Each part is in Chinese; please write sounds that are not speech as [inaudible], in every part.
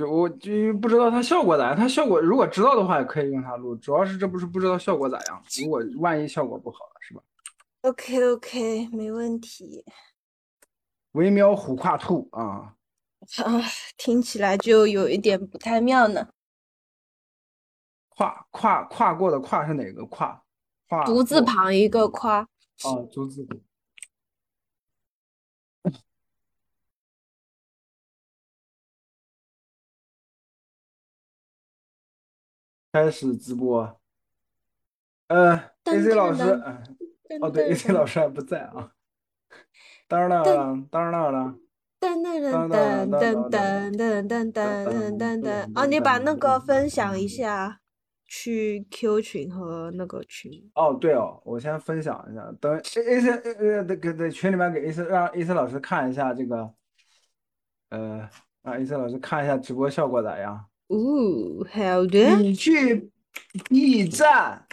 就我就不知道它效果咋样。它效果如果知道的话，也可以用它录。主要是这不是不知道效果咋样。如果万一效果不好了，是吧？OK OK，没问题。维喵虎跨兔啊啊，听起来就有一点不太妙呢。跨跨跨过的跨是哪个跨？跨独字旁一个跨。哦，独字。开始直播，呃，AC 老师，哦对，AC 老师还不在啊。当然了，当然了，噔噔噔噔噔噔噔噔噔噔噔。哦，你把那个分享一下，去 Q 群和那个群。哦，对哦，我先分享一下，等 AC 呃呃给在群里面给 AC 让 AC 老师看一下这个，呃，让 AC 老师看一下直播效果咋样。哦，好的。你去 B 站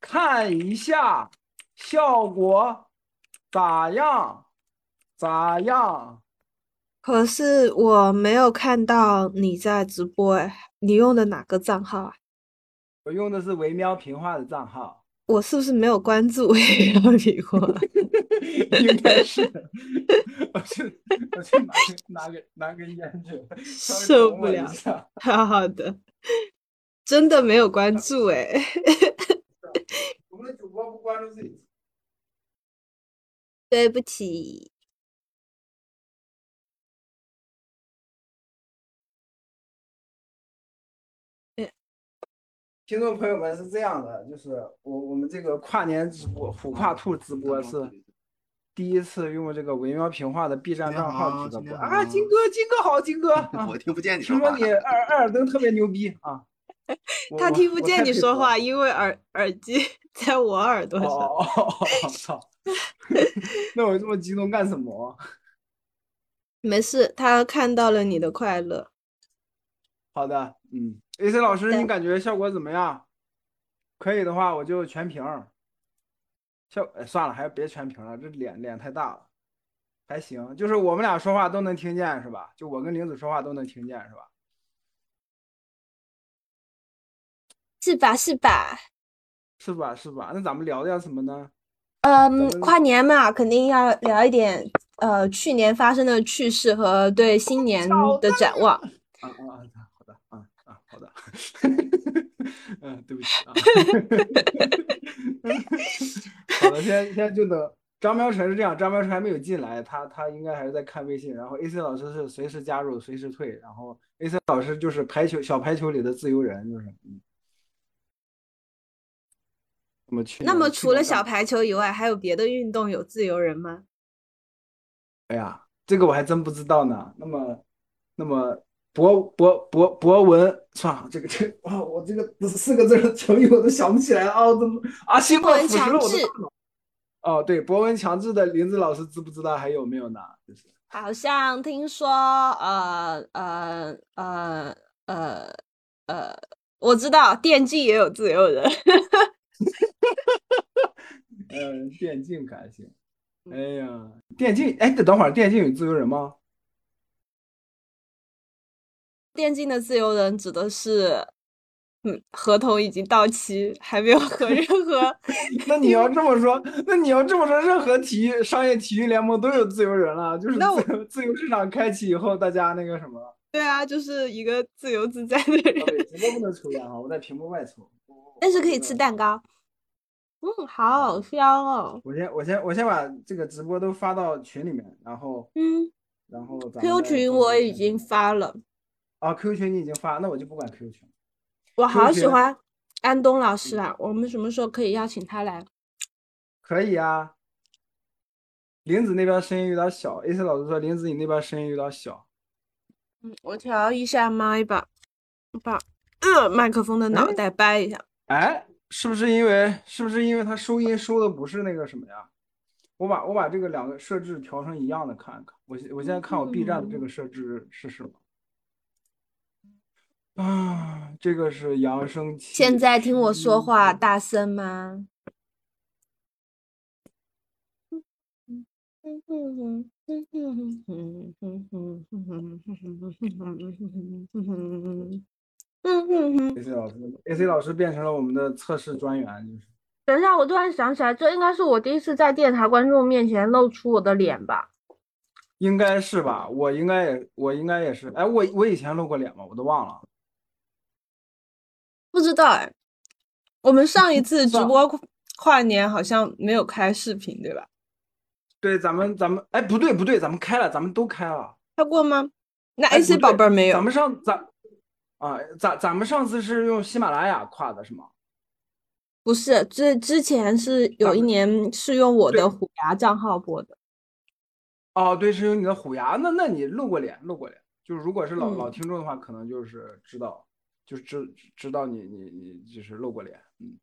看一下效果咋样？咋样？可是我没有看到你在直播哎，你用的哪个账号啊？我用的是维喵平话的账号。我是不是没有关注也要理过？[laughs] 应该是。我去，我去拿个拿个拿根烟去，受不了。[laughs] 好好的，真的没有关注哎。我们的主播不关注自己。对不起。听众朋友们是这样的，就是我我们这个跨年直播虎跨兔直播是。第一次用这个文喵平话的 B 站账号直播啊，金哥，金哥好，金哥，[laughs] 我听不见你听说你二二尔登特别牛逼啊，他听不见你说话，因为耳耳机 [laughs] 在我耳朵上。哦，操！[laughs] 那我这么激动干什么？没事，他看到了你的快乐。好的，嗯，AC 老师，你感觉效果怎么样？可以的话，我就全屏。效哎算了，还是别全屏了，这脸脸太大了，还行，就是我们俩说话都能听见是吧？就我跟玲子说话都能听见是吧？是吧？是吧？是吧？是吧？那咱们聊点什么呢？嗯，跨年嘛，肯定要聊一点呃去年发生的趣事和对新年的展望。啊 [laughs] 嗯，对不起啊。[laughs] 好的，现在现在就等张苗晨是这样，张苗晨还没有进来，他他应该还是在看微信。然后 AC 老师是随时加入，随时退。然后 AC 老师就是排球小排球里的自由人，就是嗯。那么去那么除了小排球以外，还有别的运动有自由人吗？哎呀，这个我还真不知道呢。那么，那么。博博博博文，算了，这个这啊，我这个四个字的成语我都想不起来啊，怎么啊？新冠腐蚀了我的大脑。哦，对，博文强制的林子老师知不知道还有没有呢？就是好像听说，呃呃呃呃呃，我知道电竞也有自由人。[laughs] 嗯，电竞还行。哎呀，电竞，哎，等会儿电竞有自由人吗？电竞的自由人指的是，嗯，合同已经到期，还没有和任何。[laughs] 那你要这么说，那你要这么说，任何体育商业体育联盟都有自由人了，就是自自由市场开启以后，大家那个什么。对啊，就是一个自由自在的人。直播不能抽烟啊，我在屏幕外抽。但是可以吃蛋糕。嗯，好香哦。我先我先我先把这个直播都发到群里面，然后嗯，然后 Q 群我已经发了。啊，QQ 群你已经发，那我就不管 QQ 群。我好喜欢安东老师啊，我们什么时候可以邀请他来？可以啊。林子那边声音有点小，AC 老师说林子你那边声音有点小。嗯，我调一下麦吧，把呃麦克风的脑袋掰一下。哎，是不是因为是不是因为他收音收的不是那个什么呀？我把我把这个两个设置调成一样的看一看。我我现在看我 B 站的这个设置是什么？啊，这个是扬声器。现在听我说话大声吗？AC 老师，AC 老师变成了我们的测试专员，就是。等一下，我突然想起来，这应该是我第一次在电台观众面前露出我的脸吧？应该是吧，我应该也，我应该也是。哎，我我以前露过脸吗？我都忘了。不知道哎。我们上一次直播跨年好像没有开视频，对吧？对，咱们咱们哎，不对不对，咱们开了，咱们都开了。开过吗？那 AC 宝贝没有。咱们上咱啊，咱咱们上次是用喜马拉雅跨的是吗？不是，之之前是有一年是用我的虎牙账号播的。哦，对，是用你的虎牙，那那你露过脸，露过脸，就是如果是老老听众的话，可能就是知道，就是知知道你你你就是露过脸，嗯，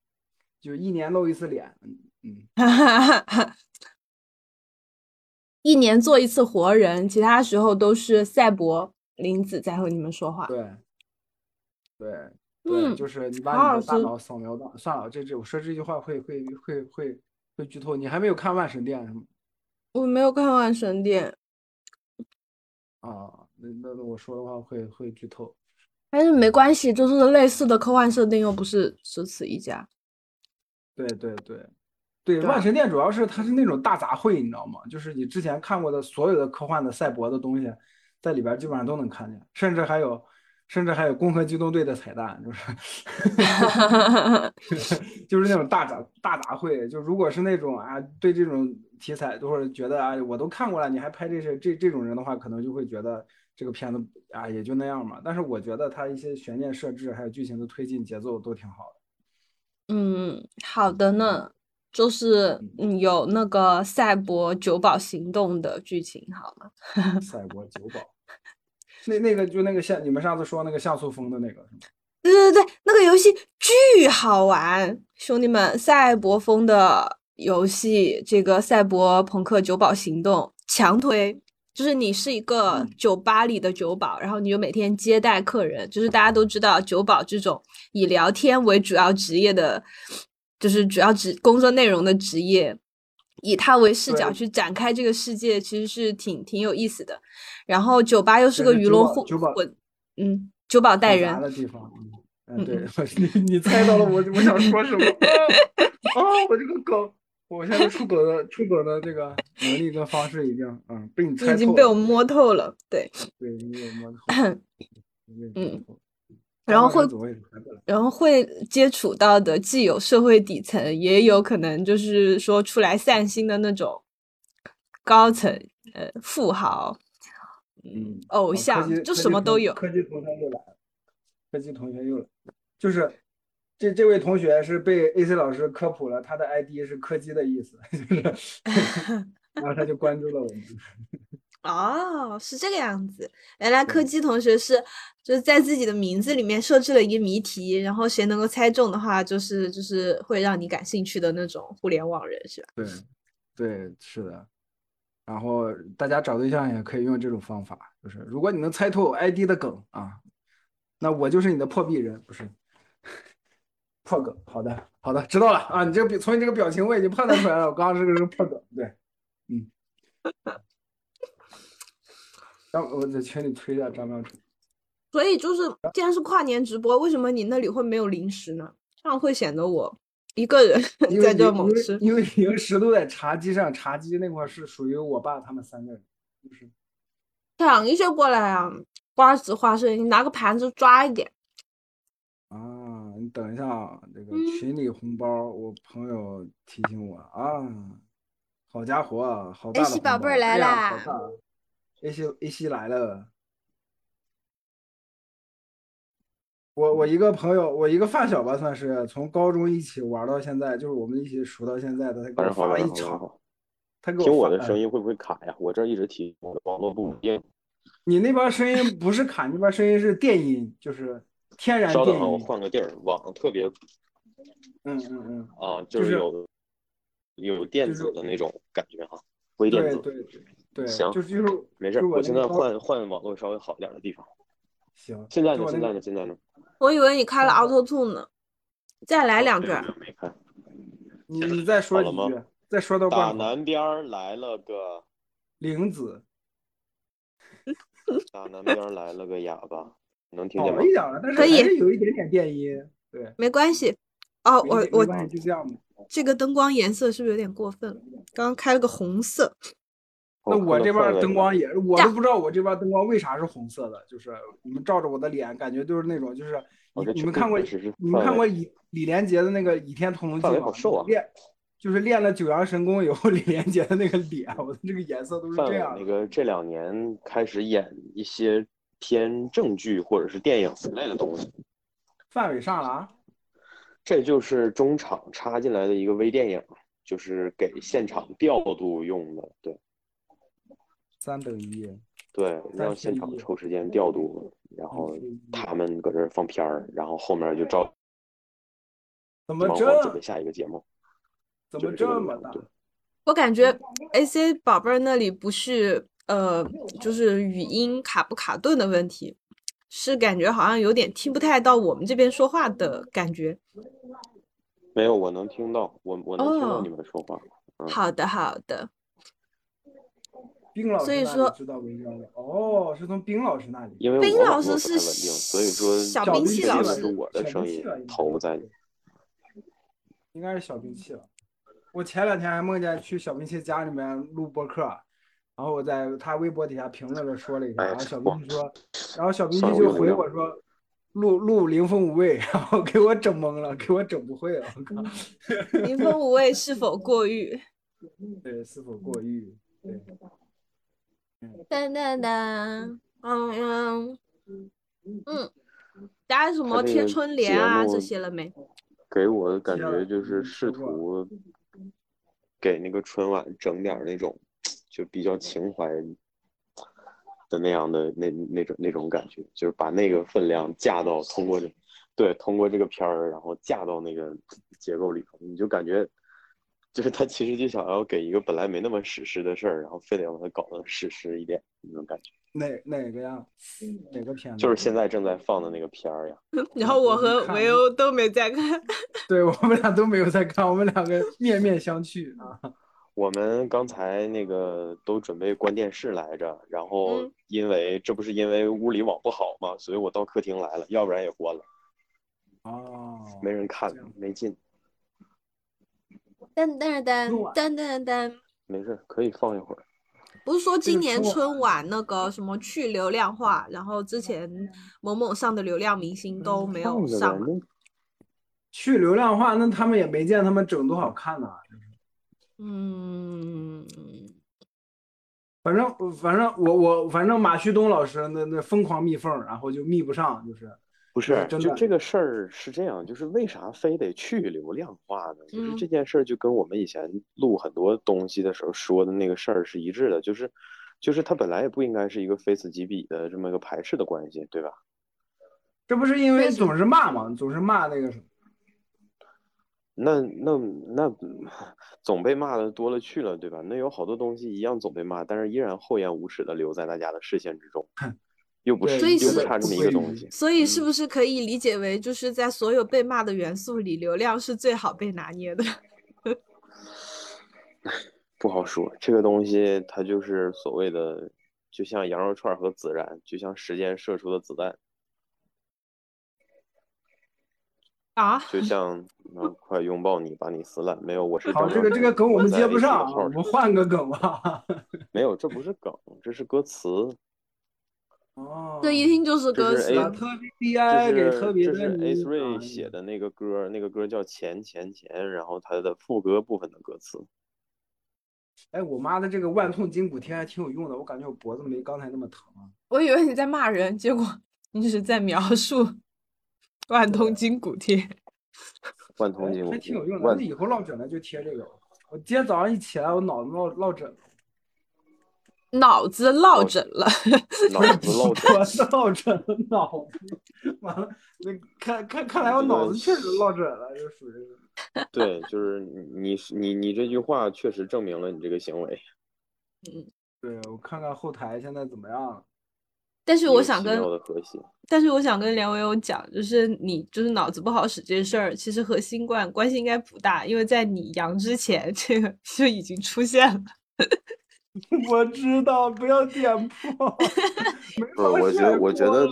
就一年露一次脸，嗯嗯，[laughs] 一年做一次活人，其他时候都是赛博林子在和你们说话。对，对，对，就是你把你的大脑扫描到，算了，这这我说这句话会会会会会剧透，你还没有看万神殿是吗？我没有看《万神殿》啊，那那那我说的话会会剧透，但是没关系，就是类似的科幻设定又不是只此一家。对对对对，《万神殿》主要是它是那种大杂烩，你知道吗？就是你之前看过的所有的科幻的赛博的东西，在里边基本上都能看见，甚至还有甚至还有《攻壳机动队》的彩蛋，就是 [laughs] 就是那种大杂大杂烩。就如果是那种啊，对这种。题材都是觉得啊，我都看过了，你还拍这些这这种人的话，可能就会觉得这个片子啊也就那样嘛。但是我觉得它一些悬念设置还有剧情的推进节奏都挺好的。嗯，好的呢，就是嗯有那个赛博九保行动的剧情好吗？[laughs] 赛博九保，那那个就那个像你们上次说那个像素风的那个是吗？对对对，那个游戏巨好玩，兄弟们，赛博风的。游戏这个《赛博朋克九保行动》强推，就是你是一个酒吧里的酒保，然后你就每天接待客人。就是大家都知道，酒保这种以聊天为主要职业的，就是主要职工作内容的职业，以他为视角去展开这个世界，其实是挺挺有意思的。然后酒吧又是个鱼龙混，嗯，酒保带人的地方。嗯，对，[laughs] 你你猜到了我我想说什么？[laughs] [laughs] 啊，我这个梗。我现在出格的出格的这个能力跟方式已经，嗯，被你猜透，已经被我摸透了，对，对，你被摸透，嗯，然后会，然后会接触到的既有社会底层，也有可能就是说出来散心的那种高层，呃，富豪，嗯，偶像，就什么都有。科技同学又来了，科技同学又来，就是。这这位同学是被 AC 老师科普了，他的 ID 是柯基的意思，[laughs] 就是，[laughs] 然后他就关注了我们。哦，是这个样子。原来柯基同学是就是在自己的名字里面设置了一个谜题，然后谁能够猜中的话，就是就是会让你感兴趣的那种互联网人，是吧？对，对，是的。然后大家找对象也可以用这种方法，就是如果你能猜透 ID 的梗啊，那我就是你的破壁人，不是？破梗，好的，好的，知道了啊！你这个从你这个表情我已经判断出来了，我刚刚是个是破梗，对，嗯。张，我在群里推一下张妙成。所以就是，既然是跨年直播，为什么你那里会没有零食呢？这样会显得我一个人 [laughs] 在这猛吃。因为零食都在茶几上，茶几那块是属于我爸他们三个人，就是。抢一些过来啊！瓜子、花生，你拿个盘子抓一点。啊。你等一下啊，这个群里红包，我朋友提醒我啊，好家伙，好大的 A 西宝贝来啦！A 西 A 西来了，我我一个朋友，我一个发小吧，算是从高中一起玩到现在，就是我们一起熟到现在的。他给我发了一场，他给我听我的声音会不会卡呀？我这一直提我的网络不稳定。你那边声音不是卡，那边声音是电音，就是。天然。稍等啊，我换个地儿，网特别。嗯嗯嗯。啊，就是有有电子的那种感觉哈，微电子。对对对。行，就是就是没事，我现在换换网络稍微好一点的地方。行。现在呢？现在呢？现在呢？我以为你开了 Auto Tune 呢，再来两句。没开。[laughs] 你你再说几句，再说到打南边来了个玲子，[laughs] 打南边来了个哑巴，能听见吗好一？点了，但是可以还是有一点点电音。对，没关系。哦，我我就这样吧。这个灯光颜色是不是有点过分了？刚刚开了个红色，那我这边灯光也也，我都不知道我这边灯光为啥是红色的，就是你们照着我的脸，感觉就是那种，就是你你们看过你们看过李李连杰的那个《倚天屠龙记好瘦啊？练就是练了九阳神功以后，李连杰的那个脸，我的这个颜色都是这样的。那个这两年开始演一些偏正剧或者是电影之类的东西，范伟上了啊，这就是中场插进来的一个微电影，就是给现场调度用的，对。三等一，对，让现场抽时间调度，然后他们搁这儿放片儿，然后后面就照。怎么忙活准备下一个节目，怎么这么大？我感觉 AC 宝贝儿那里不是呃，就是语音卡不卡顿的问题，是感觉好像有点听不太到我们这边说话的感觉。没有，我能听到，我我能听到哦你们说话。嗯，好的，好的。冰老师所以说那里知道微调的哦，是从冰老师那里。因为冰老师是小兵器老师是我的声音兵器了应该投在应该是小兵器了。我前两天还梦见去小兵器家里面录播客，然后我在他微博底下评论了说了一下，哎然后小哇兵器说，然后小兵就回我说录录灵风无畏，然后给我整懵了，给我整不会了，我靠，民风无畏是否过誉？[laughs] 对，是否过誉？对，噔噔噔，嗯嗯嗯，家什么贴春联节啊这目些了没？给我的感觉就是嗯试图给那个春晚整点儿那种就比较情怀的那样的那那种那种感觉，就是把那个分量架到通过这对通过这个片儿，然后架到那个结构里头，你就感觉就是他其实就想要给一个本来没那么史诗的事儿，然后非得让它搞得史诗一点那种感觉，哪哪个呀？哪个片子？就是现在正在放的那个片儿呀。[laughs] 然后我和看维欧都没在看。[laughs] 对我们俩都没有在看，我们两个面面相觑啊。我们刚才那个都准备关电视来着，然后嗯因为这不是因为屋里网不好嘛，所以我到客厅来了，要不然也关了，哦，没人看，没劲。噔噔噔噔噔噔，没事，可以放一会儿。不是说今年春春晚那个什么去流量化，然后之前某某上的流量明星都没有上去流量化，那他们也没见他们整多好看呢。嗯，反正反正我我反正马旭东老师那那疯狂密缝，然后就密不上，就是不是，真就这个事儿是这样，就是为啥非得去流量化呢？就是嗯这件事儿就跟我们以前录很多东西的时候说的那个事儿是一致的，就是就是它本来也不应该是一个非此即彼的这么一个排斥的关系，对吧？这不是因为总是骂嘛，总是骂那个什么。那那那总被骂的多了去了，对吧？那有好多东西一样总被骂，但是依然厚颜无耻的留在大家的视线之中，又不是所以是又不差这么一个东西。所以是不是可以理解为，就是在所有被骂的元素里，流量是最好被拿捏的？[laughs] 不好说，这个东西它就是所谓的，就像羊肉串和孜然，就像时间射出的子弹，啊，就像嗯，快拥抱你，把你撕烂。没有，我是好，这个这个梗我们接不上啊，我我们换个梗吧。[laughs] 没有，这不是梗，这是歌词，哦，这一听就是歌词特别的爱这给是特别的这是 A 你。Three 啊写的那个歌，那个歌叫《钱钱钱》，然后它的副歌部分的歌词。哎，我妈的这个万痛筋骨贴还挺有用的，我感觉我脖子没刚才那么疼了。我以为你在骂人，结果你只是在描述 [laughs] 万通筋骨贴。[laughs] 万通筋骨还挺有用的，万那以后落枕了就贴这个。我今天早上一起来，我脑子落落枕了，脑子落枕了，脑子落枕。落枕了，脑子 [laughs] 完了，那看看看来我脑子确实落枕了，就属于。对，就是你你你这句话确实证明了你这个行为。对我看看后台现在怎么样了。但是我想跟。但是我想跟梁文勇讲，就是你就是脑子不好使这事儿，其实和新冠关系应该不大，因为在你阳之前，这个 [laughs] 就已经出现了。[laughs] 我知道，不要点破。[laughs] 不是，我觉得，我觉得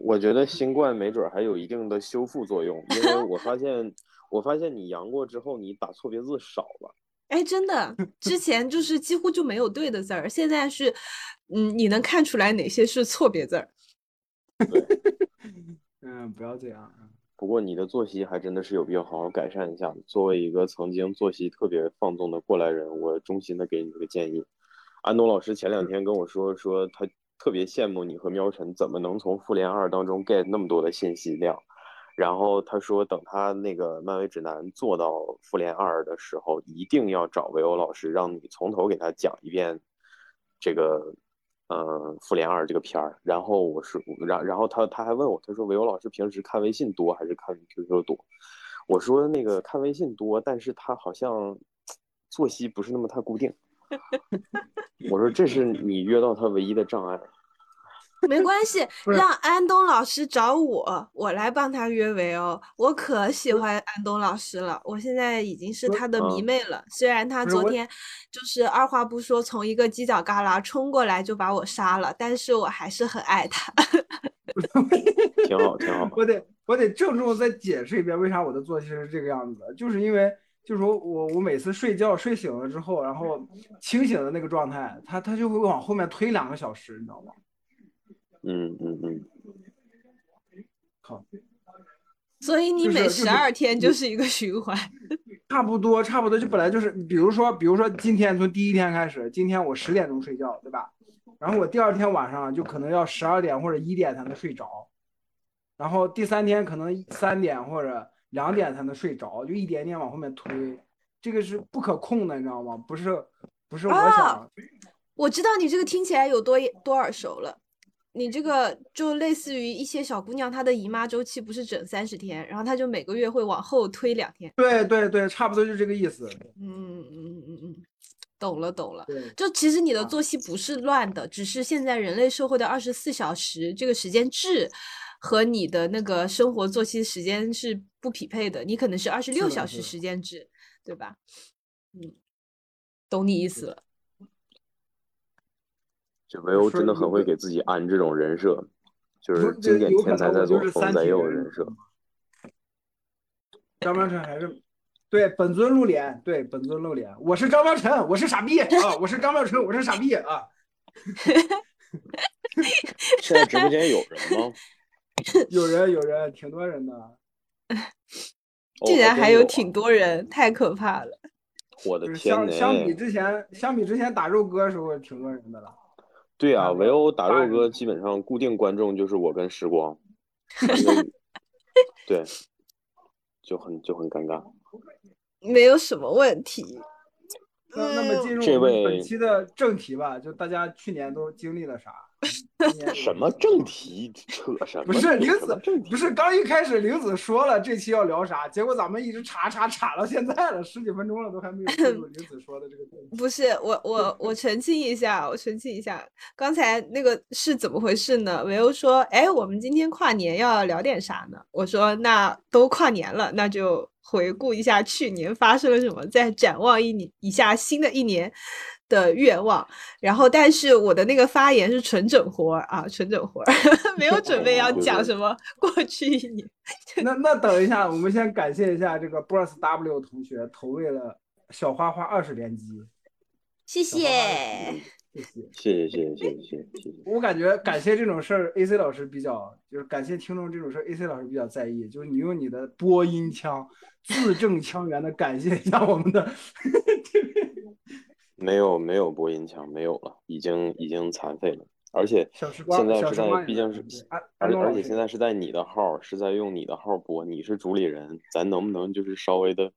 我觉得新冠没准儿还有一定的修复作用，因为我发现，我发现你阳过之后，你打错别字少了。哎，真的，之前就是几乎就没有对的字儿，现在是，嗯，你能看出来哪些是错别字儿。[laughs] 嗯，不要这样。不过你的作息还真的是有必要好好改善一下。作为一个曾经作息特别放纵的过来人，我衷心的给你一个建议。安东老师前两天跟我说，说他特别羡慕你和喵晨怎么能从复联二当中 get 那么多的信息量。然后他说，等他那个漫威指南做到复联二的时候，一定要找维欧老师，让你从头给他讲一遍这个，呃，复联二这个片儿。然后我是，然然后他他还问我，他说维欧老师平时看微信多还是看 QQ 多？我说那个看微信多，但是他好像作息不是那么太固定。[laughs] 我说这是你约到他唯一的障碍。没关系，让安东老师找我，我来帮他约维欧。我可喜欢安东老师了，我现在已经是他的迷嗯妹了。虽然他昨天就是二话不说从一个犄角旮旯冲过来就把我杀了，但是我还是很爱他。[laughs] [laughs] 挺好，挺好。[laughs] 我得我得郑重再解释一遍，为啥我的作息是这个样子的，就是因为就是说我我每次睡觉睡醒了之后，然后清醒的那个状态，他他就会往后面推两个小时，你知道吗？嗯嗯嗯，靠，所以你每十二天就是一个循环。差不多差不多，就本来就是，比如说比如说今天从第一天开始，今天我十点钟睡觉，对吧？然后我第二天晚上就可能要十二点或者一点才能睡着，然后第三天可能三点或者两点才能睡着，就一点点往后面推，这个是不可控的，你知道吗？不是不是我啊想，我知道你这个听起来有多多耳熟了。你这个就类似于一些小姑娘，她的姨妈周期不是整三十天，然后她就每个月会往后推两天。对对对，差不多就这个意思。嗯嗯嗯嗯嗯，懂了懂了。对，就其实你的啊作息不是乱的，只是现在人类社会的二十四小时这个时间制和你的那个生活作息时间是不匹配的。你可能是二十六小时时间制，对吧？嗯，懂你意思了。就维欧真的很会给自己安这种人设，就是经典天才在做疯三体人在右人设。张标晨还是对本尊露脸，对本尊露脸。我是张标晨，我是傻逼啊！我是张标晨，我是傻逼啊！[laughs] 现在直播间有人吗？[laughs] 有人有人，挺多人的。哦竟然还有挺多人，太可怕了。我的天呐！相相比之前，相比之前打肉哥时候，挺多人的了。对啊，围殴打肉哥基本上固定观众就是我跟时光，[laughs] 对，就很就很尴尬。[laughs] 没有什么问题。那那么进入这我们本期的正题吧，就大家去年都经历了啥？[laughs] 什么正题？扯什么？不是扯玲子？不是刚一开始玲子说了这期要聊啥，结果咱们一直查查查到现在了，十几分钟了，都还没有进入玲子说的这个正题。不是我我我澄清一下，我澄清一下，刚才那个是怎么回事呢？维欧说，哎，我们今天跨年要聊点啥呢？我说，那都跨年了，那就回顾一下去年发生了什么，再展望一年一下新的一年的愿望，然后但是我的那个发言是纯整活啊，纯整活，[laughs] 没有准备要讲什么过去一年。[laughs] 那那等一下，我们先感谢一下这个 BOSS W 同学投喂了小花花二十连击，谢谢，谢谢，谢谢，谢谢，谢谢，谢谢。我感觉感谢这种事儿，AC 老师比较就是感谢听众这种事儿，AC 老师比较在意，就是你用你的播音腔，字正腔圆的感谢一下我们的听众。没有没有播音腔，没有了，已经已经残废了。而且现在是在毕竟是而而且现在是在你的号，是在用你的号播，你是主理人，咱能不能就是稍微的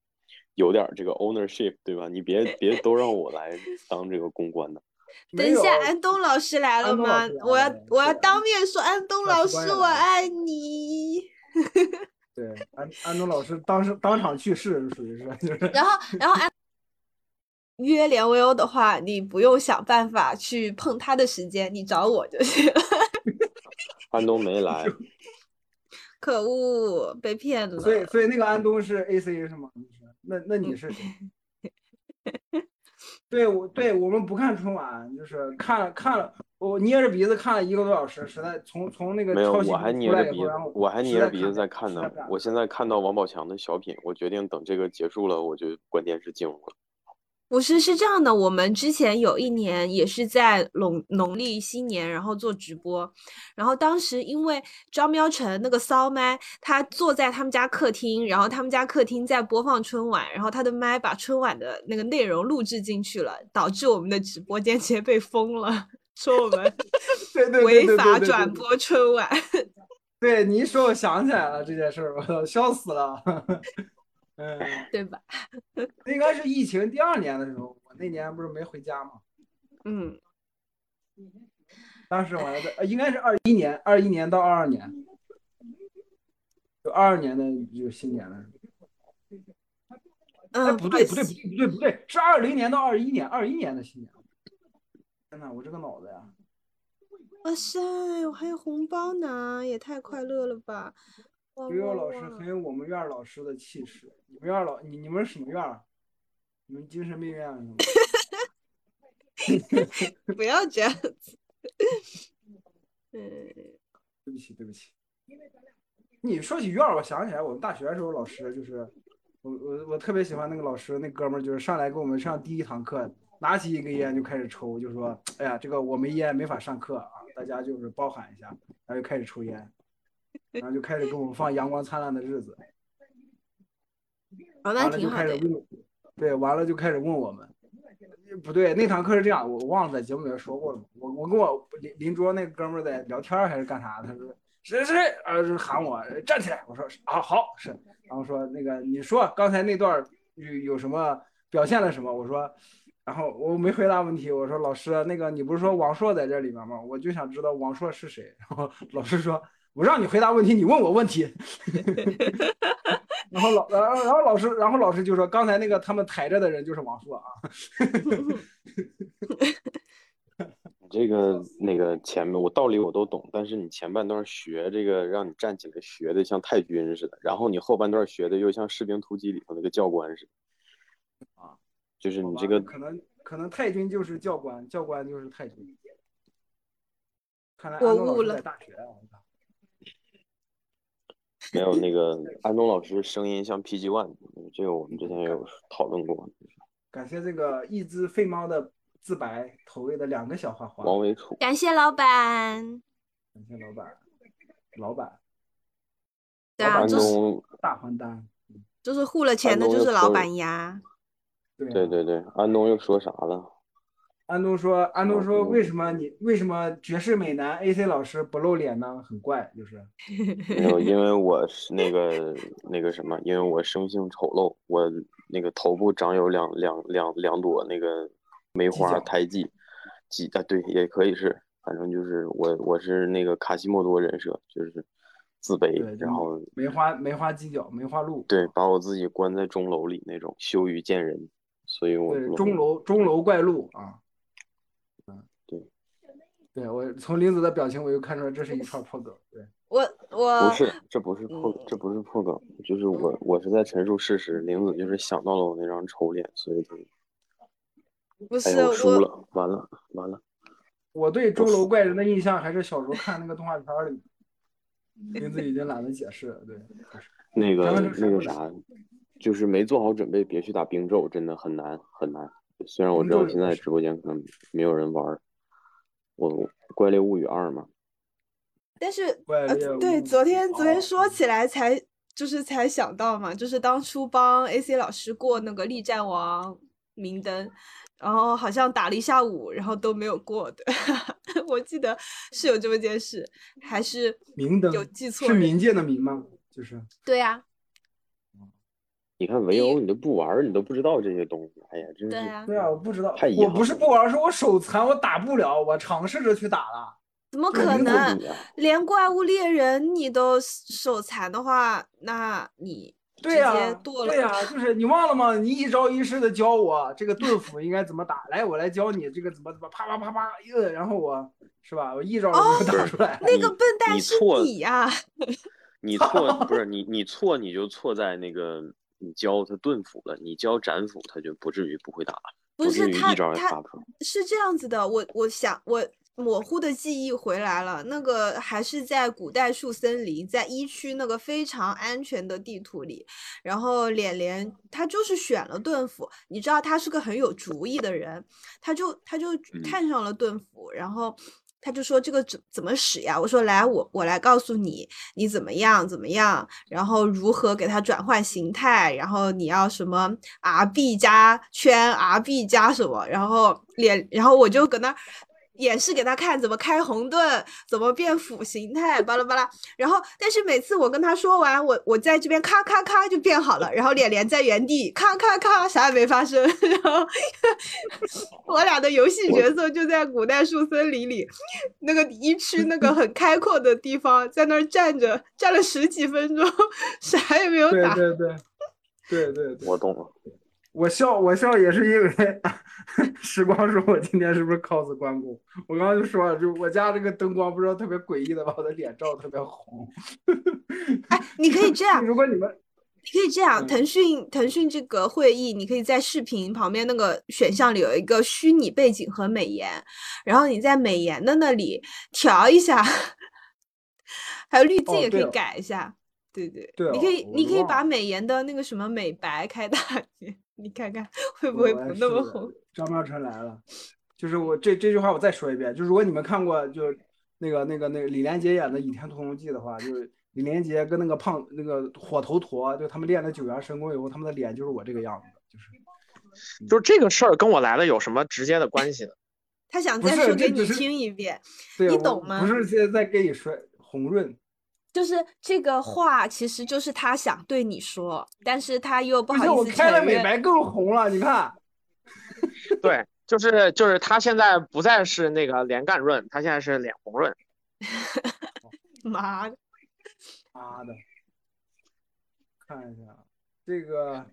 有点儿这个 ownership，对吧？你别别都让我来当这个公关的。[laughs] 等一下，安东老师来了吗？我要我要当面说，安东老师，我爱你。[laughs] 对安安东老师当时当场去世，属于是就是然后，然后安约连维欧的话，你不用想办法去碰他的时间，你找我就行。[laughs] 安东没来，[laughs] 可恶，被骗了。所以所以那个安东是 AC 是吗？那那你是谁？[laughs] 对，我对我们不看春晚，就是看了看了，我捏着鼻子看了一个多小时，实在从从那个没有，抄袭我还出捏着鼻子来以后，我还捏着鼻子在看呢。我现在看到王宝强的小品，我决定等这个结束了，我就关电视进屋了。不是，是这样的，我们之前有一年也是在农农历新年，然后做直播，然后当时因为张喵晨那个骚麦，他坐在他们家客厅，然后他们家客厅在播放春晚，然后他的麦把春晚的那个内容录制进去了，导致我们的直播间直接被封了，说我们 [laughs] 对对对违法转播春晚。[laughs] 对你一说，我想起来了这件事儿，我，笑死了。[laughs] 嗯，对吧？[laughs] 应该是疫情第二年的时候，我那年不是没回家吗？嗯，当时完了的，呃，应该是二一年，二一年到二二年，就二二年的就新年了。哎，嗯，不对，不对，不对，不对，不对，是二零年到二一年，二一年的新年。天呐，我这个脑子呀！哇塞，我还有红包拿，也太快乐了吧！哇悠悠老师哇很有我们院儿老师的气势。你们院儿老，你你们是什么院儿？你们精神病院是吗？[laughs] 不要这样子。嗯，对不起，对不起。你说起院儿，我想起来，我们大学的时候老师就是，我我我特别喜欢那个老师，那哥们儿就是上来给我们上第一堂课，拿起一根烟就开始抽，就说，哎呀，这个我没烟没法上课啊，大家就是包涵一下，然后就开始抽烟，然后就开始给我们放《阳光灿烂的日子 [laughs]》，哦，那完了就挺好的。开始问，对，完了就开始问我们，不对，那堂课是这样，我忘了在节目里面说过了，我我跟我邻邻桌那哥们儿在聊天还是干啥，他说谁谁谁，呃，就喊我站起来，我说啊好是，然后说那个你说刚才那段有有什么表现了什么，我说。然后我没回答问题，我说老师，那个你不是说王朔在这里面吗？我就想知道王朔是谁。然后老师说，我让你回答问题，你问我问题。[laughs] 然后老，然后然后老师，然后老师就说，刚才那个他们抬着的人就是王硕啊。[laughs] 这个那个前面我道理我都懂，但是你前半段学这个让你站起来学的像太君似的，然后你后半段学的又像士兵突击里头那个教官似的，啊，就是你这个可能可能太君就是教官，教官就是太君。看来我悟了在大学啊，我操没有那个安东老师声音像 PG One，这个我们之前也有讨论过。感谢这个一只废猫的自白投喂的两个小花花，王维楚，感谢老板。感谢老板，老板对啊，安就是东，大还单，就是付了钱的就是老板呀。对对对，安东又说啥了？安东说，安东说，嗯为什么你为什么绝世美男 AC 老师不露脸呢？很怪，就是 [laughs] 没有，因为我是那个那个什么，因为我生性丑陋，我那个头部长有两两两两朵那个梅花胎记，记啊对，也可以是，反正就是我我是那个卡西莫多人设，就是自卑，然后梅花梅花犄角，梅花鹿，对把我自己关在钟楼里那种羞于见人，所以我钟楼钟楼怪鹿啊，对我从林子的表情我就看出来这是一串破梗，对，我我不是，这不是破，这不是破梗，就是我我是在陈述事实。玲子就是想到了我那张丑脸，所以她哎不是呀，我输了，完了完了。我对钟楼怪人的印象还是小时候看那个动画片儿里，林子已经懒得解释了，对，那个那个啥，就是没做好准备，别去打冰咒，真的很难很难。虽然我知道现在直播间可能没有人玩儿，我《怪猎物语二》嘛，但是呃怪，对，昨天昨天哦说起来才就是才想到嘛，就是当初帮 AC 老师过那个力战王明灯，然后好像打了一下午，然后都没有过的，[laughs] 我记得是有这么件事，还是明灯有记错？是冥界的冥吗？就是对呀、你看围殴你都不玩儿，你都不知道这些东西，哎呀，真是对呀、对啊，我不知道太，遗我不是不玩，是我手残，我打不了，我尝试着去打了。怎么可能连怪物猎人你都手残的话，那你对呀、直接剁了对呀、就是你忘了吗？你一招一式的教我这个盾斧应该怎么打，来，我来教你这个怎么怎么啪啪啪啪，呃，然后我是吧？我一招就能打出来。那个笨蛋是你错你呀、你错不是你你错你就错在那个你教他盾斧了，你教斩斧他就不至于不会打。不是他他。是这样子的，我我想我模糊的记忆回来了，那个还是在古代树森林，在一区那个非常安全的地图里，然后脸脸他就是选了盾斧，你知道他是个很有主意的人，他就他就嗯看上了盾斧，然后。他就说这个怎怎么使呀？我说来，我我来告诉你，你怎么样怎么样，然后如何给它转换形态，然后你要什么 R B 加圈 R B 加什么，然后脸，然后我就搁那演示给他看怎么开红盾，怎么变斧形态，巴拉巴拉。然后，但是每次我跟他说完，我我在这边咔咔咔就变好了，然后脸脸在原地咔咔咔啥也没发生，[laughs] 然后我俩的游戏角色就在古代树森林里，那个一区那个很开阔的地方，在那儿站着站了十几分钟，[laughs] 啥也没有打。对对对对对对，我懂了，我笑我笑也是因为 [laughs] 时光说我今天是不是 cos 关公？我刚刚就说了，就我家这个灯光不知道特别诡异的把我的脸照的特别红。哎，你可以这样，[laughs] 如果你们你可以这样，嗯腾讯腾讯这个会议，你可以在视频旁边那个选项里有一个虚拟背景和美颜，然后你在美颜的那里调一下，[laughs] 还有滤镜也可以改一下。对对，对你可以哦你可以把美颜的那个什么美白开大点，你看看 [laughs] 会不会不那么红？张妙晨来了，就是我这这句话我再说一遍，就如果你们看过就那个那个那个李连杰演的《倚天屠龙记》的话，就是李连杰跟那个胖那个火头陀，就他们练了九阳神功以后，他们的脸就是我这个样子的，就是就是这个事儿跟我来了有什么直接的关系呢？[laughs] 他想再说给你听一遍，你懂吗不是现在在给你说红润，就是这嗯个话其实就是他想对你说，但是他又不好意思我。开了美白更红了，你看。[laughs] [laughs] 对，就是就是他现在不再是那个脸干润，他现在是脸红润。[laughs] 妈的，妈的，看一下这个，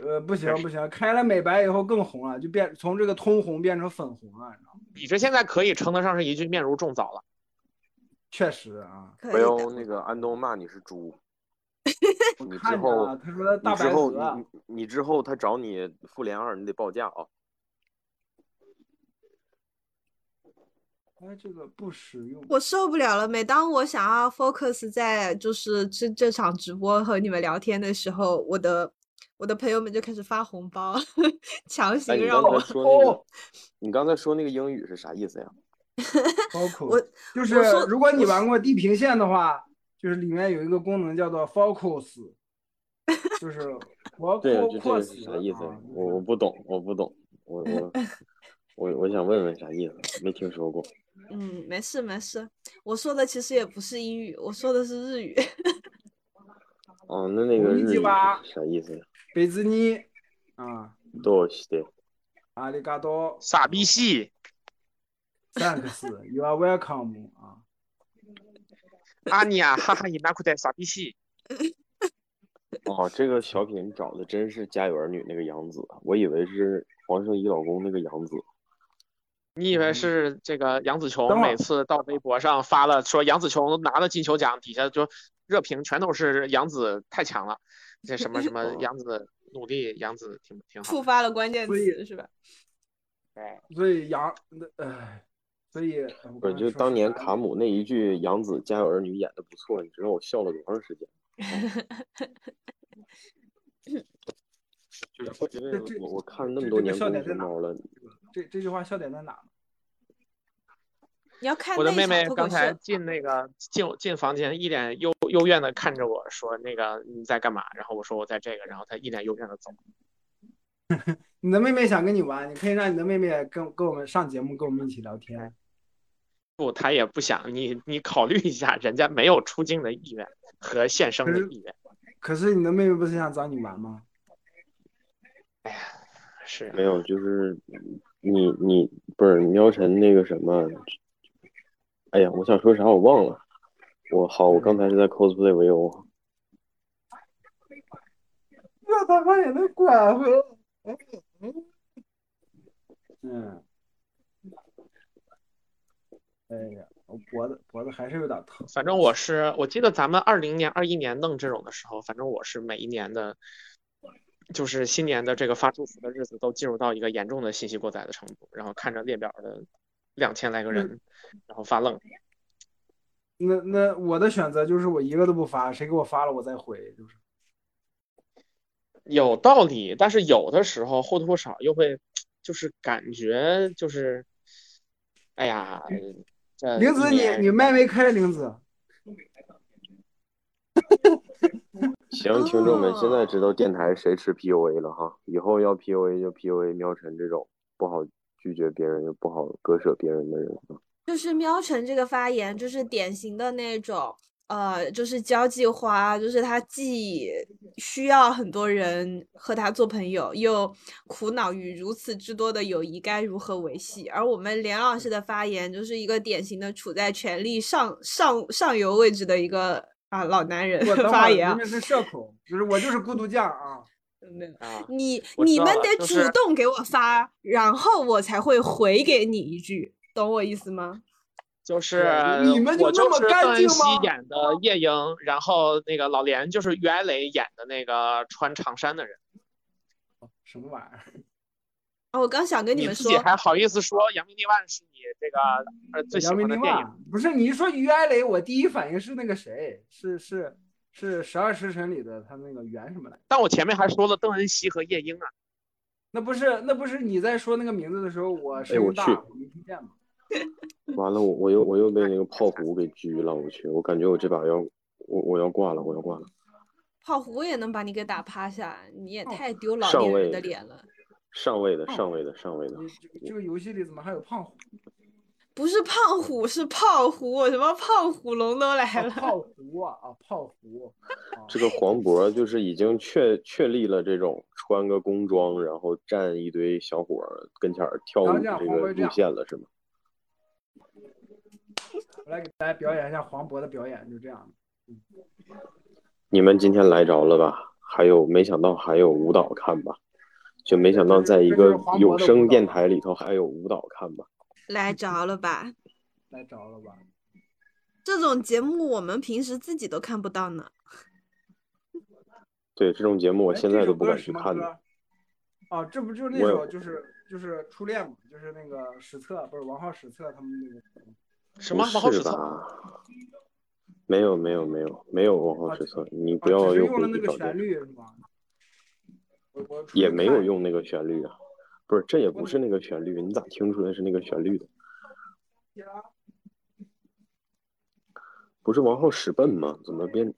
呃，不行不行，开了美白以后更红了，就变从这个通红变成粉红了，你知道吗？你这现在可以称得上是一句面如重枣了。确实啊，不。要那个安东骂你是猪，[laughs] 我你之后，他说你之后，你你你之后他找你复联二，你得报价啊。哎，这个不实用。我受不了了。每当我想要 focus 在就是这这场直播和你们聊天的时候，我的我的朋友们就开始发红包，[laughs] 强哎，行让我刚才说那个哦，你刚才说那个英语是啥意思呀？[laughs] 包括我就是如果你玩过地平线的话，就是里面有一个功能叫做 focus，就是 [laughs] 活对呀，就这个扩扩死是啥意思？我我不懂，我不懂，我我 [laughs] 我我想问问啥意思？没听说过。嗯，没事没事，我说的其实也不是英语，我说的是日语。哦，那那个日语啥意思呀？贝兹尼啊，多西的。阿里嘎多傻逼戏，，thanks，you [laughs] are welcome 啊。阿尼亚哈哈伊那库代傻逼戏。哦，这个小品找的真是《家有儿女》那个杨紫，我以为是黄圣依老公那个杨紫。你以为是这个杨紫琼每次到微博上发了说杨紫琼拿了金球奖，底下就热评全都是杨紫太强了，这什么什么哦杨紫努力，杨紫挺挺好触。发了关键所以词是吧？对，所以杨，哎，所以我不是，就当年卡姆那一句“杨子家有儿女”演的不错，你知道我笑了多长时间？就是我我看那么多年了，这这句话笑点在哪呢？你要看我的妹妹刚才进那个进进房间，一脸幽幽怨的看着我说：“那个你在干嘛？”然后我说：“我在这个。”然后她一脸幽怨的走。[laughs] 你的妹妹想跟你玩，你可以让你的妹妹跟跟我们上节目，跟我们一起聊天。不，他也不想你，[laughs] 你考虑一下，人家没有出镜的意愿和现身的意愿。可是你的妹妹不是想找你玩吗？哎呀是没有，就是你你不是苗晨那个什么，哎呀，我想说啥我忘了。我好，我刚才是在 cosplay 维欧，那他妈也能管回来？嗯，哎呀，我脖子脖子还是有点疼。反正我是，我记得咱们二零年、二一年弄这种的时候，反正我是每一年的就是新年的这个发祝福的日子都进入到一个严重的信息过载的程度，然后看着列表的两千来个人，然后发愣。那那我的选择就是我一个都不发，谁给我发了我再回，就是。有道理，但是有的时候或多或少又会，就是感觉就是，哎呀，这玲子，你你麦没开，玲子。[laughs] 行，听众们，现在哦知道电台谁吃 PUA 了哈，以后要 PUA 就 PUA 喵晨这种不好拒绝别人又不好割舍别人的人啊。就是喵晨这个发言，就是典型的那种，呃，就是交际花，就是他既需要很多人和他做朋友，又苦恼于如此之多的友谊该如何维系。而我们连老师的发言，就是一个典型的处在权力上上上游位置的一个啊老男人发言啊儿明。明是社恐，就是我就是孤独酱啊。[laughs] 啊，你我知道了你们得主动给我发，然后我才会回给你一句，懂我意思吗？就是你们就我那么就是邓恩熙干净吗演的夜莺，然后那个老连就是于爱磊演的那个穿长衫的人。什么玩意儿？[laughs] 哦，我刚想跟你们说你自己，还好意思说《扬名立万》是你这个呃最喜扬欢的电影？不是你一说于爱磊，我第一反应是那个谁，是是是十二时辰里的他那个袁什么来？但我前面还说了邓恩熙和夜莺啊。那不是那不是你在说那个名字的时候，我声哎我去音大，我没听见吗？[laughs] 完了，我我又我又被那个炮虎给狙了，我去，我感觉我这把要我我要挂了，我要挂了。炮虎也能把你给打趴下，你也哦太丢老上年人的脸了。上位的哦上位的上位的，这个游戏里怎么还有胖虎？[laughs] 不是胖虎，是炮虎，什么胖虎龙都来了。啊炮胡啊啊炮胡！啊这个黄渤就是已经确确立了这种穿个工装，然后站一堆小伙跟前跳舞这个路线了，是吗？我来给大家表演一下黄渤的表演，就这样的。你们今天来着了吧？还有没想到还有舞蹈看吧？就没想到在一个有声电台里头还有舞蹈看吧？来着了吧？来着了吧？这种节目我们平时自己都看不到呢。对这种节目，我哎现在都不敢去看的。什么歌哦，这不就是那首就是就是初恋嘛，就是那个史册不是王浩史册他们那个什么？没有没有没有没有王浩啊史册，你啊，不要又用回去找也没有用那个旋律啊，不是，这也不是那个旋律，你咋听出来是那个旋律的？不是王浩史笨吗？怎么变？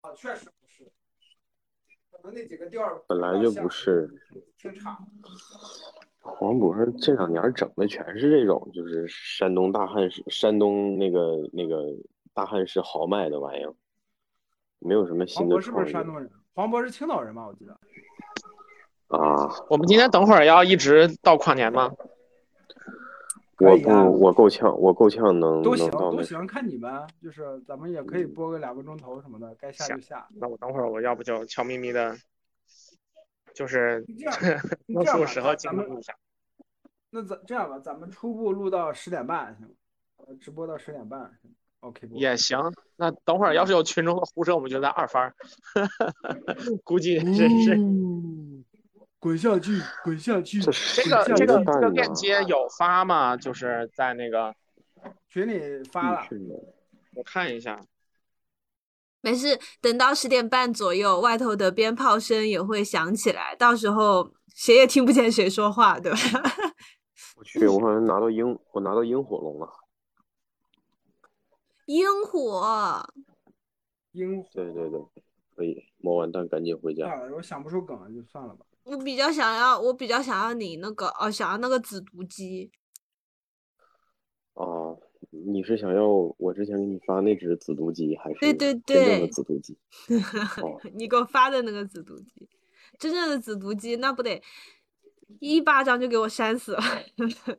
啊，确实那几个调儿本来就不是。挺差。黄渤这两年整的全是这种，就是山东大汉式、山东那个那个大汉式豪迈的玩意儿，没有什么新的渤是不是山东人？黄渤是青岛人吧？我记得。啊！我们今天等会儿要一直到跨年吗？我不，我够呛，我够呛能都行能到那都行，看你们，就是咱们也可以播个两个钟头什么的，该下就下。那我等会儿我要不就悄咪咪的，就是这样 [laughs] 弄这样吧出时候咱咱们进入一下。那咱这样吧，咱们初步录到十点半行吗？呃，直播到十点半，OK 不？也行，那等会儿要是有群众的呼声，我们就在二番儿，[laughs] 估计是滚下去，滚下去！这个这个这个链接有发吗？就是在那个群里发了我看一下，没事，等到十点半左右，外头的鞭炮声也会响起来，到时候谁也听不见谁说话，对吧？[laughs] 我去，我好像拿到萤，我拿到萤火龙了。萤火，萤火。对对对，可以。摸完蛋，赶紧回家。我想不出梗了，就算了吧。我比较想要，我比较想要你那个哦，想要那个紫毒鸡。哦，你是想要我之前给你发那只紫毒鸡，还是对对真正的对紫毒鸡？哦，[laughs] 你给我发的那个紫毒鸡，真正的紫毒鸡，那不得一巴掌就给我扇死了？[laughs]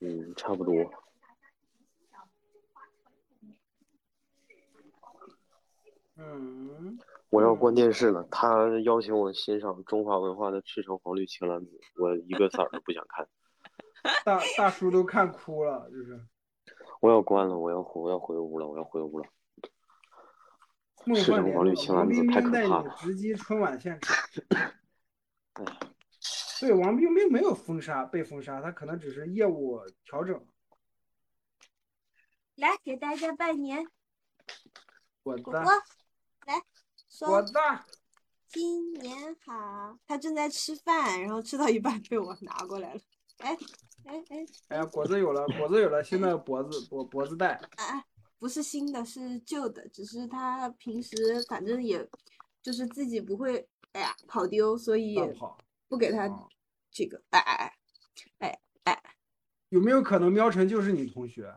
嗯，差不多。嗯，我要关电视了，他邀请我欣赏中华文化的赤橙黄绿青蓝紫，我一个色儿都不想看。[laughs] 大大叔都看哭了，就是。我要关了，我要回我要回屋了，我要回屋了。市梦幻联盟政广绿青蓝紫太可怕了。你直击春晚现场。对，王冰冰没有封杀，被封杀，他可能只是业务调整。来给大家拜年，果子果，果，来说果子，新年好。他正在吃饭，然后吃到一半被我拿过来了。哎哎哎哎呀，果子有了，果子有了新的脖子脖脖子带。哎，不是新的，是旧的，只是他平时反正也就是自己不会，哎呀跑丢，所以乱跑不给他哦这个。哎哎哎哎，有没有可能喵晨就是你同学？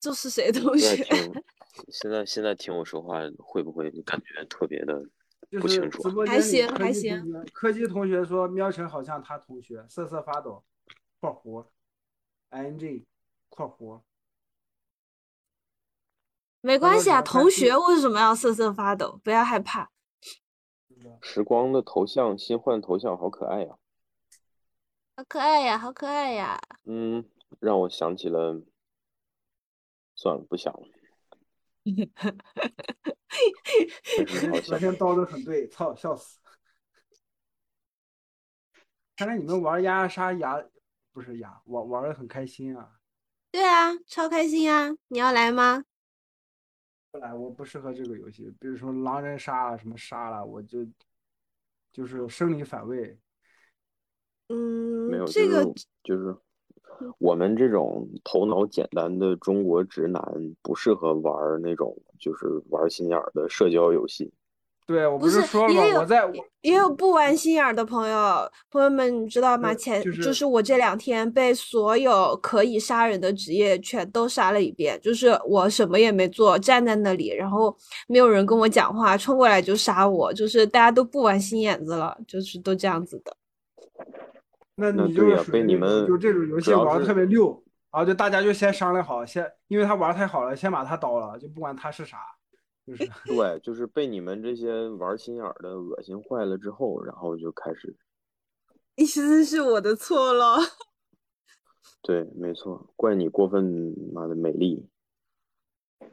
这是谁同学？[laughs] 现在，现在听我说话，会不会感觉特别的不清楚啊？还行还行技同学，科技同学说喵晨好像他同学，瑟瑟发抖（括弧 ing 括弧没关系啊，同学为什么要瑟瑟发抖？不要害怕。时光的头像，新换头像好可爱呀、好可爱呀，好可爱呀！嗯，让我想起了，算了，不想了。昨天刀的很对，操，笑死！看来你们玩牙牙杀牙不是牙，玩玩的很开心啊。对啊，超开心啊！你要来吗？不来我不适合这个游戏，比如说狼人杀啊什么杀了，我就就是生理反胃。没有，嗯，这个就是就是我们这种头脑简单的中国直男不适合玩儿那种就是玩心眼儿的社交游戏。对我不是是说了吗？我在我也有不玩心眼儿的朋友，朋友们，你知道吗？前就就是是我这两天被所有可以杀人的职业全都杀了一遍，就是我什么也没做，站在那里，然后没有人跟我讲话，冲过来就杀我，就是大家都不玩心眼子了，就是都这样子的。那那你就是属于对呀被你们就这种游戏玩的特别溜，然后就大家就先商量好，先因为他玩太好了，先把他刀了，就不管他是啥，就是对，就是被你们这些玩心眼儿的恶心坏了之后，然后就开始，意思是我的错了。对，没错，怪你过分妈的美丽，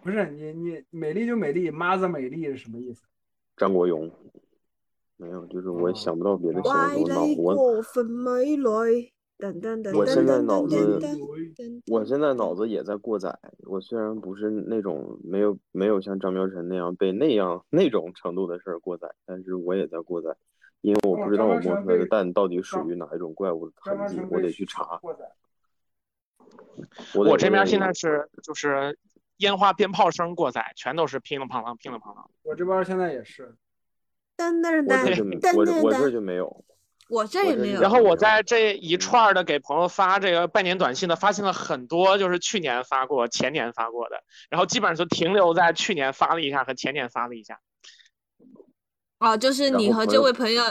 不是你你美丽就美丽，妈子美丽是什么意思？张国荣。没有，就是我也哦想不到别的形怪容词，我我现在脑子我现在脑子也在过载。我虽然不是那种没有没有像张苗晨那样被那样那种程度的事儿过载，但是我也在过载，因为我哦不知道我摸出来的蛋到底属于哪一种怪物的痕迹，我得去查。我我这边现在是就是烟花鞭炮声过载，全都是乒了乓啷乒了乓啷。我这边现在也是，噔噔我这就噔噔噔我我这噔，就没有。我这也没有。然后我在这一串儿的给朋友发这个拜年短信的，发现了很多就是去年发过、前年发过的，然后基本上就停留在去年发了一下和前年发了一下。哦，就是你和这位朋友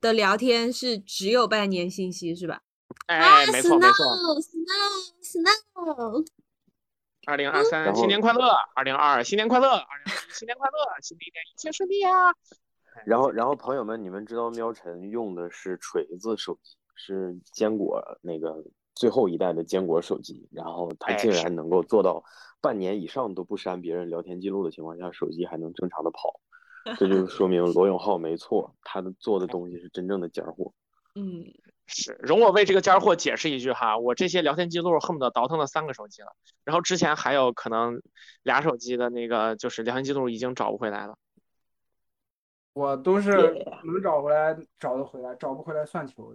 的聊天是只有拜年信息是吧？哎，啊没错没错。Snow，Snow，Snow 二零二三新年快乐，二零二二新年快乐，二零二一新年快乐，新的一年一切顺利啊！然后，然后朋友们，你们知道喵晨用的是锤子手机，是坚果那个最后一代的坚果手机，然后他竟然能够做到半年以上都不删别人聊天记录的情况下，手机还能正常的跑，[laughs] 这就说明罗永浩没错，他的做的东西是真正的尖儿货。[laughs] 嗯，是，容我为这个尖儿货解释一句哈，我这些聊天记录恨不得倒腾了三个手机了，然后之前还有可能俩手机的那个就是聊天记录已经找不回来了。我都是能找回来找得回来，找不回来算球。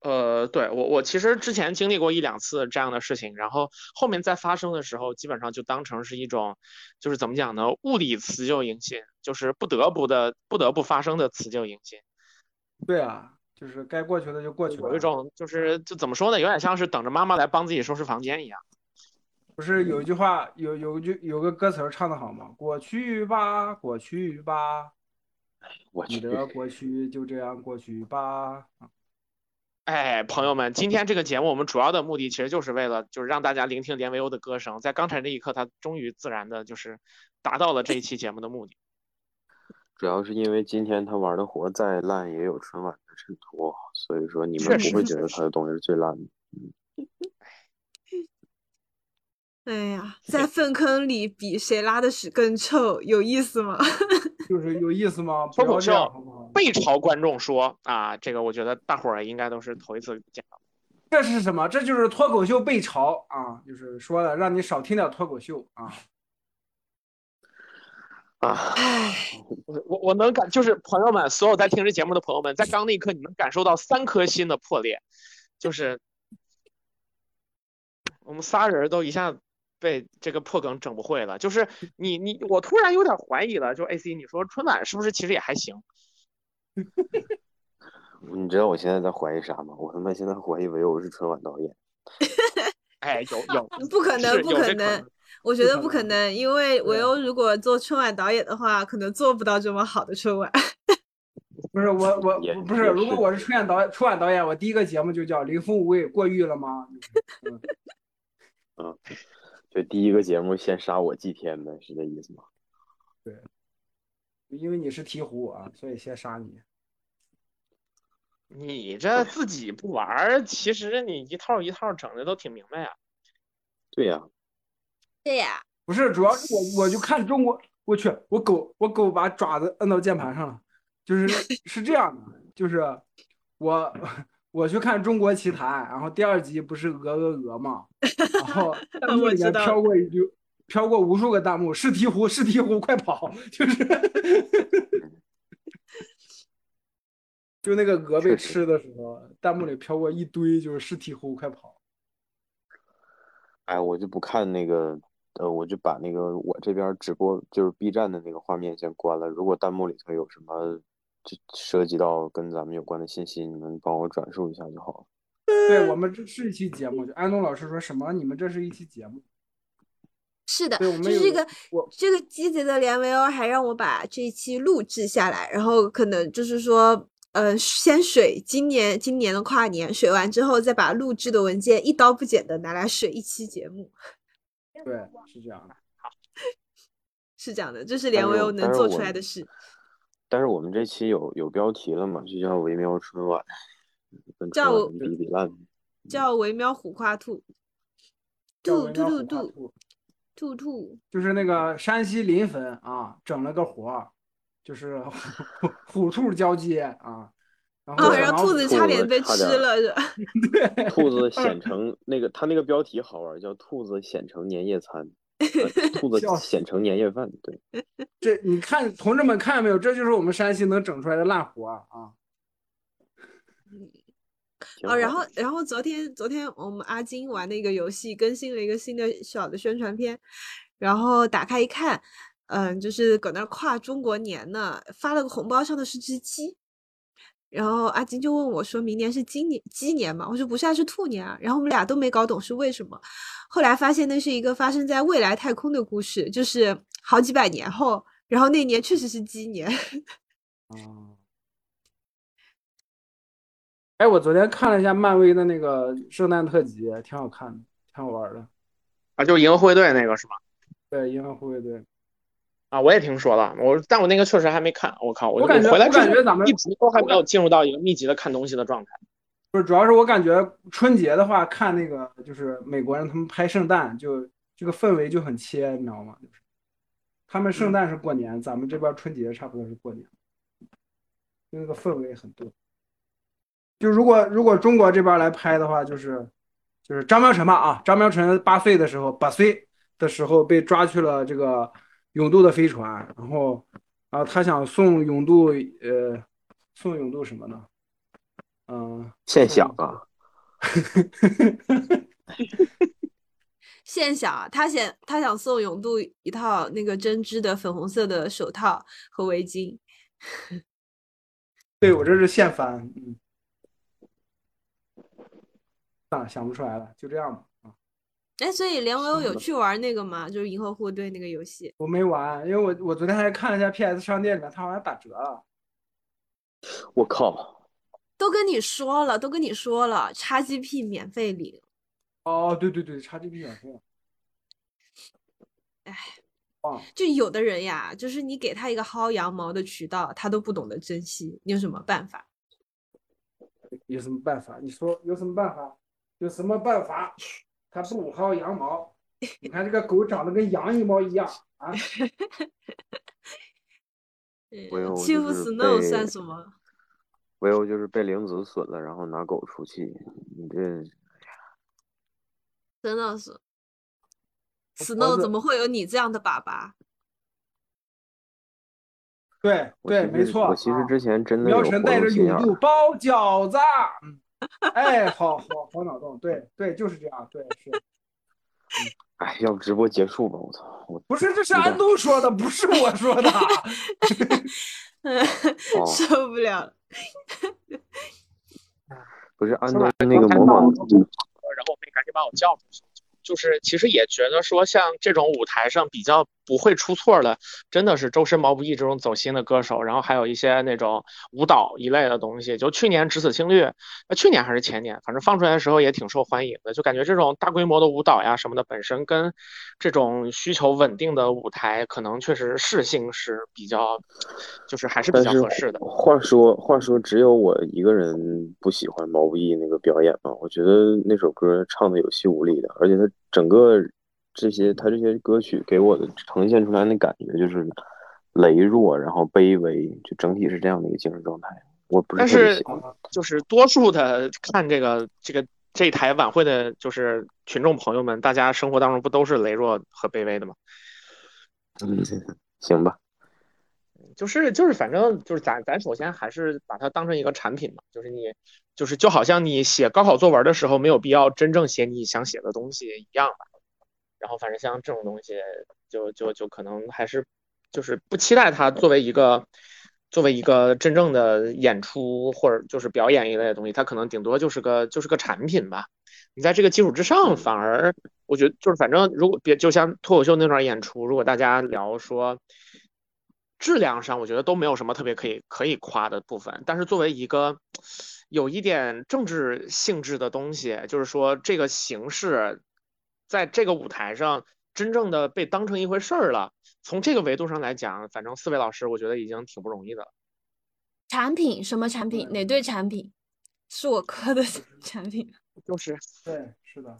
呃，对我我其实之前经历过一两次这样的事情，然后后面再发生的时候，基本上就当成是一种，就是怎么讲呢，物理辞旧迎新，就是不得不的不得不发生的辞旧迎新。对啊，就是该过去的就过去了。有一种就是就怎么说呢，有点像是等着妈妈来帮自己收拾房间一样。不是有一句话，有有句有个歌词儿唱的好吗？过去吧，过去吧，我去，你的过去就这样过去吧。哎，朋友们，今天这个节目我们主要的目的其实就是为了就是让大家聆听连维欧的歌声，在刚才那一刻，他终于自然的就是达到了这一期节目的目的。主要是因为今天他玩的活再烂也有春晚的衬托，所以说你们不会觉得他的东西是最烂的。[laughs] 哎呀，在粪坑里比谁拉的屎更臭，有意思吗？[laughs] 就是有意思吗？脱口秀？背朝观众说啊，这个我觉得大伙儿应该都是头一次见到。这是什么？这就是脱口秀背朝啊！就是说的，让你少听点脱口秀啊。啊，我我能感，就是朋友们，所有在听这节目的朋友们，在刚那一刻，你能感受到三颗心的破裂，就是我们仨人都一下被这个破梗整不会了。就是你你，我突然有点怀疑了，就 AC，你说春晚是不是其实也还行？[laughs] 你知道我现在在怀疑啥吗？我他妈现在怀疑唯欧是春晚导演。[laughs] 哎，有有，[laughs] 不可能，不可能。我觉得不可能可能，因为维对欧如果做春晚导演的话，可能做不到这么好的春晚。不是我我不是，如果我是春晚导演春晚导演，我第一个节目就叫《凌风无畏》，过誉了吗？嗯，就第一个节目先杀我祭天呗，是这意思吗？对因为你是鹈鹕啊，所以先杀你。你这自己不玩儿，其实你一套一套整的都挺明白啊。对呀、对呀，不是，主要是我我就看中国，我去，我狗我狗把爪子摁到键盘上了，就是是这样的，就是我我去看中国奇谭，然后第二集不是鹅鹅鹅嘛，然后 [laughs] 弹幕里飘过一句，飘过无数个弹幕，是鹈鹕是鹈鹕，快跑，就是。[laughs] 就那个鹅被吃的时候，弹幕里飘过一堆，就是是鹈鹕，快跑！哎，我就不看那个，呃，我就把那个我这边直播就是 B 站的那个画面先关了。如果弹幕里头有什么就涉及到跟咱们有关的信息，你们帮我转述一下就好了。对我们这是一期节目，就安东老师说什么？你们这是一期节目？是的，就是这个这个鸡贼的连维欧还让我把这一期录制下来，然后可能就是说，呃，先水今年今年的跨年水完之后，再把录制的文件一刀不剪的拿来水一期节目，对，是这样的。[laughs] 是这样的，这是连维欧能做出来的事。但是我们这期有有标题了嘛，就叫“维喵春晚”，跟叫我春晚比比烂。叫维喵虎夸兔，[laughs] 兔兔兔兔兔兔兔，就是那个山西临汾啊，整了个活儿，就是虎虎兔交接啊，然后啊，小然后兔子差点被吃了，是吧？兔子 [laughs] 显成那个，他那个标题好玩，叫“兔子显成年夜餐”，呃兔子 [laughs] 叫显成年夜饭。对，[laughs] 这你看，同志们看见没有？这就是我们山西能整出来的烂活啊啊！哦，然后然后昨天昨天我们阿金玩那个游戏更新了一个新的小的宣传片，然后打开一看，嗯，就是搁那儿跨中国年呢，发了个红包，上的是只鸡。然后阿金就问我说：“明年是鸡年鸡年嘛？”我说：“不是啊，是兔年啊。”然后我们俩都没搞懂是为什么。后来发现那是一个发生在未来太空的故事，就是好几百年后，然后那年确实是鸡年。哦，哎，我昨天看了一下漫威的那个圣诞特辑，挺好看的，挺好玩的。啊，就是银河护卫队那个是吗？对，银河护卫队。啊，我也听说了，我但我那个确实还没看。我靠，我我感觉我回来之后感觉咱们一直都还没有进入到一个密集的看东西的状态。不是，主要是我感觉春节的话，看那个就是美国人他们拍圣诞，就这个氛围就很切，你知道吗？就是他们圣诞是过年，咱们这边春节差不多是过年，就那个氛围很对。就如果如果中国这边来拍的话，就是就是张苗晨吧啊，张苗晨八岁的时候，八岁的时候被抓去了这个永渡的飞船，然后啊他想送永渡呃送永渡什么呢？嗯、现想啊，现想啊，他想他想送永渡一套那个针织的粉红色的手套和围巾。[laughs] 对我这是现翻，嗯，算了，想不出来了，就这样吧。啊，哎，所以连维欧有去玩那个吗？就是银河护卫队那个游戏。我没玩，因为我我昨天还看了一下 PS 商店里面，它好像打折了。我靠，都跟你说了，都跟你说了，XGP 免费领。哦，对对对，XGP 免费。哎，就有的人呀，就是你给他一个薅羊毛的渠道，他都不懂得珍惜，你有什么办法？有什么办法？你说有什么办法？有什么办法？他不薅羊毛，你看这个狗长得跟羊一毛一样啊！[laughs] 欺负就是 Snow 算什么？唯有就是被玲子损了，然后拿狗出气。你这真的是，Snow 怎么会有你这样的爸爸？对对，没错。我其实啊之前真的有活苗晨带着动心眼儿，勇度包饺子，嗯，[laughs] 哎，好好好脑洞，对对，就是这样，对是，哎，要不直播结束吧？我操，我不是这是安东说的，不是我说的。[laughs] 哦 [laughs] 受不了了。不是安东那个模仿，然后我妹赶紧把我叫出去。就是其实也觉得说，像这种舞台上比较不会出错的，真的是周深、毛不易这种走心的歌手，然后还有一些那种舞蹈一类的东西。就去年《只此青绿》，呃，去年还是前年，反正放出来的时候也挺受欢迎的。就感觉这种大规模的舞蹈呀什么的，本身跟这种需求稳定的舞台，可能确实适性是比较，就是还是比较合适的。话说话说，只有我一个人不喜欢毛不易那个表演嘛？我觉得那首歌唱的有气无力的，而且他整个这些他这些歌曲给我的呈现出来的感觉就是羸弱，然后卑微，就整体是这样的一个精神状态。我不是但是特别喜欢。就是多数的看这个这个这台晚会的，就是群众朋友们，大家生活当中不都是羸弱和卑微的吗？嗯，行吧，就是就是，反正就是咱咱首先还是把它当成一个产品嘛，就是你就是就好像你写高考作文的时候没有必要真正写你想写的东西一样吧。然后反正像这种东西就就就可能还是就是不期待它作为一个作为一个真正的演出或者就是表演一类的东西，它可能顶多就是个就是个产品吧。你在这个基础之上，反而我觉得就是反正如果别就像脱口秀那段演出，如果大家聊说质量上，我觉得都没有什么特别可以可以夸的部分。但是作为一个有一点政治性质的东西，就是说这个形式在这个舞台上真正的被当成一回事儿了。从这个维度上来讲，反正四位老师我觉得已经挺不容易的了。产品什么产品？哪对产品？是我磕的 [laughs] 产品。就是对，是的，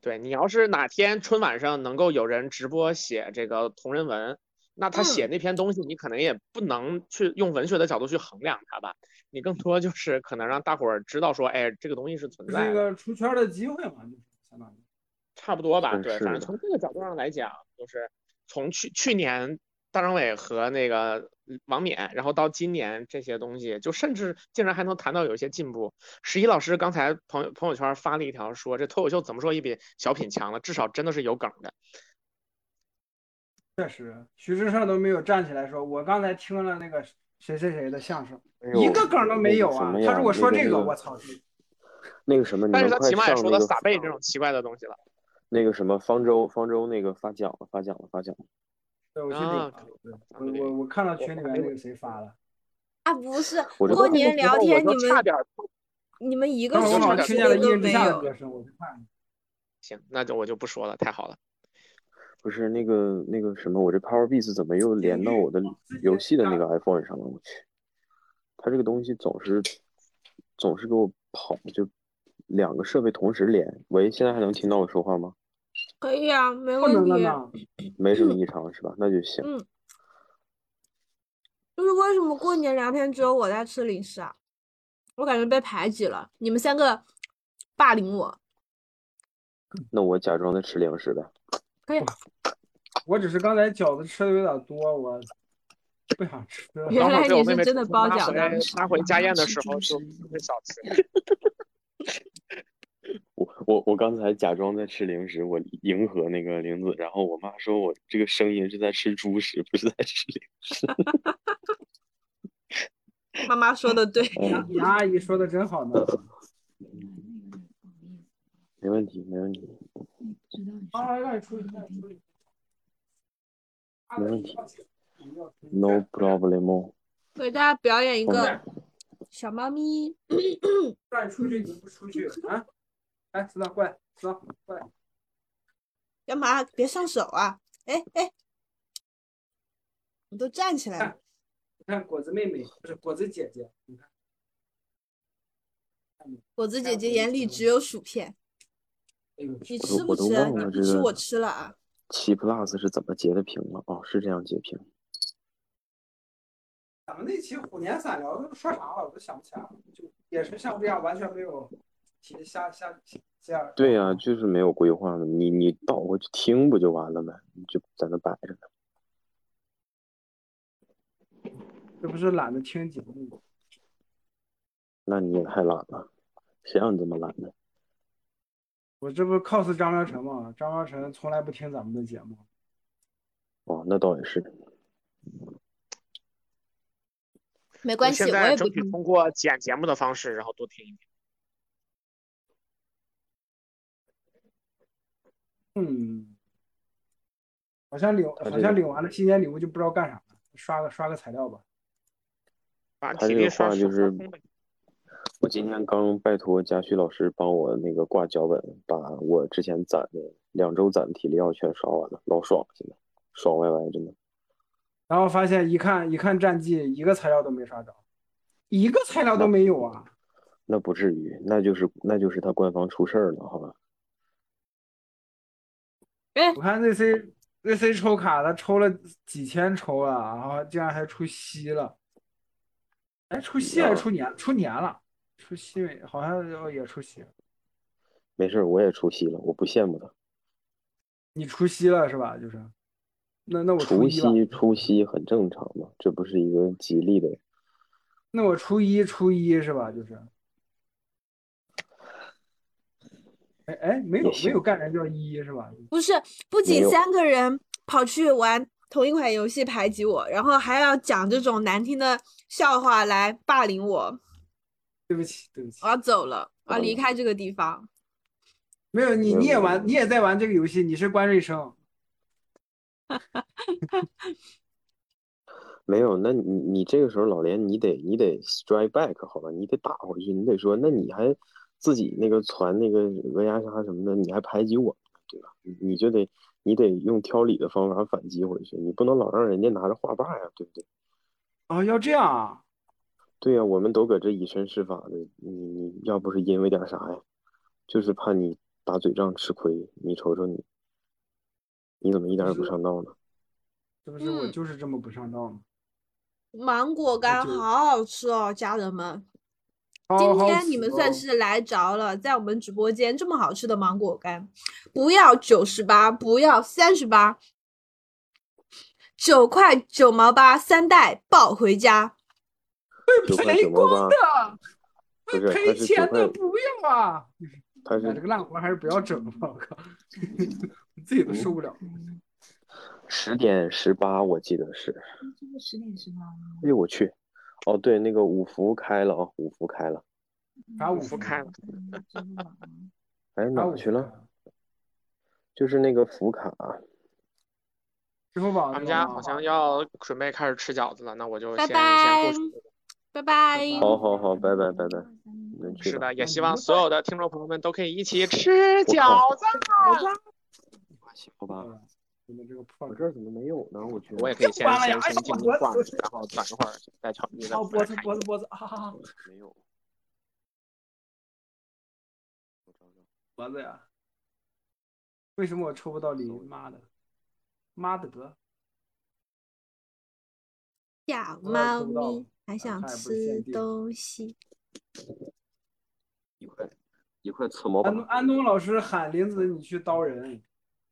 对你要是哪天春晚上能够有人直播写这个同人文，那他写嗯那篇东西，你可能也不能去用文学的角度去衡量它吧，你更多就是可能让大伙儿知道说，哎，这个东西是存在的，个出圈的机会嘛，就是相当于。差不多吧？对，反正从这个角度上来讲，就是从去去年大张伟和那个王冕，然后到今年这些东西，就甚至竟然还能谈到有一些进步。十一老师刚才朋友朋友圈发了一条说，这脱口秀怎么说也比小品强了，至少真的是有梗的。确实，徐志胜都没有站起来说，我刚才听了那个谁谁谁的相声，哎一个梗都没有啊他如果说这个，那个那个我操，那个什么，但是他起码也说了撒贝这种奇怪的东西了。那个什么方舟，方舟那个发奖了，发奖了，发奖了。对我我我我看到群里面那个谁发了，啊，不是 [laughs] 过年聊天，你们点你们一个刚好我好像听见了人都没一人之下的有。歌声，我去看。行，那就我就不说了，太好了。不是那个那个什么，我这 Power Beats 怎么又连到我的游戏的那个 iPhone 上了？我去，它这个东西总是总是给我跑，就两个设备同时连。喂，现在还能听到我说话吗？可以啊，没问题。没什么异常是吧？那就行。嗯，就是为什么过年聊天只有我在吃零食啊？我感觉被排挤了，你们三个霸凌我。那我假装在吃零食呗。可以，我只是刚才饺子吃的有点多，我不想吃。原来你是真的包饺子。拿回家宴的时候就就少吃。我我我刚才假装在吃零食，我迎合那个玲子，然后我妈说我这个声音是在吃猪食，不是在吃零食。[laughs] 妈妈说的对，杨杨阿姨说的真好呢。没问题，没问题。啊，让你出去，让你出去。没问题 No problem。给大家表演一个嗯小猫咪。[coughs] 让你出去，你不出去啊？来，石头过来，石头过来。干嘛？别上手啊！哎哎，你都站起来了。你看果子妹妹，不是果子姐姐，你看。果子姐姐眼里只有薯片。哎呦，你我都我都吃不吃？忘了这个你吃我吃了啊。七 plus 是怎么截的屏了？哦，是这样截屏。咱们那期虎年散聊都说啥了，我都想不起来了，就也是像这样完全没有提瞎瞎瞎。对呀、就是没有规划的。你你倒过去听不就完了呗？你就在那摆着呢。这不是懒得听节目吗？那你也太懒了，谁让你这么懒的？我这不 cos 张苗晨吗？张苗晨从来不听咱们的节目。哦，那倒也是。没关系，现我在争取也不听。通过剪节目的方式，然后多听一听。嗯，好像领好像领完了新年礼物就不知道干啥了，刷个刷个材料吧。把他这个体力刷话就是我今天刚拜托贾旭老师帮我那个挂脚本，把我之前攒的两周攒的体力药全刷完了，老爽了，现在爽歪歪，真的。然后发现一看一看战绩，一个材料都没刷着，一个材料都没有啊！那不至于，那就是那就是他官方出事儿了，好吧？哎我看 ZC ZC 抽卡，他抽了几千抽了，然后竟然还出息了。哎，出息还是出年？出年了，出息没？好像也出息了。没事儿，我也出息了，我不羡慕他。你出息了是吧？就是，那那我除。夕除夕很正常嘛，这不是一个吉利的。那我初一初一是吧？就是。哎哎，没有没有干人叫一是吧？不是，不仅三个人跑去玩同一款游戏排挤我，然后还要讲这种难听的笑话来霸凌我。对不起对不起我，要走了，我要离开这个地方。没有你你也玩你也在玩这个游戏，你是关瑞生。[laughs] 没有，那你你这个时候老连你得你得 strike back 好吧，你得打回去，你得说，那你还自己那个传那个鹅鸭杀什么的，你还排挤我，对吧？你你就得你得用挑理的方法反击回去，你不能老让人家拿着画霸呀，对不对？哦，要这样啊？对呀、我们都搁这以身试法的，你你要不是因为点啥呀，就是怕你打嘴仗吃亏，你瞅瞅你，你怎么一点也不上道呢？是不是我嗯就是这么不上道呢？芒果干好好吃哦，家人们！今天你们算是来着了，在我们直播间这么好吃的芒果干，不要九十八，不要三十八，九块九毛八三袋抱回家。九块赔光的，不是，赔钱的，不要啊！它哎，这个烂活还是不要整了，我靠，自己都受不了。十点十八，我记得是。这个十点十八？哎呦我去！哦，对，那个五福开了啊，五福开了。把五福福开了？哎，哪去了？就是那个福卡，支付宝他们家好像要准备开始吃饺子了，那我就先先过去。拜拜。好好好，拜拜拜拜。是的，也希望所有的听众朋友们都可以一起吃饺子。好吧，嗯你们这个怎么没有呢？我去，我也可以先先先进哎呀我行挂着，然后等一会儿再瞧你的哦，脖子脖子脖子啊，没有。我找找，脖子呀！为什么我抽不到零？妈的，妈的得！小猫咪还想吃东西。一块一块吃毛安东，安东老师喊林子你去刀人，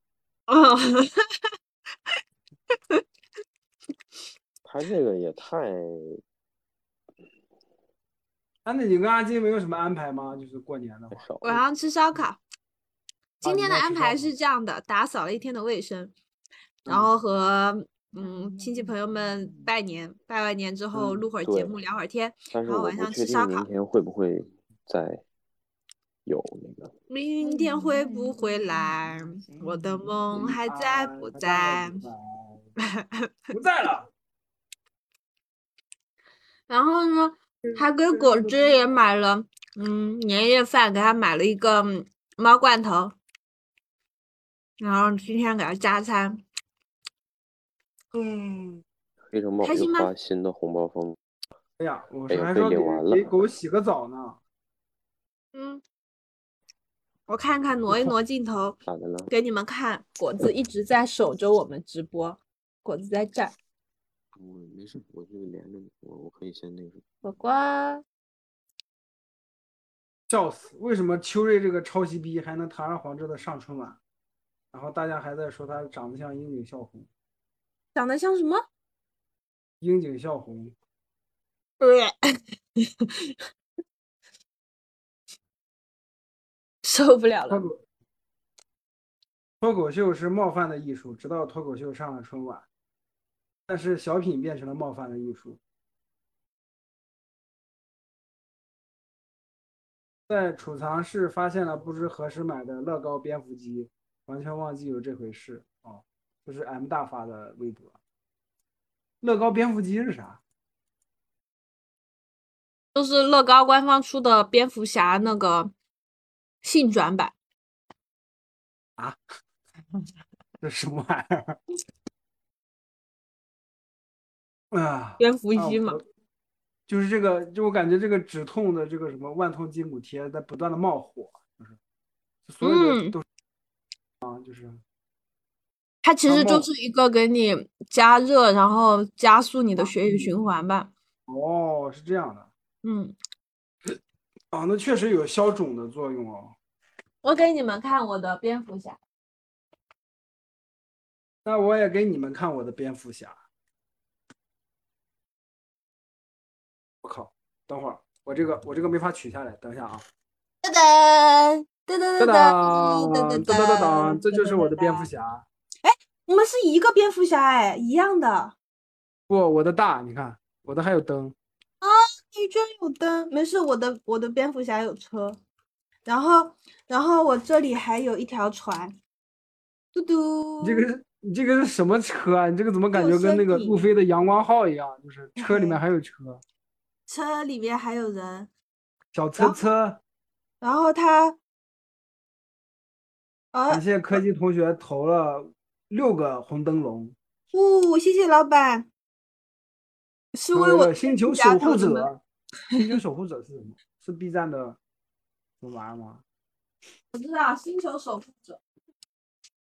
[laughs] 哦，[laughs] 他这个也太啊，那你跟阿金没有什么安排吗？就是过年的话，太少我要吃烧烤。今天的安排是这样的：打扫了一天的卫生，然嗯后和嗯亲戚朋友们拜年，拜完年之后嗯录会儿节目，聊会儿天，然后晚上吃烧烤。明天会不会再有那个。明天会不会来？我的梦还在不在？不在了。[laughs] 然后呢，还给果汁也买了，嗯，年夜饭给他买了一个嗯猫罐头，然后今天给他加餐。嗯，黑城堡开心吗又发新的红包封，哎呀，我还说给给狗洗个澡呢。嗯，我看看，挪一挪镜头？[laughs] 给你们看。果子一直在守着我们直播，果子在这儿。我没事，我就连着你，我我可以先那个。果果，笑死！为什么秋瑞这个抄袭逼还能堂而皇之的上春晚？然后大家还在说他长得像樱井孝宏，长得像什么？樱井孝宏。[laughs] 受不了了。脱口脱口秀是冒犯的艺术，直到脱口秀上了春晚，但是小品变成了冒犯的艺术。在储藏室发现了不知何时买的乐高蝙蝠机，完全忘记有这回事。哦，这是 M 大发的微博。乐高蝙蝠机是啥？就是乐高官方出的蝙蝠侠那个性转版。啊？[laughs] 这什么玩意儿？啊，蝙蝠啊机嘛。我就是这个，就我感觉这个止痛的这个什么万通筋骨贴在不断的冒火，就是所有的嗯都啊，就是它其实就是一个给你加热，然后加速你的血液循环吧。哦，是这样的嗯，啊，那确实有消肿的作用哦。我给你们看我的蝙蝠侠。那我也给你们看我的蝙蝠侠。我靠，等会儿我这个我这个没法取下来，等一下啊。噔噔噔噔噔噔噔噔噔噔噔，这就是我的蝙蝠。侠。我们是一个蝙蝠侠哎，一样的。不，我的大，你看我的还有灯。啊你居然有灯？没事，我的我的蝙蝠侠有车，然后然后我这里还有一条船，嘟嘟。你这个是你这个是什么车啊？你这个怎么感觉跟那个路飞的阳光号一样？就是 [laughs] 车里面还有车，[laughs] 车里面还有人，小车车。然后他，啊感，谢科技同学投了六个红灯笼，哦、谢谢老板，是为我星球守护者。星球守护者是什么？是 B 站的什么玩意儿吗？我知道星球守护者。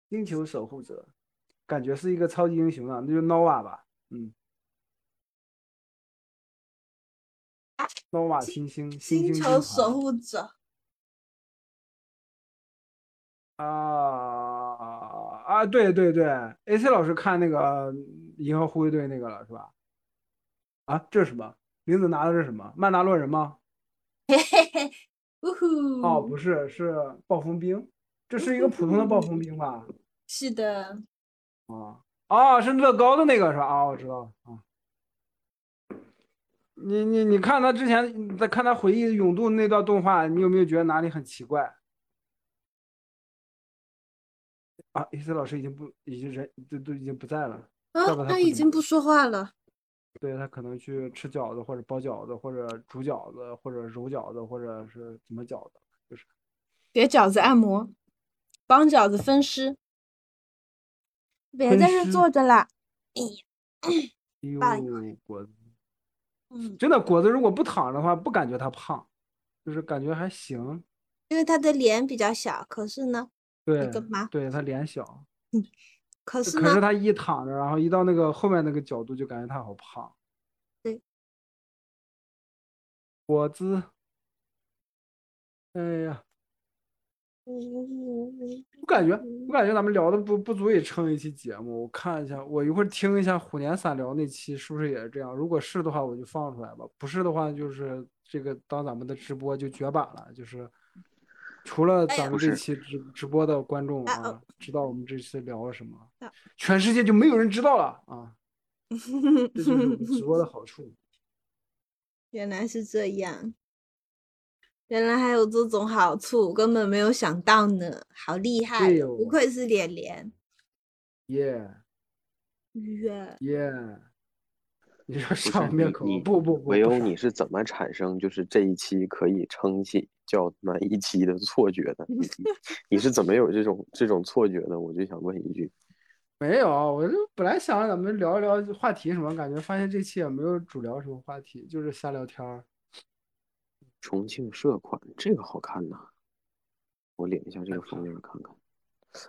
星球守护者，感觉是一个超级英雄啊，那就 nova 吧，嗯。nova 星星，星星球守护者，啊啊，对对对，AC 老师看那个《银河护卫队》那个了是吧？啊，这是什么？林子拿的是什么？曼达洛人吗？嘿嘿嘿，呜呼！哦，不是，是暴风兵。这是一个普通的暴风兵吧？[laughs] 是的，啊啊，是乐高的那个是吧？啊，我知道了啊。你你你看他之前在看他回忆永渡那段动画，你有没有觉得哪里很奇怪？啊，AC 老师已经不已经人都都已经不在了，啊他已经不说话了。对他可能去吃饺子或者包饺子或者煮饺子或者揉饺子或者是怎么饺子，就是给饺子按摩，帮饺子分尸。别在这坐着啦。哎 [laughs] 爸呦果子，嗯，真的果子如果不躺着的话，不感觉他胖，就是感觉还行。因为他的脸比较小，可是呢，对对，他脸小，可是，可是他一躺着，然后一到那个后面那个角度，就感觉他好胖。对，果子，哎呀，嗯我感觉我感觉咱们聊的不不足以撑一期节目。我看一下，我一会儿听一下虎年散聊那期是不是也是这样？如果是的话，我就放出来吧；不是的话，就是这个当咱们的直播就绝版了。就是除了咱们这期直直播的观众啊啊，知道我们这次聊了什么啊，全世界就没有人知道了啊！[laughs] 这就是我们直播的好处。[laughs] 原来是这样，原来还有这种好处，根本没有想到呢，好厉害不愧是脸脸。耶耶，耶！你说上面口你不不不，唯有，你是怎么产生就是这一期可以撑起叫他妈一期的错觉的？[laughs] 你是怎么有这种这种错觉的？我就想问一句，没有，我就本来想让咱们聊一聊话题什么，感觉发现这期也没有主聊什么话题，就是瞎聊天儿。重庆社款这个好看呐，我领一下这个封面看看。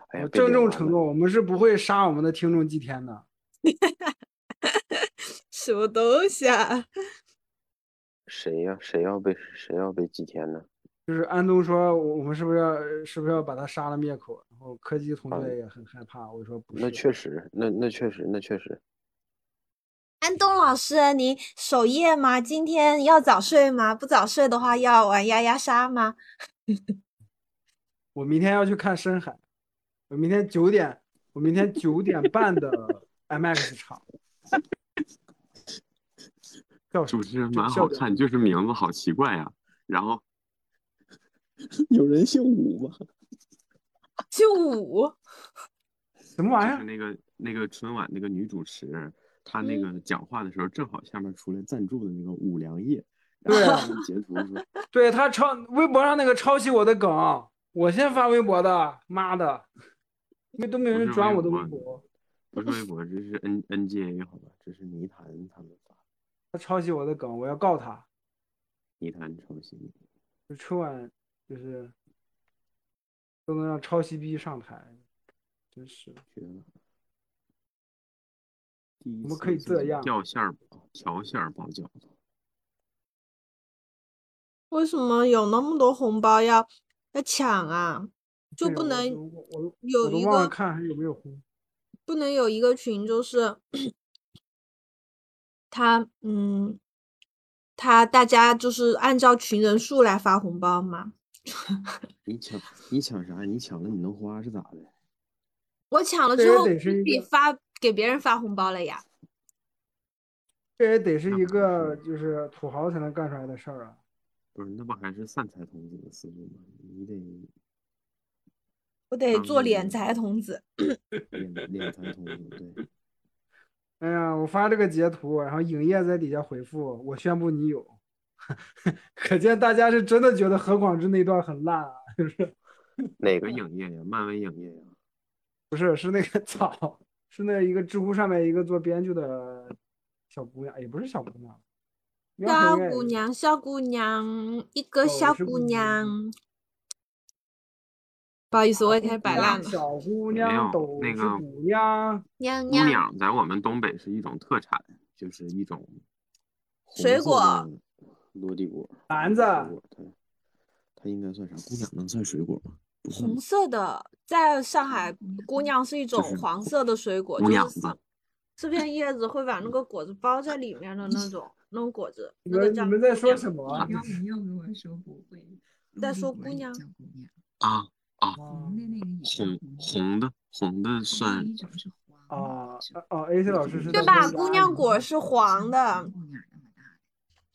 哎呀，郑重承诺，我们是不会杀我们的听众祭天的。[laughs] 什么东西啊？[laughs] 谁呀？谁要被谁要被祭天呢？就是安东说，我我们是不是要是不是要把他杀了灭口？然后柯基同学也很害怕。我说不是，那确实，那那确实，那确实。安东老师，你守夜吗？今天要早睡吗？不早睡的话，要玩丫丫杀吗？[laughs] 我明天要去看深海，我明天九点，我明天九点半的 [laughs] IMAX 场。叫？主持人蛮好看，就是名字好奇怪呀。然后 [laughs] 有人姓武吗？姓武，[laughs] 什么玩意儿？就是那个那个春晚那个女主持，她那嗯个讲话的时候，正好下面出来赞助的那个五粮液，对啊然后截图说 [laughs] 对他抄微博上那个抄袭我的梗，我先发微博的，妈的，因为都没有人转我的微博博，不是微博，这是 N N G A 好吧？这是泥潭他们发，他抄袭我的梗，我要告他。泥潭抄袭。就春晚就是都能让抄袭逼上台，真是。怎么可以这样掉馅儿包调馅儿包饺子，为什么有那么多红包要要抢啊？就不能有一我都忘了个看还有没有红。不能有一个群，就是 [coughs] 他嗯，他大家就是按照群人数来发红包嘛。[laughs] 你抢你抢啥？你抢了你能花是咋的？[laughs] 我抢了之后，得是一个比发给别人发红包了呀。这也得是一个就是土豪才能干出来的事儿啊！不是，那不还是散财童子的思路吗？你得我得做敛财童子。[coughs] 敛敛财童子，对。哎呀，我发这个截图，然后影业在底下回复，我宣布你有，[laughs] 可见大家是真的觉得何广智那段很烂啊，就是 [laughs] 哪个影业呀？漫威影业呀？不是是那个草，是那一个知乎上面一个做编剧的小姑娘，也不是小姑娘，苗小姑娘，小姑娘，一个哦小姑娘娘。不好意思，我也开始摆烂了。小姑没有娘都那个是姑娘，姑娘娘，娘在我们东北是一种特产，就是一种水果的落地果。篮子它它应该算啥？姑娘能算水果吗？不算红色的，在上海，姑娘是一种黄色的水果，姑就是这片叶子会把那个果子包在里面的那种 [laughs] 那种果子，你那个叫们你们在说什么？要不要跟我说不会？在说姑娘叫姑娘，啊啊！红的那个红，红的红的算一种是黄的，啊是哦，A C 老师是对吧？姑娘果是黄的，姑娘那么大的，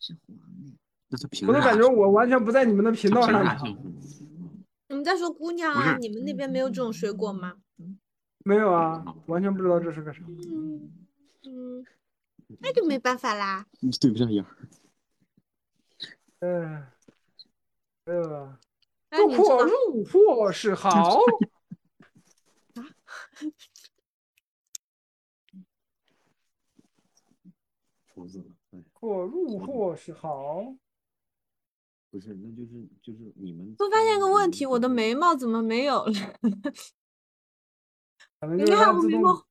是黄我都感觉我完全不在你们的频道上？你们在说姑娘啊？你们那边没有这种水果吗？没有啊，完全不知道这是个啥。嗯嗯，那就没办法啦。你对不上眼儿。哎，哎呀，那入货 [laughs] 入货是好，愁死了！哎，货入货是好。不是，那就是就是你们。我发现个问题，我的眉毛怎么没有了？[laughs] 你看我眉毛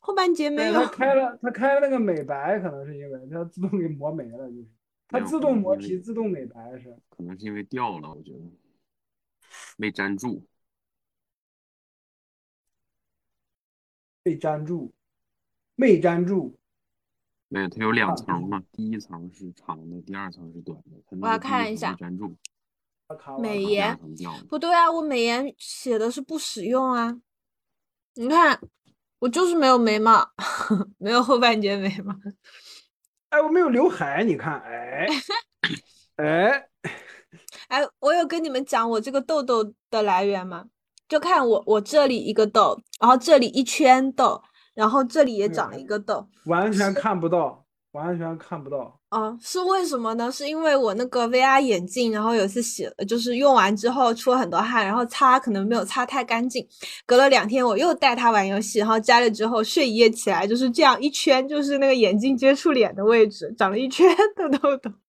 后半截没对，有他。开了，他开了那个美白，可能是因为他自动给磨没了，就是它没有自动磨皮、自动美白是。可能是因为掉了，我觉得没粘住。被粘住，没粘住。没有，它有两层嘛，第一层是长的，第二层是短的。它我要看一下美颜。不对啊，我美颜写的是不使用啊。你看，我就是没有眉毛，[laughs] 没有后半截眉毛。哎，我没有刘海，你看，哎，[laughs] 哎，哎，我有跟你们讲我这个痘痘的来源吗？就看我我这里一个痘，然后这里一圈痘，然后这里也长了一个痘。完全看不到，完全看不到。啊，是为什么呢？是因为我那个 VR 眼镜，然后有一次洗，就是用完之后出了很多汗，然后擦可能没有擦太干净，隔了两天我又带它玩游戏，然后摘了之后睡一夜起来就是这样一圈，就是那个眼镜接触脸的位置长了一圈的痘痘。[laughs]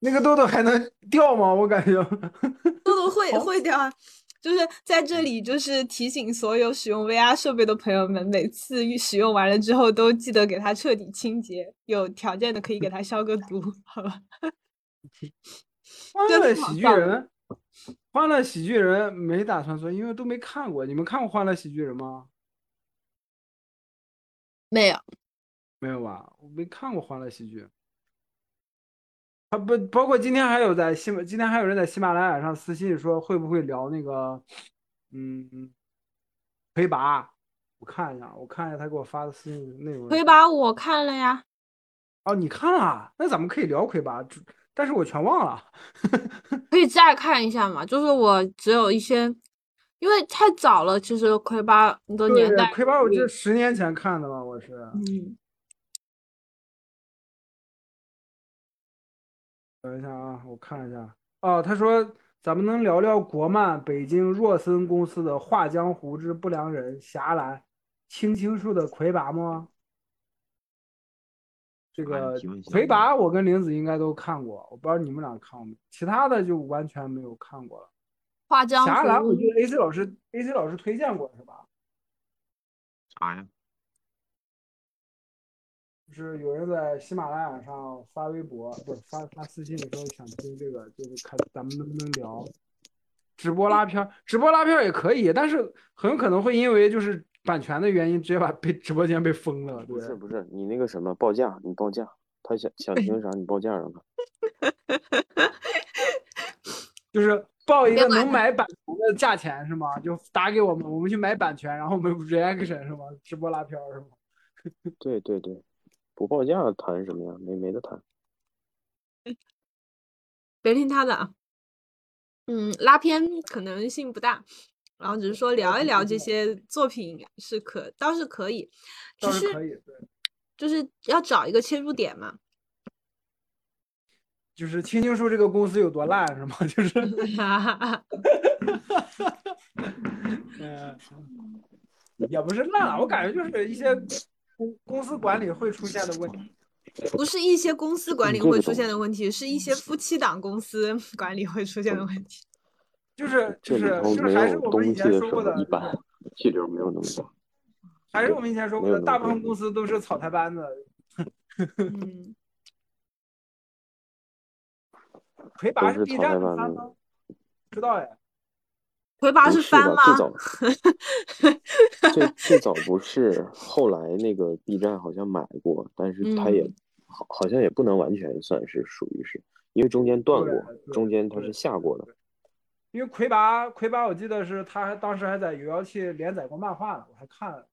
那个痘痘还能掉吗？我感觉 [laughs] 痘痘会会掉啊。就是在这里，就是提醒所有使用 VR 设备的朋友们，每次使用完了之后，都记得给它彻底清洁，有条件的可以给它消个毒，好吧？欢乐喜剧人，欢乐喜剧人没打算说，因为都没看过。你们看过欢乐喜剧人吗？没有，没有吧？我没看过欢乐喜剧。他不包括今天还有在喜马，今天还有人在喜马拉雅上私信说会不会聊那个，嗯，魁拔。我看一下，我看一下他给我发的私信内容。魁拔我看了呀。哦，你看了？那咱们可以聊魁拔，但是我全忘了。[laughs] 可以再看一下嘛？就是我只有一些，因为太早了，其实魁拔的年代。魁拔我就十年前看的嘛，我是。嗯。等一下啊，我看一下。哦，他说咱们能聊聊国漫北京若森公司的《画江湖之不良人》《侠岚》《青青树的魁拔》吗？这个魁拔我跟玲子应该都看过，我不知道你们俩看过没？其他的就完全没有看过了。画江湖。侠岚，我记得 AC 老师 AC 老师推荐过是吧？啥呀？就是有人在喜马拉雅上发微博，不是发发私信的时候想听这个，就是看咱们能不能聊直播拉片，直播拉片也可以，但是很有可能会因为就是版权的原因，直接把被直播间被封了。不是不是，你那个什么报价，你报价，他想想听啥，你报价让他。[laughs] 就是报一个能买版权的价钱是吗？就打给我们，我们去买版权，然后我们 reaction 是吗？直播拉片是吗？对 [laughs] 对对。不报价谈什么呀？没没得谈。[laughs] 别听他的啊。嗯，拉片可能性不大，然后只是说聊一聊这些作品是可倒是可以，只是就是要找一个切入点嘛。就是听听说这个公司有多烂是吗？[laughs] 就是。[laughs] 嗯，也不是烂，我感觉就是一些。公公司管理会出现的问题，不是一些公司管理会出现的问题，是一些夫妻档公司 [laughs] 管理会出现的问题。就是就是就是还是我们以前说过的，一般气流没有那么大。还是我们以前说过的，大部分公司都是草台班子。嗯。[laughs] 魁拔是 B 站的吗？知道哎。魁拔是翻吗？最早，[laughs] 最最早不是，后来那个 B 站好像买过，但是它也好，好像也不能完全算是属于是，因为中间断过，中间它是下过的。因为魁拔，魁拔我记得是他当时还在有妖气连载过漫画呢，我还看了。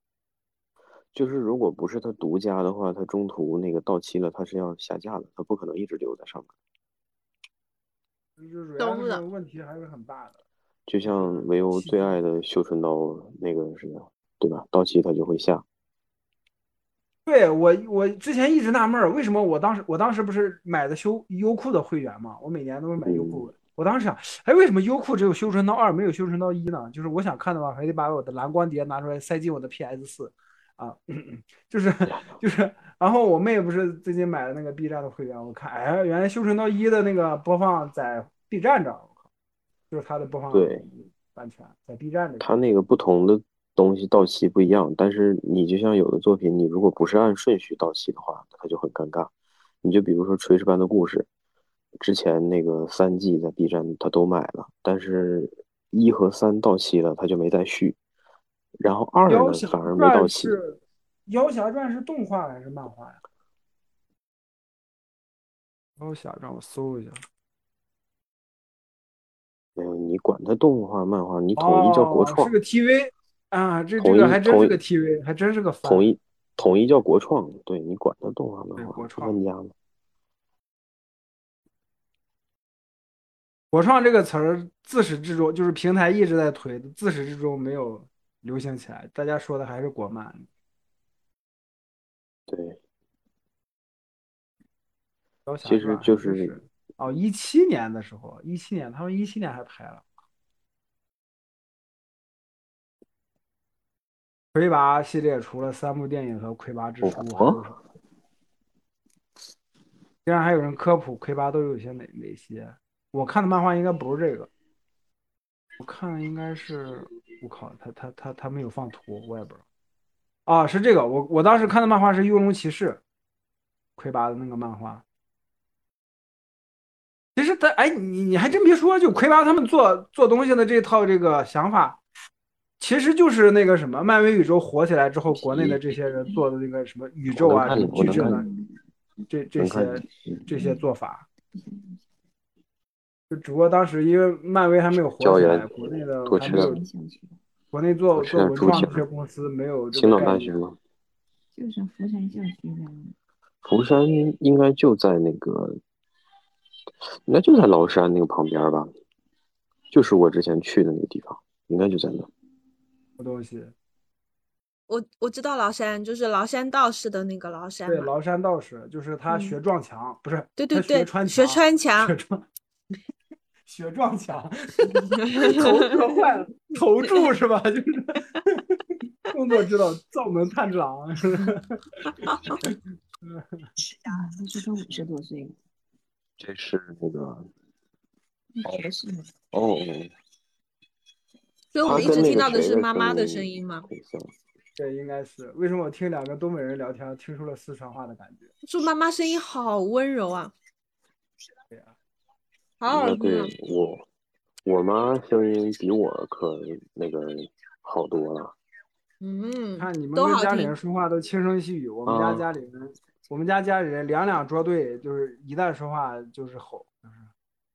就是如果不是他独家的话，他中途那个到期了，他是要下架的，他不可能一直留在上面。就是主要是问题还是很大的。就像唯欧最爱的绣春刀那个似的，对吧？到期他就会下。对我，我之前一直纳闷儿，为什么我当时我当时不是买的优优酷的会员嘛？我每年都是买优酷。我当时想，哎，为什么优酷只有修春刀二没有修春刀一呢？就是我想看的话，还得把我的蓝光碟拿出来塞进我的 PS 四啊，[clears throat] 就是就是。然后我妹不是最近买了那个 B 站的会员，我看，哎，原来修春刀一的那个播放在 B 站这。就是它的播放对版权在 B 站的，它那个不同的东西到期不一样，但是你就像有的作品，你如果不是按顺序到期的话，它就很尴尬。你就比如说《炊事班的故事》，之前那个三季在 B 站它都买了，但是一和三到期了，它就没再续。然后二呢反而没到期。《妖侠传》是动画还是漫画呀？妖侠让我搜一下。没有，你管它动画、漫画，你统一叫国创。是个 TV 啊，这这个还真是个 TV，还真是个。统一统一叫国创，对你管它动画、漫画，国创分家嘛。国创这个词儿自始至终就是平台一直在推，自始至终没有流行起来，大家说的还是国漫。对。其实就是。哦，一七年的时候，一七年，他们一七年还拍了《魁拔》系列，除了三部电影和《魁拔之书》？竟然还有人科普魁拔都有些哪哪些？我看的漫画应该不是这个，我看的应该是，我靠，他他他他没有放图，我也不知道。啊，是这个，我我当时看的漫画是《幽龙骑士》，魁拔的那个漫画。其实他，哎，你你还真别说，就魁拔他们做做东西的这套这个想法，其实就是那个什么，漫威宇宙火起来之后，国内的这些人做的那个什么宇宙啊、矩阵我能看的，这这些这些做法。就只不过当时因为漫威还没有火起来，国内的还没有，国内做做文创这些公司没有这青岛个概念。大学吗？就是福山校区的，福山应该就在那个，应该就在崂山那个旁边吧，就是我之前去的那个地方，应该就在那。什么东西？我我知道崂山，就是崂山道士的那个崂山对，崂山道士就是他嗯学撞墙，不是对对对，学穿学墙，穿墙学，撞学撞墙，[laughs] 头磕坏了，头柱 [laughs] 是吧？[laughs] 就是动作指导灶门炭治郎，是吧？啊，他说他五十多岁了，这是那个博士了，哦，所以我们一直听到的是妈妈的声音嘛。很像。对，应该是为什么我听两个东北人聊天，听出了四川话的感觉？说妈妈声音好温柔啊，对呀、好那耳听。我，我妈声音比我可那个好多了。嗯，看你们都好听跟家里人。说话都轻声细语，我们家啊家里人，我们家家里人两两捉对，就是一旦说话就是吼，就是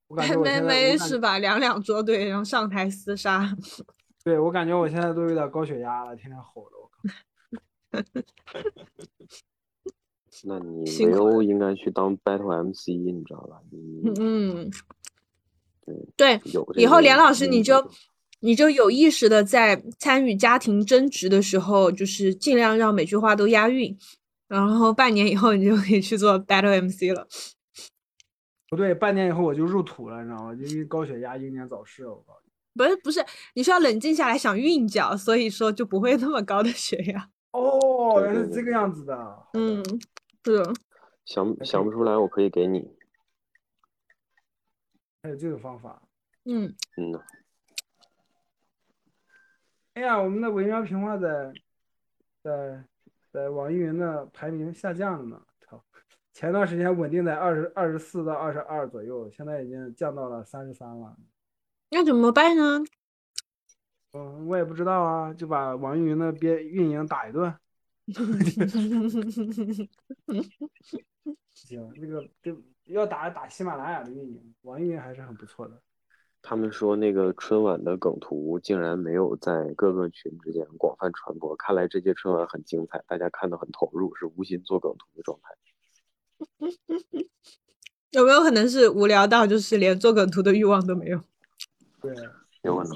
我感觉我没现在没我感是吧？两两捉对，然后上台厮杀。[laughs] 对我感觉我现在都有点高血压了，天天吼的，我靠。[laughs] 那你辛苦维欧应该去当 battle MC，你知道吧？你嗯，对对，有以后连老师你就你就有意识的在参与家庭争执的时候，就是尽量让每句话都押韵，然后半年以后你就可以去做 battle MC 了。不对，半年以后我就入土了，你知道吗？就因为高血压英年早逝，我告诉你。不是不是，你需要冷静下来想韵脚，所以说就不会那么高的血压。[laughs] 哦，原来是这个样子的。嗯，是，想想不出来，我可以给你。还有这个方法。嗯，嗯呐，哎呀，我们的文章评话在在在网易云的排名下降了呢。操，前段时间稳定在二十二十四到二十二左右，现在已经降到了三十三了。那怎么办呢？嗯，我也不知道啊，就把网易云的编运营打一顿。[laughs] 行，那个就要打打喜马拉雅的运营，网易云还是很不错的。他们说那个春晚的梗图竟然没有在各个群之间广泛传播，看来这届春晚很精彩，大家看得很投入，是无心做梗图的状态。[laughs] 有没有可能是无聊到就是连做梗图的欲望都没有？对，有可能